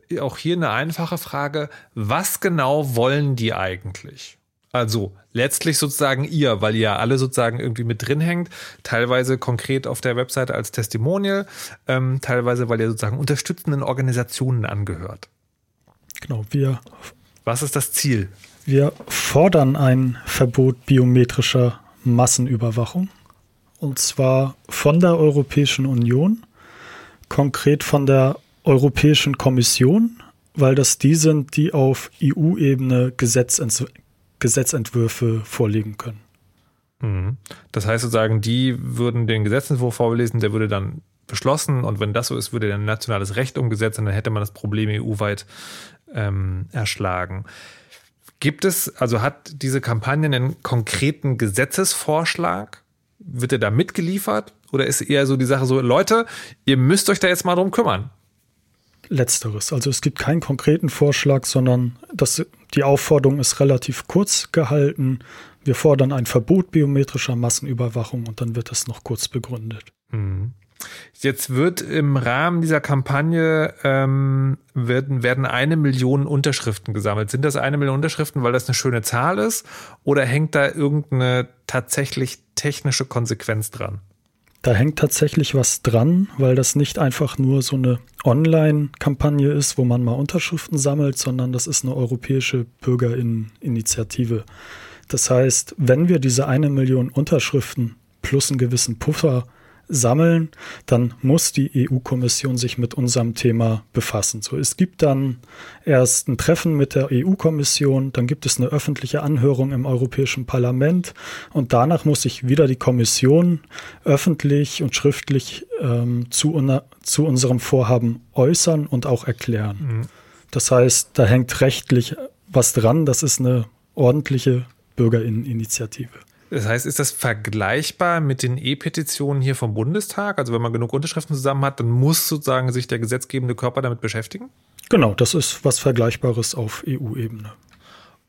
äh, auch hier eine einfache Frage, was genau wollen die eigentlich? Also letztlich sozusagen ihr, weil ihr ja alle sozusagen irgendwie mit drin hängt, teilweise konkret auf der Webseite als Testimonial, ähm, teilweise weil ihr sozusagen unterstützenden Organisationen angehört. Genau, wir was ist das Ziel? Wir fordern ein Verbot biometrischer Massenüberwachung. Und zwar von der Europäischen Union, konkret von der Europäischen Kommission, weil das die sind, die auf EU-Ebene Gesetzent Gesetzentwürfe vorlegen können. Mhm. Das heißt sozusagen, die würden den Gesetzentwurf vorlesen, der würde dann beschlossen und wenn das so ist, würde dann nationales Recht umgesetzt und dann hätte man das Problem EU-weit ähm, erschlagen. Gibt es, also hat diese Kampagne einen konkreten Gesetzesvorschlag? Wird er da mitgeliefert? Oder ist eher so die Sache so, Leute, ihr müsst euch da jetzt mal drum kümmern? Letzteres. Also es gibt keinen konkreten Vorschlag, sondern das, die Aufforderung ist relativ kurz gehalten. Wir fordern ein Verbot biometrischer Massenüberwachung und dann wird das noch kurz begründet. Mhm. Jetzt wird im Rahmen dieser Kampagne ähm, werden, werden eine Million Unterschriften gesammelt. Sind das eine Million Unterschriften, weil das eine schöne Zahl ist? Oder hängt da irgendeine tatsächlich technische Konsequenz dran? Da hängt tatsächlich was dran, weil das nicht einfach nur so eine Online-Kampagne ist, wo man mal Unterschriften sammelt, sondern das ist eine europäische Bürgerinitiative. Das heißt, wenn wir diese eine Million Unterschriften plus einen gewissen Puffer sammeln, dann muss die EU-Kommission sich mit unserem Thema befassen. So, es gibt dann erst ein Treffen mit der EU-Kommission, dann gibt es eine öffentliche Anhörung im Europäischen Parlament und danach muss sich wieder die Kommission öffentlich und schriftlich ähm, zu, zu unserem Vorhaben äußern und auch erklären. Mhm. Das heißt, da hängt rechtlich was dran. Das ist eine ordentliche Bürgerinneninitiative. Das heißt, ist das vergleichbar mit den E-Petitionen hier vom Bundestag? Also wenn man genug Unterschriften zusammen hat, dann muss sozusagen sich der gesetzgebende Körper damit beschäftigen? Genau, das ist was Vergleichbares auf EU-Ebene.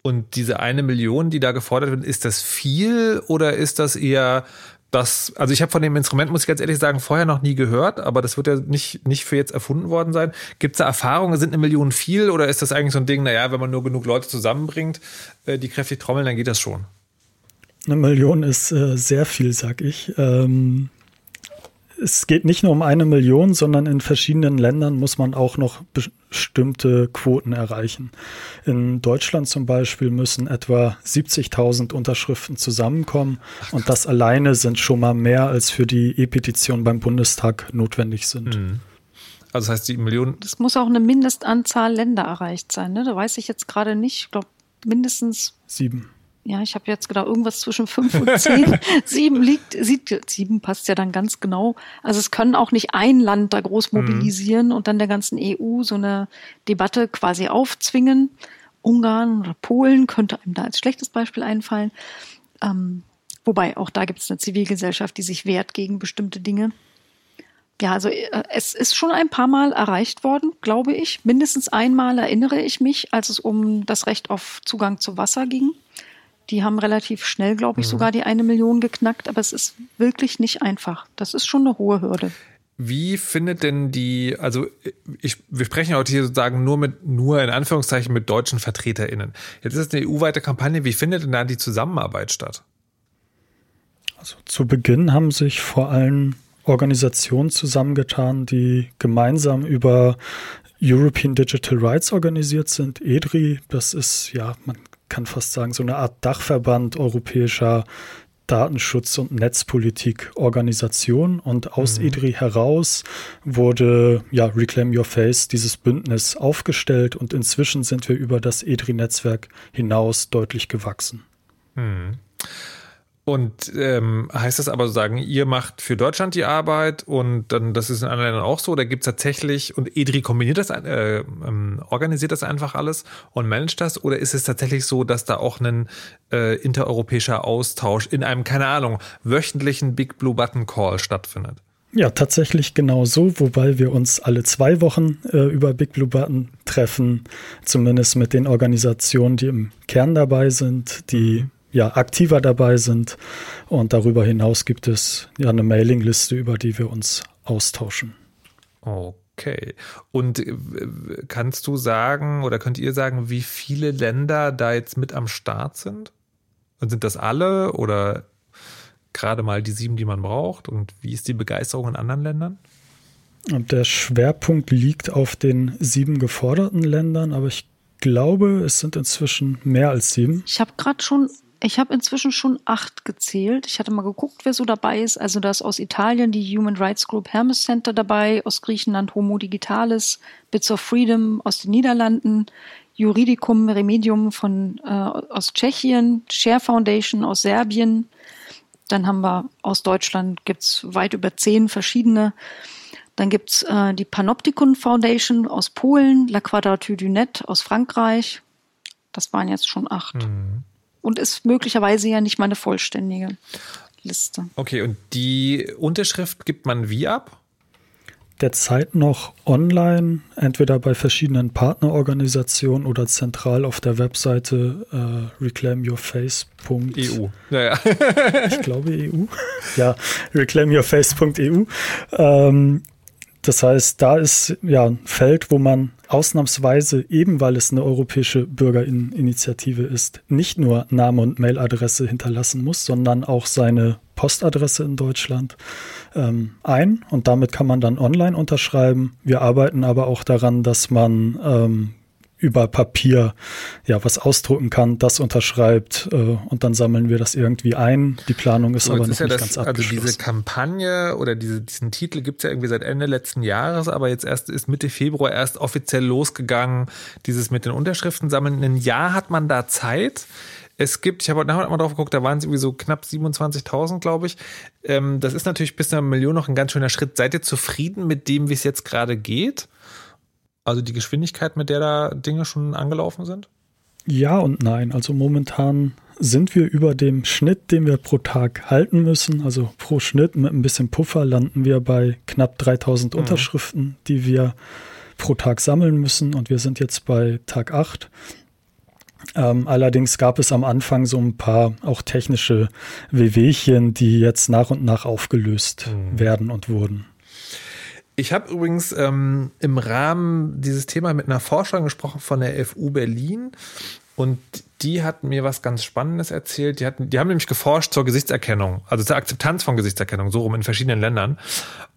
Und diese eine Million, die da gefordert wird, ist das viel oder ist das eher das, also ich habe von dem Instrument, muss ich ganz ehrlich sagen, vorher noch nie gehört, aber das wird ja nicht, nicht für jetzt erfunden worden sein. Gibt es da Erfahrungen, sind eine Million viel oder ist das eigentlich so ein Ding, naja, wenn man nur genug Leute zusammenbringt, äh, die kräftig trommeln, dann geht das schon? Eine Million ist äh, sehr viel, sag ich. Ähm, es geht nicht nur um eine Million, sondern in verschiedenen Ländern muss man auch noch bestimmte Quoten erreichen. In Deutschland zum Beispiel müssen etwa 70.000 Unterschriften zusammenkommen und das alleine sind schon mal mehr, als für die E-Petition beim Bundestag notwendig sind. Mhm. Also das heißt, die Millionen. Das muss auch eine Mindestanzahl Länder erreicht sein. Ne? Da weiß ich jetzt gerade nicht. Ich glaube, mindestens sieben ja, ich habe jetzt gedacht, irgendwas zwischen fünf und zehn. sieben liegt, sieht, sieben passt ja dann ganz genau. Also es können auch nicht ein Land da groß mhm. mobilisieren mhm. und dann der ganzen EU so eine Debatte quasi aufzwingen. Ungarn oder Polen könnte einem da als schlechtes Beispiel einfallen. Ähm, wobei auch da gibt es eine Zivilgesellschaft, die sich wehrt gegen bestimmte Dinge. Ja, also äh, es ist schon ein paar Mal erreicht worden, glaube ich. Mindestens einmal erinnere ich mich, als es um das Recht auf Zugang zu Wasser ging. Die haben relativ schnell, glaube ich, mhm. sogar die eine Million geknackt, aber es ist wirklich nicht einfach. Das ist schon eine hohe Hürde. Wie findet denn die, also ich, wir sprechen heute hier sozusagen nur mit, nur in Anführungszeichen mit deutschen VertreterInnen. Jetzt ist es eine EU-weite Kampagne. Wie findet denn da die Zusammenarbeit statt? Also zu Beginn haben sich vor allem Organisationen zusammengetan, die gemeinsam über European Digital Rights organisiert sind. EDRI, das ist, ja, man kann fast sagen, so eine Art Dachverband europäischer Datenschutz- und Netzpolitik-Organisation. Und aus mhm. IDRI heraus wurde ja Reclaim Your Face, dieses Bündnis, aufgestellt. Und inzwischen sind wir über das IDRI-Netzwerk hinaus deutlich gewachsen. Mhm. Und ähm, heißt das aber sozusagen, ihr macht für Deutschland die Arbeit und dann das ist in anderen Ländern auch so? Oder gibt es tatsächlich, und EDRI kombiniert das, äh, ähm, organisiert das einfach alles und managt das? Oder ist es tatsächlich so, dass da auch ein äh, intereuropäischer Austausch in einem, keine Ahnung, wöchentlichen Big Blue Button Call stattfindet? Ja, tatsächlich genau so, wobei wir uns alle zwei Wochen äh, über Big Blue Button treffen, zumindest mit den Organisationen, die im Kern dabei sind, die ja, aktiver dabei sind. Und darüber hinaus gibt es ja eine Mailingliste, über die wir uns austauschen. Okay. Und äh, kannst du sagen oder könnt ihr sagen, wie viele Länder da jetzt mit am Start sind? Und sind das alle oder gerade mal die sieben, die man braucht? Und wie ist die Begeisterung in anderen Ländern? Der Schwerpunkt liegt auf den sieben geforderten Ländern, aber ich glaube, es sind inzwischen mehr als sieben. Ich habe gerade schon ich habe inzwischen schon acht gezählt. Ich hatte mal geguckt, wer so dabei ist. Also da ist aus Italien die Human Rights Group Hermes Center dabei, aus Griechenland Homo Digitalis, Bits of Freedom aus den Niederlanden, Juridicum Remedium von, äh, aus Tschechien, Share Foundation aus Serbien. Dann haben wir aus Deutschland gibt's weit über zehn verschiedene. Dann gibt's äh, die Panopticon Foundation aus Polen, La Quadrature du Net aus Frankreich. Das waren jetzt schon acht. Mhm und ist möglicherweise ja nicht mal eine vollständige Liste. Okay, und die Unterschrift gibt man wie ab? Derzeit noch online, entweder bei verschiedenen Partnerorganisationen oder zentral auf der Webseite äh, reclaimyourface.eu. Naja. ich glaube EU. Ja, reclaimyourface.eu. Ähm, das heißt, da ist ja ein Feld, wo man ausnahmsweise, eben weil es eine europäische Bürgerinitiative ist, nicht nur Name und Mailadresse hinterlassen muss, sondern auch seine Postadresse in Deutschland ähm, ein. Und damit kann man dann online unterschreiben. Wir arbeiten aber auch daran, dass man ähm, über Papier ja was ausdrucken kann, das unterschreibt äh, und dann sammeln wir das irgendwie ein. Die Planung ist so, aber noch ist ja nicht das, ganz abgeschlossen. Also diese Kampagne oder diese, diesen Titel gibt es ja irgendwie seit Ende letzten Jahres, aber jetzt erst ist Mitte Februar erst offiziell losgegangen, dieses mit den Unterschriften sammeln. Ein Jahr hat man da Zeit. Es gibt, ich habe heute Nachmittag mal drauf geguckt, da waren es irgendwie so knapp 27.000, glaube ich. Ähm, das ist natürlich bis zu einer Million noch ein ganz schöner Schritt. Seid ihr zufrieden mit dem, wie es jetzt gerade geht? Also die Geschwindigkeit, mit der da Dinge schon angelaufen sind? Ja und nein. Also momentan sind wir über dem Schnitt, den wir pro Tag halten müssen. Also pro Schnitt mit ein bisschen Puffer landen wir bei knapp 3000 mhm. Unterschriften, die wir pro Tag sammeln müssen. Und wir sind jetzt bei Tag 8. Ähm, allerdings gab es am Anfang so ein paar auch technische Wehwehchen, die jetzt nach und nach aufgelöst mhm. werden und wurden. Ich habe übrigens ähm, im Rahmen dieses Thema mit einer Forscherin gesprochen von der FU Berlin und die hat mir was ganz Spannendes erzählt. Die, hatten, die haben nämlich geforscht zur Gesichtserkennung, also zur Akzeptanz von Gesichtserkennung, so rum in verschiedenen Ländern.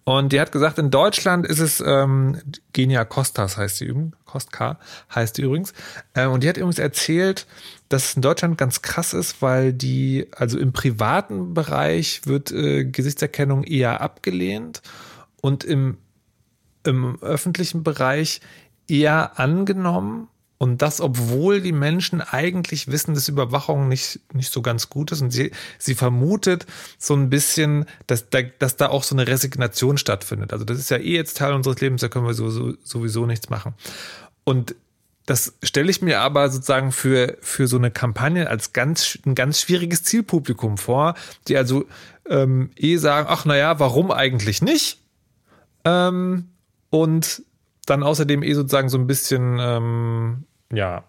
Und die hat gesagt, in Deutschland ist es ähm, Genia Costas heißt die übrigens, Kostka heißt die übrigens. Äh, und die hat übrigens erzählt, dass es in Deutschland ganz krass ist, weil die, also im privaten Bereich wird äh, Gesichtserkennung eher abgelehnt und im im öffentlichen Bereich eher angenommen. Und das, obwohl die Menschen eigentlich wissen, dass Überwachung nicht, nicht so ganz gut ist. Und sie, sie vermutet so ein bisschen, dass da, dass da auch so eine Resignation stattfindet. Also das ist ja eh jetzt Teil unseres Lebens, da können wir sowieso, sowieso nichts machen. Und das stelle ich mir aber sozusagen für, für so eine Kampagne als ganz, ein ganz schwieriges Zielpublikum vor, die also ähm, eh sagen, ach naja, warum eigentlich nicht? Ähm, und dann außerdem eh sozusagen so ein bisschen, ähm, ja,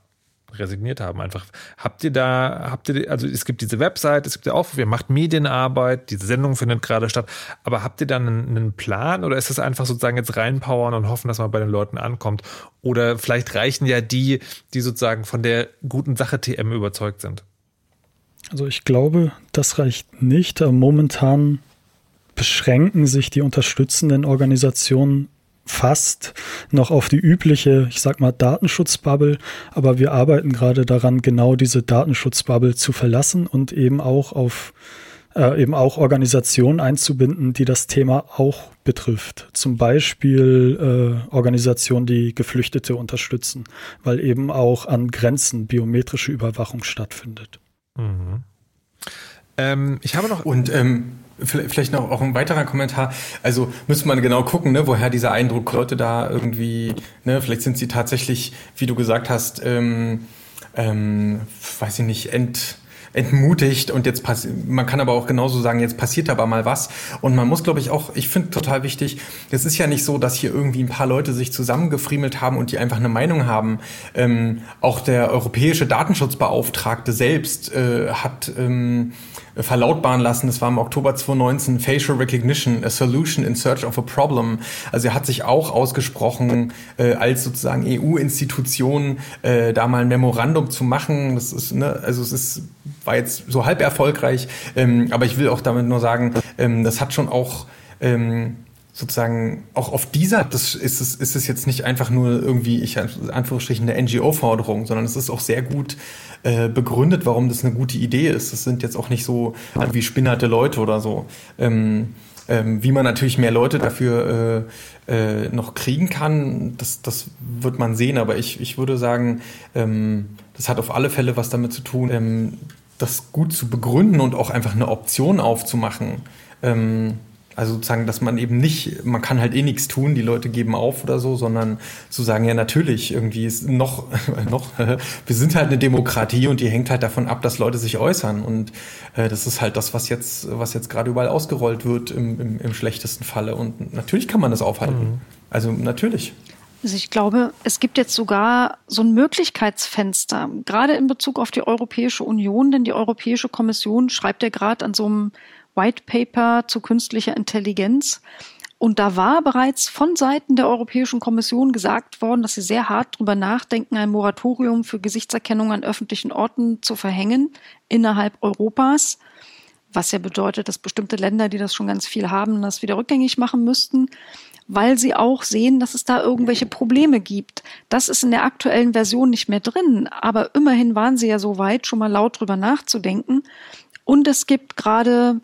resigniert haben einfach. Habt ihr da, habt ihr, also es gibt diese Website, es gibt ja auch, ihr macht Medienarbeit, diese Sendung findet gerade statt, aber habt ihr da einen, einen Plan oder ist es einfach sozusagen jetzt reinpowern und hoffen, dass man bei den Leuten ankommt? Oder vielleicht reichen ja die, die sozusagen von der guten Sache TM überzeugt sind? Also ich glaube, das reicht nicht. Momentan beschränken sich die unterstützenden Organisationen fast noch auf die übliche, ich sag mal, Datenschutzbubble, aber wir arbeiten gerade daran, genau diese Datenschutzbubble zu verlassen und eben auch auf äh, eben auch Organisationen einzubinden, die das Thema auch betrifft. Zum Beispiel äh, Organisationen, die Geflüchtete unterstützen, weil eben auch an Grenzen biometrische Überwachung stattfindet. Mhm. Ähm, ich habe noch. Und ähm, vielleicht noch auch ein weiterer Kommentar. Also müsste man genau gucken, ne, woher dieser Eindruck Leute da irgendwie, ne, vielleicht sind sie tatsächlich, wie du gesagt hast, ähm, ähm, weiß ich nicht, ent entmutigt und jetzt passiert, man kann aber auch genauso sagen, jetzt passiert aber mal was und man muss, glaube ich, auch, ich finde total wichtig, es ist ja nicht so, dass hier irgendwie ein paar Leute sich zusammengefriemelt haben und die einfach eine Meinung haben. Ähm, auch der europäische Datenschutzbeauftragte selbst äh, hat ähm, verlautbaren lassen, das war im Oktober 2019, Facial Recognition, a Solution in Search of a Problem. Also er hat sich auch ausgesprochen, äh, als sozusagen EU-Institution äh, da mal ein Memorandum zu machen. Das ist, ne, also es ist war jetzt so halb erfolgreich, ähm, aber ich will auch damit nur sagen, ähm, das hat schon auch ähm, sozusagen auch auf dieser, das ist es, ist es jetzt nicht einfach nur irgendwie, ich Anführungsstrichen, eine NGO-Forderung, sondern es ist auch sehr gut äh, begründet, warum das eine gute Idee ist. Das sind jetzt auch nicht so wie spinnerte Leute oder so. Ähm, ähm, wie man natürlich mehr Leute dafür äh, äh, noch kriegen kann, das, das wird man sehen. Aber ich, ich würde sagen, ähm, das hat auf alle Fälle was damit zu tun, ähm, das gut zu begründen und auch einfach eine Option aufzumachen. Also sozusagen, dass man eben nicht, man kann halt eh nichts tun, die Leute geben auf oder so, sondern zu sagen, ja natürlich, irgendwie ist noch, noch, wir sind halt eine Demokratie und die hängt halt davon ab, dass Leute sich äußern. Und äh, das ist halt das, was jetzt, was jetzt gerade überall ausgerollt wird im, im, im, schlechtesten Falle. Und natürlich kann man das aufhalten. Mhm. Also natürlich. Also ich glaube, es gibt jetzt sogar so ein Möglichkeitsfenster, gerade in Bezug auf die Europäische Union, denn die Europäische Kommission schreibt ja gerade an so einem White Paper zu künstlicher Intelligenz. Und da war bereits von Seiten der Europäischen Kommission gesagt worden, dass sie sehr hart darüber nachdenken, ein Moratorium für Gesichtserkennung an öffentlichen Orten zu verhängen innerhalb Europas. Was ja bedeutet, dass bestimmte Länder, die das schon ganz viel haben, das wieder rückgängig machen müssten, weil sie auch sehen, dass es da irgendwelche Probleme gibt. Das ist in der aktuellen Version nicht mehr drin, aber immerhin waren sie ja so weit, schon mal laut drüber nachzudenken. Und es gibt gerade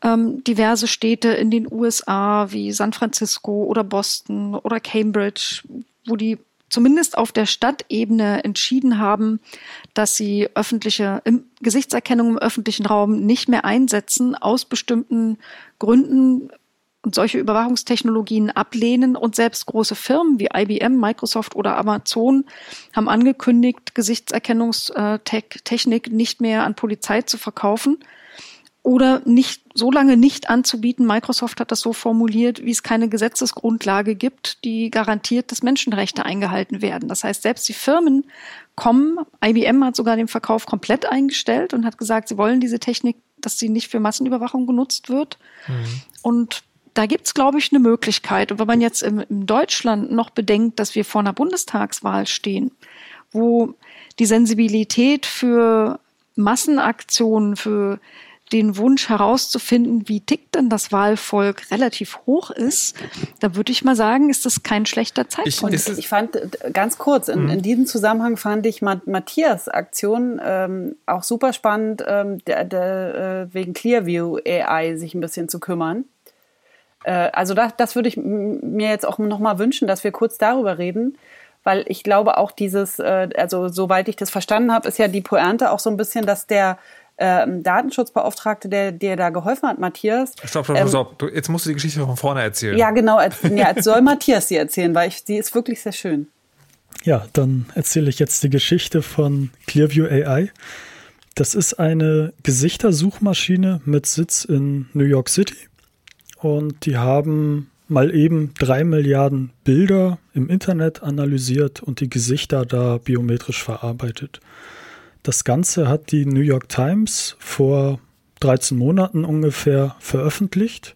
ähm, diverse Städte in den USA wie San Francisco oder Boston oder Cambridge, wo die zumindest auf der Stadtebene entschieden haben, dass sie öffentliche Gesichtserkennung im öffentlichen Raum nicht mehr einsetzen, aus bestimmten Gründen und solche Überwachungstechnologien ablehnen. Und selbst große Firmen wie IBM, Microsoft oder Amazon haben angekündigt, Gesichtserkennungstechnik nicht mehr an Polizei zu verkaufen oder nicht so lange nicht anzubieten. Microsoft hat das so formuliert, wie es keine Gesetzesgrundlage gibt, die garantiert, dass Menschenrechte eingehalten werden. Das heißt, selbst die Firmen kommen, IBM hat sogar den Verkauf komplett eingestellt und hat gesagt, sie wollen diese Technik, dass sie nicht für Massenüberwachung genutzt wird. Mhm. Und da gibt's, glaube ich, eine Möglichkeit. Und wenn man jetzt in, in Deutschland noch bedenkt, dass wir vor einer Bundestagswahl stehen, wo die Sensibilität für Massenaktionen, für den Wunsch herauszufinden, wie tickt denn das Wahlvolk, relativ hoch ist, da würde ich mal sagen, ist das kein schlechter Zeitpunkt. Ich, ich fand ganz kurz, in, mhm. in, diesem Zusammenhang fand ich Matthias Aktion ähm, auch super spannend, ähm, der, der, äh, wegen Clearview AI sich ein bisschen zu kümmern. Äh, also das, das würde ich mir jetzt auch noch mal wünschen, dass wir kurz darüber reden, weil ich glaube auch dieses, äh, also soweit ich das verstanden habe, ist ja die Pointe auch so ein bisschen, dass der ähm, Datenschutzbeauftragte, der dir da geholfen hat, Matthias. Stopp, stopp, ähm, stopp. Du, jetzt musst du die Geschichte von vorne erzählen. Ja, genau. Als, ja, als soll Matthias sie erzählen, weil ich, sie ist wirklich sehr schön. Ja, dann erzähle ich jetzt die Geschichte von Clearview AI. Das ist eine Gesichtersuchmaschine mit Sitz in New York City und die haben mal eben drei Milliarden Bilder im Internet analysiert und die Gesichter da biometrisch verarbeitet. Das Ganze hat die New York Times vor 13 Monaten ungefähr veröffentlicht.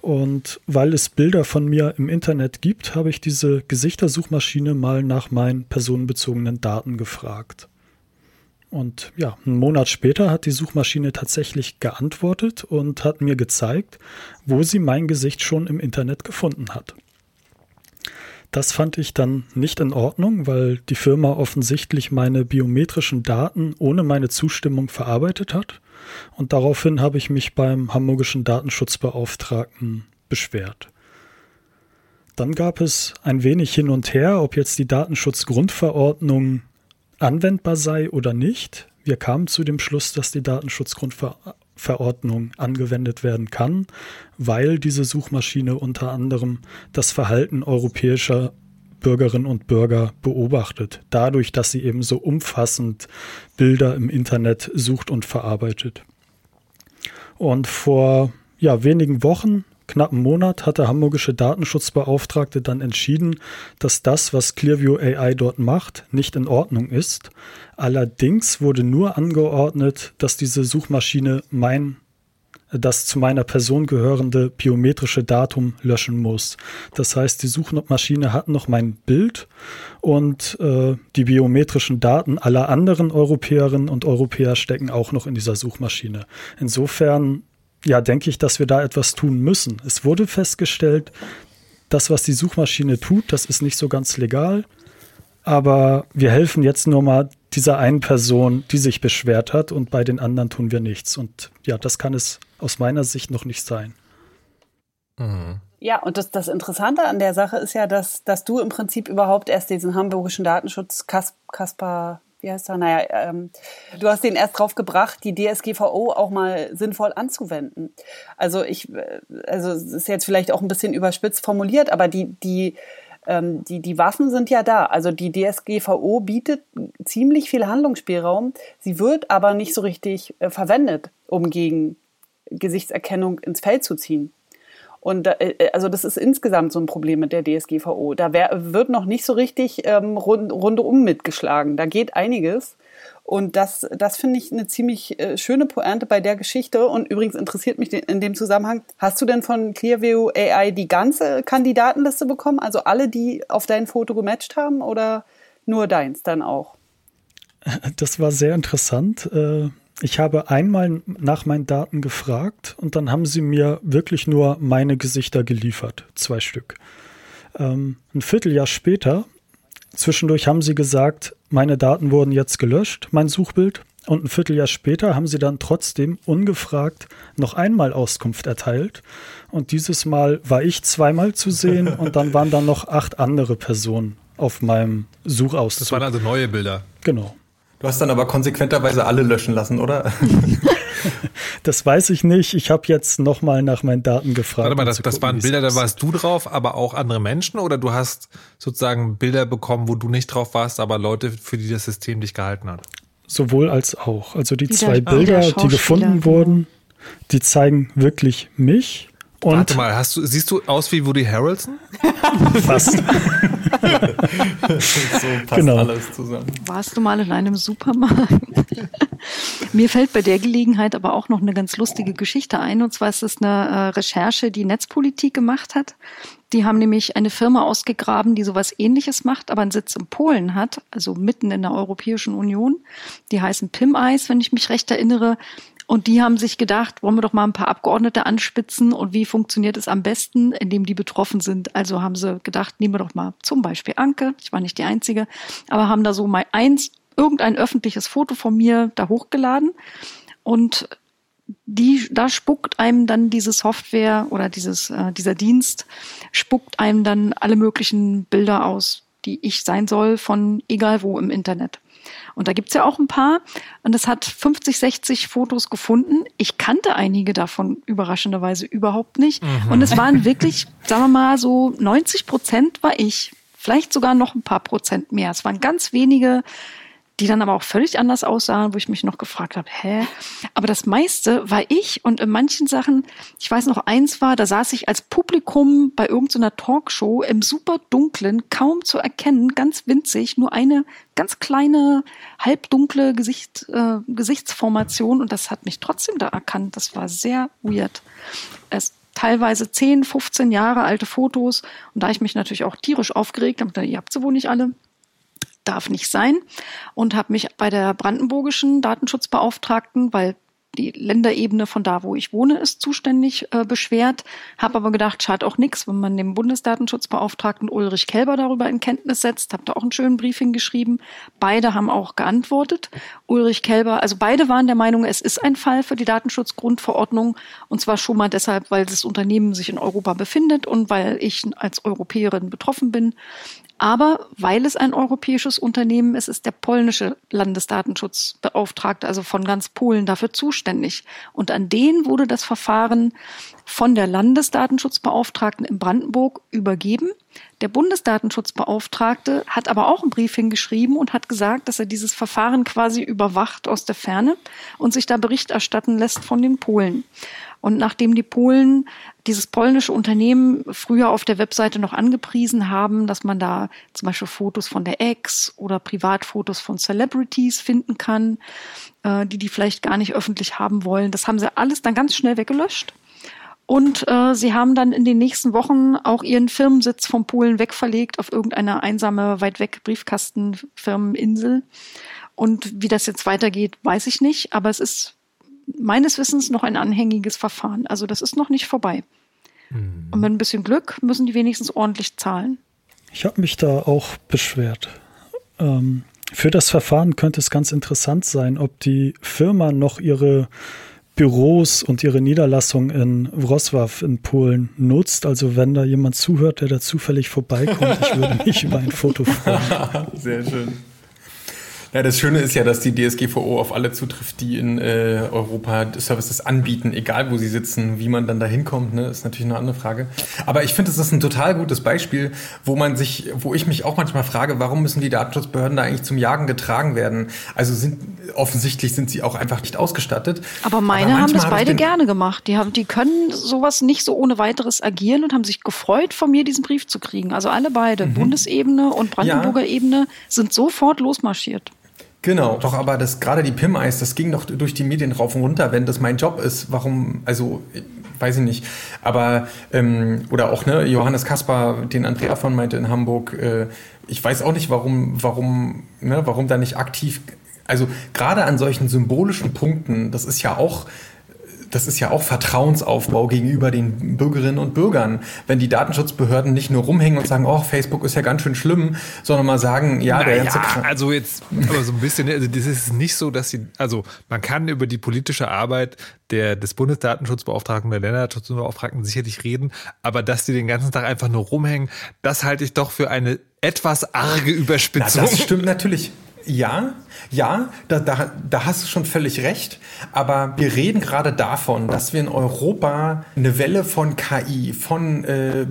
Und weil es Bilder von mir im Internet gibt, habe ich diese Gesichtersuchmaschine mal nach meinen personenbezogenen Daten gefragt. Und ja, einen Monat später hat die Suchmaschine tatsächlich geantwortet und hat mir gezeigt, wo sie mein Gesicht schon im Internet gefunden hat. Das fand ich dann nicht in Ordnung, weil die Firma offensichtlich meine biometrischen Daten ohne meine Zustimmung verarbeitet hat. Und daraufhin habe ich mich beim hamburgischen Datenschutzbeauftragten beschwert. Dann gab es ein wenig hin und her, ob jetzt die Datenschutzgrundverordnung anwendbar sei oder nicht. Wir kamen zu dem Schluss, dass die Datenschutzgrundverordnung angewendet werden kann, weil diese Suchmaschine unter anderem das Verhalten europäischer Bürgerinnen und Bürger beobachtet, dadurch, dass sie eben so umfassend Bilder im Internet sucht und verarbeitet. Und vor ja, wenigen Wochen knappen Monat hat der hamburgische Datenschutzbeauftragte dann entschieden, dass das, was Clearview AI dort macht, nicht in Ordnung ist. Allerdings wurde nur angeordnet, dass diese Suchmaschine mein das zu meiner Person gehörende biometrische Datum löschen muss. Das heißt, die Suchmaschine hat noch mein Bild und äh, die biometrischen Daten aller anderen Europäerinnen und Europäer stecken auch noch in dieser Suchmaschine. Insofern ja, denke ich, dass wir da etwas tun müssen. Es wurde festgestellt, das, was die Suchmaschine tut, das ist nicht so ganz legal. Aber wir helfen jetzt nur mal dieser einen Person, die sich beschwert hat und bei den anderen tun wir nichts. Und ja, das kann es aus meiner Sicht noch nicht sein. Mhm. Ja, und das, das Interessante an der Sache ist ja, dass, dass du im Prinzip überhaupt erst diesen hamburgischen Datenschutz Kaspar wie heißt er? Naja, ähm, du hast den erst drauf gebracht, die DSGVO auch mal sinnvoll anzuwenden. Also ich, äh, also es ist jetzt vielleicht auch ein bisschen überspitzt formuliert, aber die, die, ähm, die, die Waffen sind ja da. Also die DSGVO bietet ziemlich viel Handlungsspielraum. Sie wird aber nicht so richtig äh, verwendet, um gegen Gesichtserkennung ins Feld zu ziehen. Und äh, also das ist insgesamt so ein Problem mit der DSGVO. Da wär, wird noch nicht so richtig ähm, rund, rundum mitgeschlagen. Da geht einiges. Und das, das finde ich eine ziemlich äh, schöne Pointe bei der Geschichte. Und übrigens interessiert mich in dem Zusammenhang, hast du denn von Clearview AI die ganze Kandidatenliste bekommen? Also alle, die auf dein Foto gematcht haben oder nur deins dann auch? Das war sehr interessant. Äh ich habe einmal nach meinen Daten gefragt und dann haben sie mir wirklich nur meine Gesichter geliefert, zwei Stück. Ähm, ein Vierteljahr später, zwischendurch haben sie gesagt, meine Daten wurden jetzt gelöscht, mein Suchbild. Und ein Vierteljahr später haben sie dann trotzdem ungefragt noch einmal Auskunft erteilt. Und dieses Mal war ich zweimal zu sehen und dann waren dann noch acht andere Personen auf meinem Suchauszug. Das waren also neue Bilder. Genau. Du hast dann aber konsequenterweise alle löschen lassen, oder? das weiß ich nicht. Ich habe jetzt nochmal nach meinen Daten gefragt. Warte mal, das, das waren Bilder, da warst du drauf, aber auch andere Menschen? Oder du hast sozusagen Bilder bekommen, wo du nicht drauf warst, aber Leute, für die das System dich gehalten hat? Sowohl als auch. Also die, die zwei Bilder, die gefunden wurden, die zeigen wirklich mich. Und Warte mal, hast du, siehst du aus wie Woody Harrelson? Fast. so passt genau. alles zusammen. Warst du mal in einem Supermarkt? Mir fällt bei der Gelegenheit aber auch noch eine ganz lustige Geschichte ein. Und zwar ist es eine äh, Recherche, die Netzpolitik gemacht hat. Die haben nämlich eine Firma ausgegraben, die sowas ähnliches macht, aber einen Sitz in Polen hat, also mitten in der Europäischen Union. Die heißen PIM-Eis, wenn ich mich recht erinnere. Und die haben sich gedacht, wollen wir doch mal ein paar Abgeordnete anspitzen und wie funktioniert es am besten, indem die betroffen sind. Also haben sie gedacht, nehmen wir doch mal zum Beispiel Anke, ich war nicht die Einzige, aber haben da so mal eins, irgendein öffentliches Foto von mir da hochgeladen und die, da spuckt einem dann diese Software oder dieses, äh, dieser Dienst spuckt einem dann alle möglichen Bilder aus, die ich sein soll von egal wo im Internet. Und da gibt's ja auch ein paar. Und es hat 50, 60 Fotos gefunden. Ich kannte einige davon überraschenderweise überhaupt nicht. Mhm. Und es waren wirklich, sagen wir mal, so 90 Prozent war ich. Vielleicht sogar noch ein paar Prozent mehr. Es waren ganz wenige die dann aber auch völlig anders aussahen, wo ich mich noch gefragt habe, hä? Aber das meiste war ich und in manchen Sachen, ich weiß noch, eins war, da saß ich als Publikum bei irgendeiner Talkshow im super dunklen, kaum zu erkennen, ganz winzig, nur eine ganz kleine, halbdunkle Gesicht, äh, Gesichtsformation und das hat mich trotzdem da erkannt. Das war sehr weird. Es teilweise 10, 15 Jahre alte Fotos und da ich mich natürlich auch tierisch aufgeregt habe, ihr habt sie wohl nicht alle, darf nicht sein und habe mich bei der brandenburgischen Datenschutzbeauftragten, weil die Länderebene von da, wo ich wohne, ist zuständig äh, beschwert. Habe aber gedacht, schadet auch nichts, wenn man dem Bundesdatenschutzbeauftragten Ulrich Kelber darüber in Kenntnis setzt. Habe da auch einen schönen Briefing geschrieben. Beide haben auch geantwortet. Ulrich Kelber, also beide waren der Meinung, es ist ein Fall für die Datenschutzgrundverordnung. Und zwar schon mal deshalb, weil das Unternehmen sich in Europa befindet und weil ich als Europäerin betroffen bin. Aber weil es ein europäisches Unternehmen ist, ist der polnische Landesdatenschutzbeauftragte, also von ganz Polen, dafür zuständig. Und an den wurde das Verfahren von der Landesdatenschutzbeauftragten in Brandenburg übergeben. Der Bundesdatenschutzbeauftragte hat aber auch einen Brief hingeschrieben und hat gesagt, dass er dieses Verfahren quasi überwacht aus der Ferne und sich da Bericht erstatten lässt von den Polen. Und nachdem die Polen dieses polnische Unternehmen früher auf der Webseite noch angepriesen haben, dass man da zum Beispiel Fotos von der Ex oder Privatfotos von Celebrities finden kann, äh, die die vielleicht gar nicht öffentlich haben wollen, das haben sie alles dann ganz schnell weggelöscht. Und äh, sie haben dann in den nächsten Wochen auch ihren Firmensitz von Polen wegverlegt auf irgendeine einsame, weit weg Briefkastenfirmeninsel. Und wie das jetzt weitergeht, weiß ich nicht. Aber es ist meines Wissens noch ein anhängiges Verfahren. Also das ist noch nicht vorbei. Mhm. Und mit ein bisschen Glück müssen die wenigstens ordentlich zahlen. Ich habe mich da auch beschwert. Ähm, für das Verfahren könnte es ganz interessant sein, ob die Firma noch ihre Büros und ihre Niederlassung in Wrocław in Polen nutzt. Also wenn da jemand zuhört, der da zufällig vorbeikommt, ich würde mich über ein Foto freuen. Sehr schön. Ja, das Schöne ist ja, dass die DSGVO auf alle zutrifft, die in äh, Europa Services anbieten, egal wo sie sitzen, wie man dann da hinkommt, ne, ist natürlich eine andere Frage. Aber ich finde, es ist ein total gutes Beispiel, wo man sich, wo ich mich auch manchmal frage, warum müssen die Datenschutzbehörden da eigentlich zum Jagen getragen werden? Also sind offensichtlich sind sie auch einfach nicht ausgestattet. Aber meine Aber haben das beide hab gerne gemacht. Die haben, die können sowas nicht so ohne weiteres agieren und haben sich gefreut, von mir diesen Brief zu kriegen. Also alle beide, mhm. Bundesebene und Brandenburger ja. Ebene, sind sofort losmarschiert. Genau, doch aber das gerade die PIM-Eis, das ging doch durch die Medien rauf und runter, wenn das mein Job ist. Warum, also weiß ich nicht. Aber ähm, oder auch ne, Johannes Kaspar, den Andrea von meinte in Hamburg, äh, ich weiß auch nicht, warum, warum, ne, warum da nicht aktiv, also gerade an solchen symbolischen Punkten, das ist ja auch das ist ja auch Vertrauensaufbau gegenüber den Bürgerinnen und Bürgern. Wenn die Datenschutzbehörden nicht nur rumhängen und sagen, oh, Facebook ist ja ganz schön schlimm, sondern mal sagen, ja, naja, der ganze Kram Also jetzt, aber so ein bisschen, also das ist nicht so, dass sie, also man kann über die politische Arbeit der, des Bundesdatenschutzbeauftragten, der Länderdatenschutzbeauftragten sicherlich reden, aber dass die den ganzen Tag einfach nur rumhängen, das halte ich doch für eine etwas arge Überspitzung. Na, das stimmt natürlich. Ja, ja, da, da, da hast du schon völlig recht. Aber wir reden gerade davon, dass wir in Europa eine Welle von KI, von äh,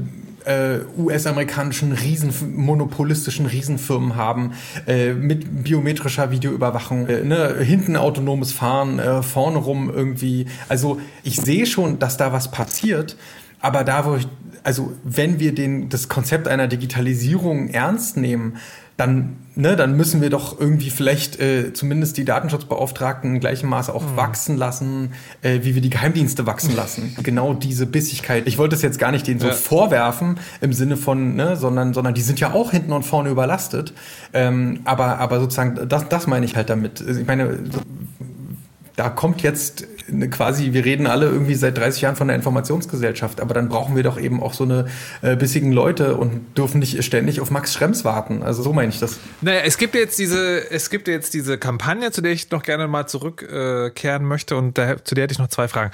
äh, US-amerikanischen Riesen, monopolistischen Riesenfirmen haben, äh, mit biometrischer Videoüberwachung, äh, ne, hinten autonomes Fahren, äh, vorne rum irgendwie. Also ich sehe schon, dass da was passiert, aber da, wo ich, also wenn wir den, das Konzept einer Digitalisierung ernst nehmen, dann, ne, dann müssen wir doch irgendwie vielleicht äh, zumindest die Datenschutzbeauftragten in gleichem Maße auch mhm. wachsen lassen, äh, wie wir die Geheimdienste wachsen lassen. genau diese Bissigkeit. Ich wollte es jetzt gar nicht denen so ja. vorwerfen im Sinne von, ne, sondern, sondern die sind ja auch hinten und vorne überlastet. Ähm, aber, aber sozusagen, das, das meine ich halt damit. Ich meine, da kommt jetzt eine quasi, wir reden alle irgendwie seit 30 Jahren von der Informationsgesellschaft, aber dann brauchen wir doch eben auch so eine äh, bissigen Leute und dürfen nicht ständig auf Max Schrems warten. Also so meine ich das. Naja, es gibt jetzt diese, es gibt jetzt diese Kampagne, zu der ich noch gerne mal zurückkehren äh, möchte und da, zu der hätte ich noch zwei Fragen.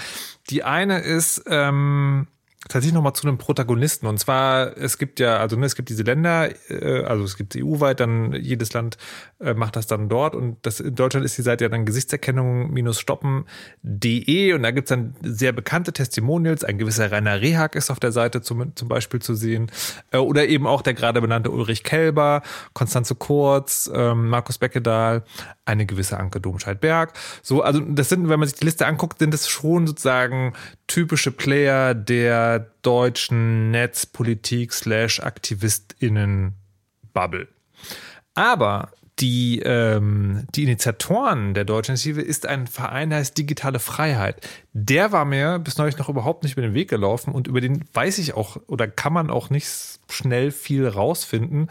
Die eine ist, ähm, tatsächlich nochmal zu einem Protagonisten. Und zwar, es gibt ja, also ne, es gibt diese Länder, äh, also es gibt EU-weit, dann jedes Land äh, macht das dann dort. Und das in Deutschland ist die Seite ja dann Gesichtserkennung-stoppen.de und da gibt's dann sehr bekannte Testimonials. Ein gewisser Rainer Rehag ist auf der Seite zum, zum Beispiel zu sehen. Äh, oder eben auch der gerade benannte Ulrich Kelber, Konstanze Kurz, ähm, Markus Beckedahl, eine gewisse Anke Domscheit-Berg. So, also das sind, wenn man sich die Liste anguckt, sind das schon sozusagen typische Player der deutschen Netzpolitik slash AktivistInnen Bubble. Aber die, ähm, die Initiatoren der Deutschen Initiative ist ein Verein, der heißt Digitale Freiheit. Der war mir bis neulich noch überhaupt nicht über den Weg gelaufen und über den weiß ich auch oder kann man auch nicht schnell viel rausfinden.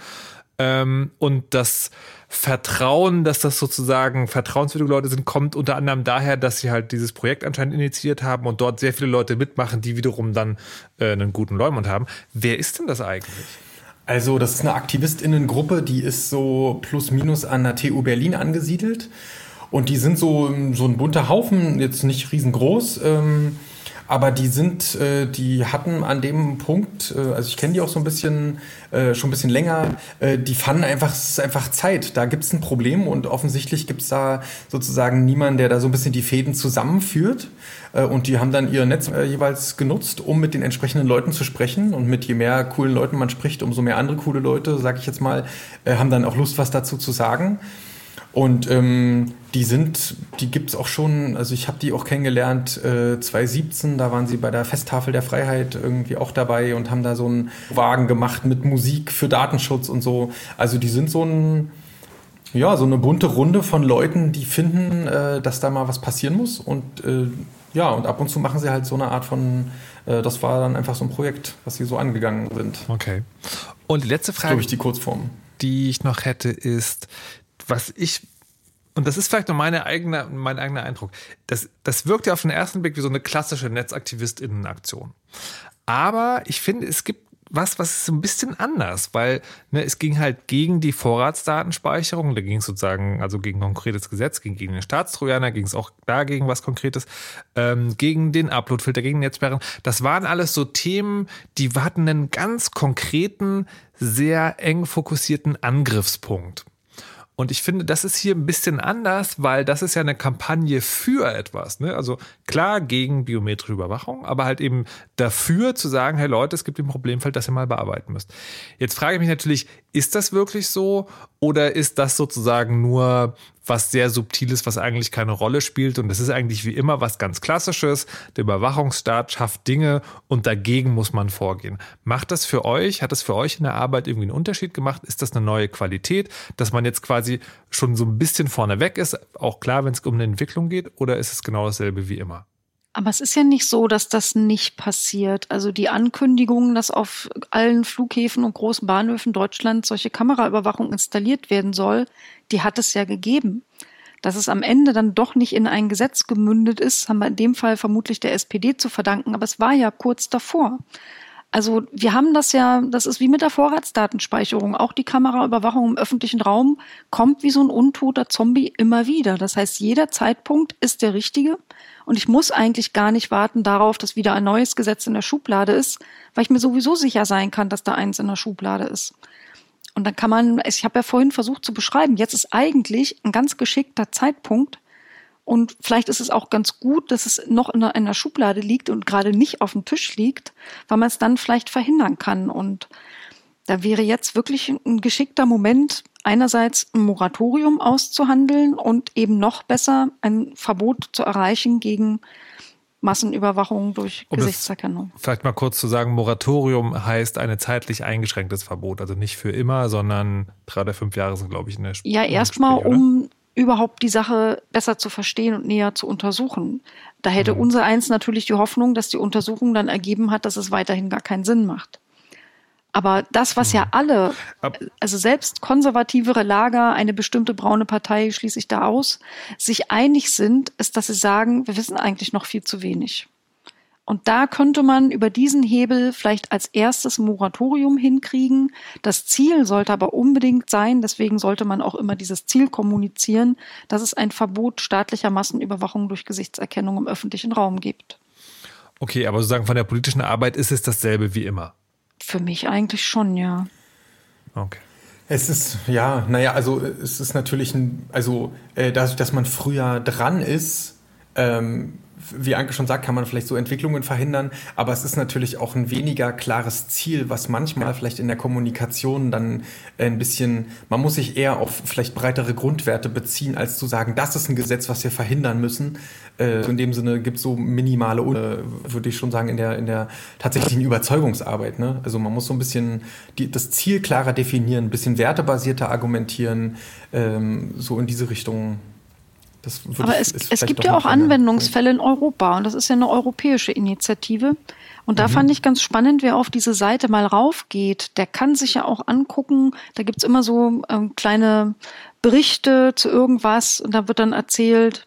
Ähm, und das Vertrauen, dass das sozusagen vertrauenswürdige Leute sind, kommt unter anderem daher, dass sie halt dieses Projekt anscheinend initiiert haben und dort sehr viele Leute mitmachen, die wiederum dann äh, einen guten Leumund haben. Wer ist denn das eigentlich? Also, das ist eine Aktivistinnengruppe, die ist so plus minus an der TU Berlin angesiedelt. Und die sind so, so ein bunter Haufen, jetzt nicht riesengroß. Ähm, aber die sind, äh, die hatten an dem Punkt, äh, also ich kenne die auch so ein bisschen, äh, schon ein bisschen länger, äh, die fanden einfach, es ist einfach Zeit. Da gibt es ein Problem und offensichtlich gibt es da sozusagen niemanden, der da so ein bisschen die Fäden zusammenführt. Äh, und die haben dann ihr Netz äh, jeweils genutzt, um mit den entsprechenden Leuten zu sprechen. Und mit je mehr coolen Leuten man spricht, umso mehr andere coole Leute, sage ich jetzt mal, äh, haben dann auch Lust, was dazu zu sagen. Und ähm, die sind, die gibt's auch schon, also ich habe die auch kennengelernt, äh, 2017, da waren sie bei der Festtafel der Freiheit irgendwie auch dabei und haben da so einen Wagen gemacht mit Musik für Datenschutz und so. Also die sind so ein, ja, so eine bunte Runde von Leuten, die finden, äh, dass da mal was passieren muss. Und äh, ja, und ab und zu machen sie halt so eine Art von, äh, das war dann einfach so ein Projekt, was sie so angegangen sind. Okay. Und die letzte Frage. Glaube ich, die Kurzform. Die ich noch hätte, ist, was ich und das ist vielleicht nur meine eigene, mein eigener Eindruck, das, das wirkt ja auf den ersten Blick wie so eine klassische Netzaktivistinnenaktion. Aber ich finde, es gibt was, was ist so ein bisschen anders, weil ne, es ging halt gegen die Vorratsdatenspeicherung, da ging es sozusagen, also gegen konkretes Gesetz, ging gegen den Staatstrojaner, ging es auch dagegen was Konkretes, ähm, gegen den Uploadfilter, gegen Netzsperren. Das waren alles so Themen, die hatten einen ganz konkreten, sehr eng fokussierten Angriffspunkt. Und ich finde, das ist hier ein bisschen anders, weil das ist ja eine Kampagne für etwas. Ne? Also klar gegen biometrische Überwachung, aber halt eben dafür zu sagen, hey Leute, es gibt ein Problemfeld, das ihr mal bearbeiten müsst. Jetzt frage ich mich natürlich, ist das wirklich so oder ist das sozusagen nur was sehr subtiles, was eigentlich keine Rolle spielt. Und das ist eigentlich wie immer was ganz Klassisches. Der Überwachungsstaat schafft Dinge und dagegen muss man vorgehen. Macht das für euch, hat das für euch in der Arbeit irgendwie einen Unterschied gemacht? Ist das eine neue Qualität, dass man jetzt quasi schon so ein bisschen vorne weg ist? Auch klar, wenn es um eine Entwicklung geht, oder ist es genau dasselbe wie immer? Aber es ist ja nicht so, dass das nicht passiert. Also die Ankündigung, dass auf allen Flughäfen und großen Bahnhöfen Deutschlands solche Kameraüberwachung installiert werden soll, die hat es ja gegeben. Dass es am Ende dann doch nicht in ein Gesetz gemündet ist, haben wir in dem Fall vermutlich der SPD zu verdanken, aber es war ja kurz davor. Also wir haben das ja, das ist wie mit der Vorratsdatenspeicherung. Auch die Kameraüberwachung im öffentlichen Raum kommt wie so ein untoter Zombie immer wieder. Das heißt, jeder Zeitpunkt ist der richtige. Und ich muss eigentlich gar nicht warten darauf, dass wieder ein neues Gesetz in der Schublade ist, weil ich mir sowieso sicher sein kann, dass da eins in der Schublade ist. Und dann kann man, ich habe ja vorhin versucht zu beschreiben, jetzt ist eigentlich ein ganz geschickter Zeitpunkt. Und vielleicht ist es auch ganz gut, dass es noch in einer Schublade liegt und gerade nicht auf dem Tisch liegt, weil man es dann vielleicht verhindern kann. Und da wäre jetzt wirklich ein geschickter Moment, einerseits ein Moratorium auszuhandeln und eben noch besser ein Verbot zu erreichen gegen Massenüberwachung durch um Gesichtserkennung. Vielleicht mal kurz zu sagen, Moratorium heißt ein zeitlich eingeschränktes Verbot, also nicht für immer, sondern drei oder fünf Jahre sind, glaube ich, in der Sp Ja, erstmal, um überhaupt die Sache besser zu verstehen und näher zu untersuchen. Da hätte mhm. unser eins natürlich die Hoffnung, dass die Untersuchung dann ergeben hat, dass es weiterhin gar keinen Sinn macht. Aber das, was ja mhm. alle, also selbst konservativere Lager, eine bestimmte braune Partei schließe ich da aus, sich einig sind, ist, dass sie sagen, wir wissen eigentlich noch viel zu wenig. Und da könnte man über diesen Hebel vielleicht als erstes Moratorium hinkriegen. Das Ziel sollte aber unbedingt sein, deswegen sollte man auch immer dieses Ziel kommunizieren, dass es ein Verbot staatlicher Massenüberwachung durch Gesichtserkennung im öffentlichen Raum gibt. Okay, aber sozusagen von der politischen Arbeit ist es dasselbe wie immer. Für mich eigentlich schon, ja. Okay. Es ist, ja, naja, also es ist natürlich ein, also äh, dadurch, dass man früher dran ist, ähm, wie Anke schon sagt, kann man vielleicht so Entwicklungen verhindern, aber es ist natürlich auch ein weniger klares Ziel, was manchmal vielleicht in der Kommunikation dann ein bisschen, man muss sich eher auf vielleicht breitere Grundwerte beziehen, als zu sagen, das ist ein Gesetz, was wir verhindern müssen. Äh, in dem Sinne gibt es so minimale, äh, würde ich schon sagen, in der, in der tatsächlichen Überzeugungsarbeit. Ne? Also man muss so ein bisschen die, das Ziel klarer definieren, ein bisschen wertebasierter argumentieren, ähm, so in diese Richtung aber es, es gibt ja auch Anwendungsfälle in Europa und das ist ja eine europäische Initiative. Und da mhm. fand ich ganz spannend, wer auf diese Seite mal raufgeht, der kann sich ja auch angucken, da gibt's immer so ähm, kleine Berichte zu irgendwas und da wird dann erzählt,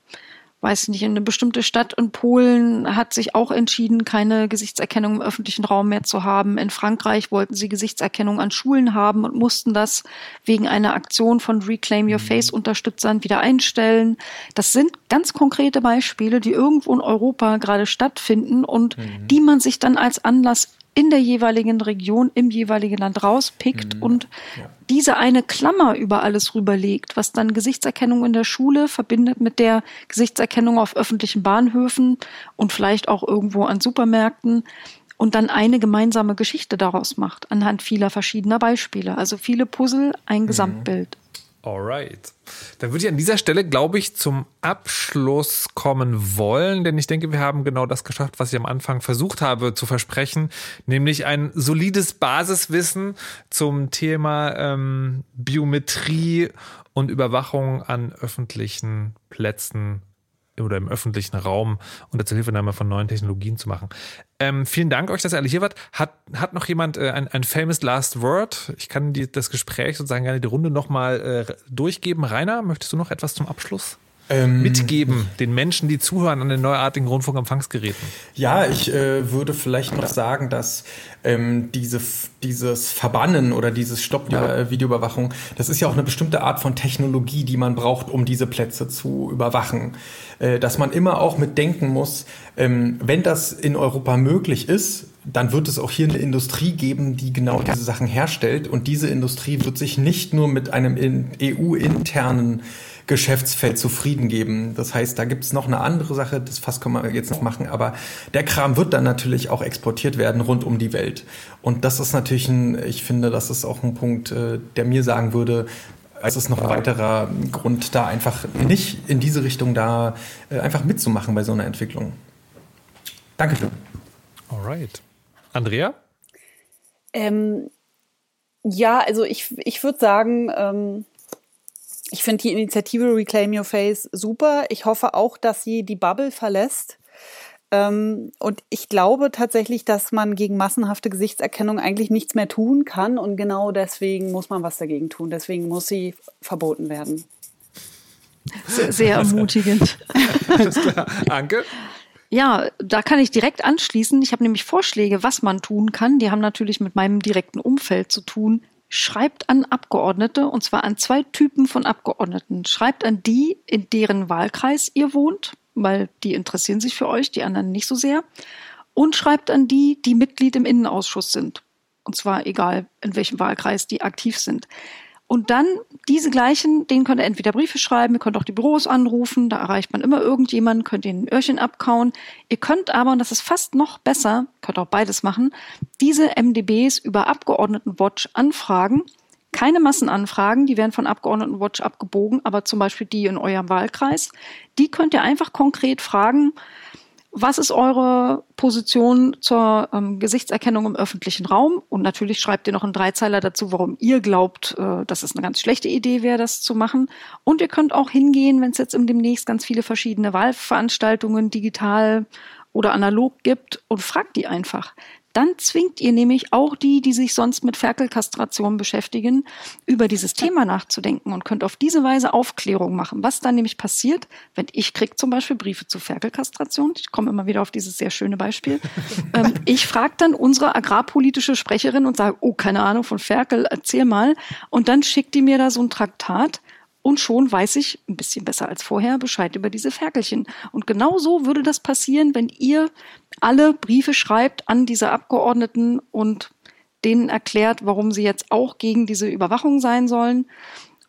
weiß nicht, eine bestimmte Stadt in Polen hat sich auch entschieden, keine Gesichtserkennung im öffentlichen Raum mehr zu haben. In Frankreich wollten sie Gesichtserkennung an Schulen haben und mussten das wegen einer Aktion von Reclaim Your Face Unterstützern wieder einstellen. Das sind ganz konkrete Beispiele, die irgendwo in Europa gerade stattfinden und mhm. die man sich dann als Anlass in der jeweiligen Region, im jeweiligen Land rauspickt mhm. und ja. diese eine Klammer über alles rüberlegt, was dann Gesichtserkennung in der Schule verbindet mit der Gesichtserkennung auf öffentlichen Bahnhöfen und vielleicht auch irgendwo an Supermärkten und dann eine gemeinsame Geschichte daraus macht, anhand vieler verschiedener Beispiele. Also viele Puzzle, ein mhm. Gesamtbild. Alright. Dann würde ich an dieser Stelle, glaube ich, zum Abschluss kommen wollen, denn ich denke, wir haben genau das geschafft, was ich am Anfang versucht habe zu versprechen, nämlich ein solides Basiswissen zum Thema ähm, Biometrie und Überwachung an öffentlichen Plätzen oder im öffentlichen Raum unter Zuhilfenahme von neuen Technologien zu machen. Ähm, vielen Dank euch, dass ihr alle hier wart. Hat, hat noch jemand äh, ein, ein famous last word? Ich kann die, das Gespräch sozusagen gerne die Runde nochmal äh, durchgeben. Rainer, möchtest du noch etwas zum Abschluss? Ähm, mitgeben, den Menschen, die zuhören an den neuartigen Rundfunkempfangsgeräten? Ja, ich äh, würde vielleicht noch sagen, dass ähm, diese, dieses Verbannen oder dieses Stopp der ja. Videoüberwachung, das ist ja auch eine bestimmte Art von Technologie, die man braucht, um diese Plätze zu überwachen. Äh, dass man immer auch mitdenken muss, ähm, wenn das in Europa möglich ist, dann wird es auch hier eine Industrie geben, die genau diese Sachen herstellt. Und diese Industrie wird sich nicht nur mit einem EU-internen Geschäftsfeld zufrieden geben. Das heißt, da gibt es noch eine andere Sache, das Fass können wir jetzt noch machen, aber der Kram wird dann natürlich auch exportiert werden rund um die Welt. Und das ist natürlich ein, ich finde, das ist auch ein Punkt, äh, der mir sagen würde, es ist noch ein weiterer Grund, da einfach nicht in diese Richtung da äh, einfach mitzumachen bei so einer Entwicklung. Dankeschön. Alright. Andrea? Ähm, ja, also ich, ich würde sagen, ähm, ich finde die Initiative Reclaim Your Face super. Ich hoffe auch, dass sie die Bubble verlässt. Ähm, und ich glaube tatsächlich, dass man gegen massenhafte Gesichtserkennung eigentlich nichts mehr tun kann. Und genau deswegen muss man was dagegen tun. Deswegen muss sie verboten werden. Sehr, sehr ermutigend. Alles klar. Anke? Ja, da kann ich direkt anschließen. Ich habe nämlich Vorschläge, was man tun kann. Die haben natürlich mit meinem direkten Umfeld zu tun schreibt an Abgeordnete, und zwar an zwei Typen von Abgeordneten. Schreibt an die, in deren Wahlkreis ihr wohnt, weil die interessieren sich für euch, die anderen nicht so sehr. Und schreibt an die, die Mitglied im Innenausschuss sind. Und zwar egal, in welchem Wahlkreis die aktiv sind. Und dann diese gleichen, denen könnt ihr entweder Briefe schreiben, ihr könnt auch die Büros anrufen, da erreicht man immer irgendjemanden, könnt ihnen ein Öhrchen abkauen. Ihr könnt aber, und das ist fast noch besser, könnt auch beides machen, diese MDBs über Abgeordnetenwatch anfragen. Keine Massenanfragen, die werden von Abgeordnetenwatch abgebogen, aber zum Beispiel die in eurem Wahlkreis. Die könnt ihr einfach konkret fragen, was ist eure Position zur ähm, Gesichtserkennung im öffentlichen Raum? Und natürlich schreibt ihr noch einen Dreizeiler dazu, warum ihr glaubt, äh, dass es eine ganz schlechte Idee wäre, das zu machen. Und ihr könnt auch hingehen, wenn es jetzt im demnächst ganz viele verschiedene Wahlveranstaltungen digital oder analog gibt und fragt die einfach dann zwingt ihr nämlich auch die, die sich sonst mit Ferkelkastration beschäftigen, über dieses Thema nachzudenken und könnt auf diese Weise Aufklärung machen. Was dann nämlich passiert, wenn ich krieg zum Beispiel Briefe zu Ferkelkastration, ich komme immer wieder auf dieses sehr schöne Beispiel, ähm, ich frage dann unsere agrarpolitische Sprecherin und sage, oh, keine Ahnung von Ferkel, erzähl mal. Und dann schickt die mir da so ein Traktat, und schon weiß ich ein bisschen besser als vorher Bescheid über diese Ferkelchen. Und genau so würde das passieren, wenn ihr alle Briefe schreibt an diese Abgeordneten und denen erklärt, warum sie jetzt auch gegen diese Überwachung sein sollen.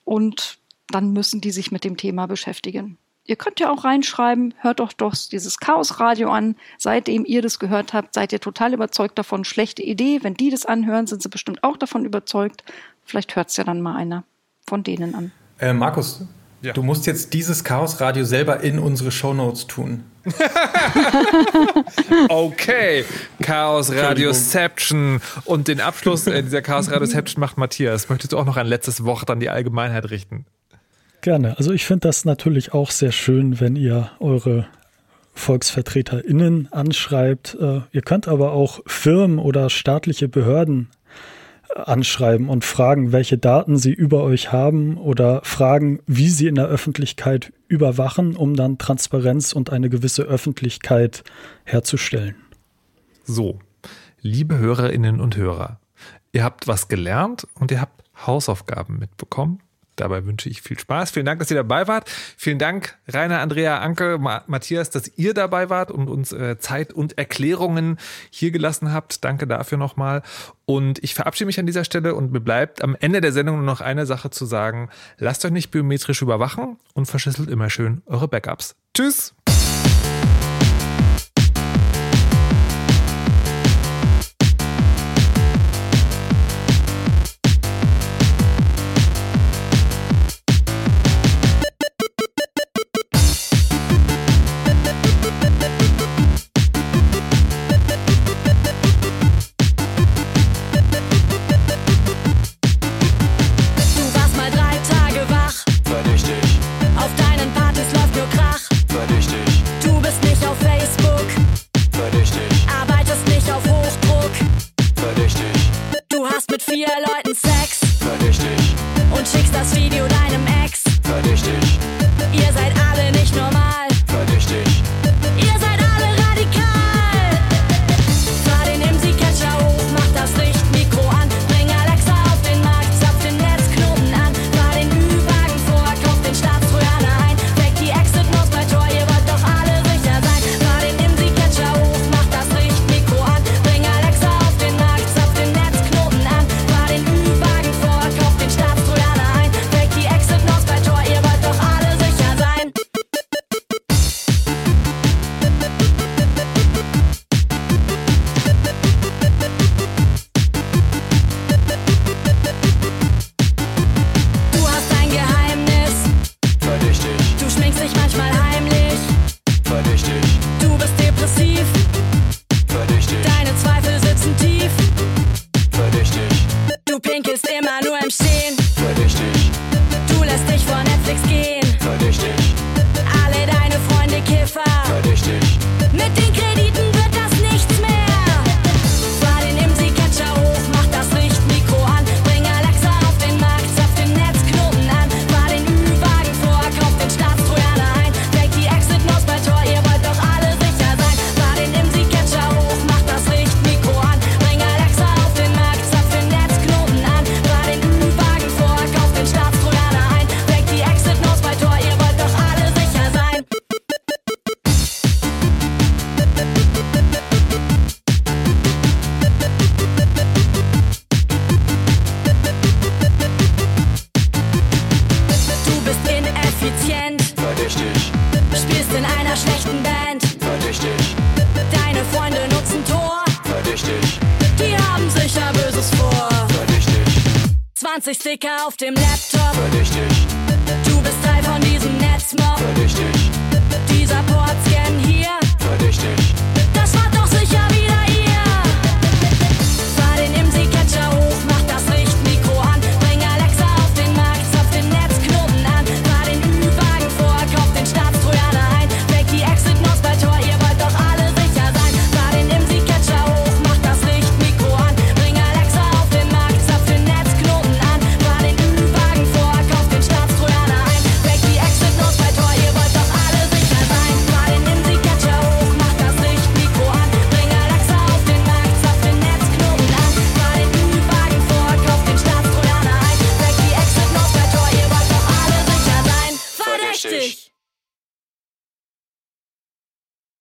Und dann müssen die sich mit dem Thema beschäftigen. Ihr könnt ja auch reinschreiben, hört doch doch dieses Chaosradio an. Seitdem ihr das gehört habt, seid ihr total überzeugt davon. Schlechte Idee. Wenn die das anhören, sind sie bestimmt auch davon überzeugt. Vielleicht hört es ja dann mal einer von denen an. Äh, Markus, ja. du musst jetzt dieses Chaosradio selber in unsere Shownotes tun. okay, Chaos Radioception. Und den Abschluss äh, dieser Chaos Radioception macht Matthias. Möchtest du auch noch ein letztes Wort an die Allgemeinheit richten? Gerne. Also ich finde das natürlich auch sehr schön, wenn ihr eure VolksvertreterInnen anschreibt. Äh, ihr könnt aber auch Firmen oder staatliche Behörden anschreiben und fragen, welche Daten sie über euch haben oder fragen, wie sie in der Öffentlichkeit überwachen, um dann Transparenz und eine gewisse Öffentlichkeit herzustellen. So, liebe Hörerinnen und Hörer, ihr habt was gelernt und ihr habt Hausaufgaben mitbekommen. Dabei wünsche ich viel Spaß. Vielen Dank, dass ihr dabei wart. Vielen Dank, Rainer, Andrea, Anke, Ma Matthias, dass ihr dabei wart und uns äh, Zeit und Erklärungen hier gelassen habt. Danke dafür nochmal. Und ich verabschiede mich an dieser Stelle und mir bleibt am Ende der Sendung nur noch eine Sache zu sagen. Lasst euch nicht biometrisch überwachen und verschlüsselt immer schön eure Backups. Tschüss!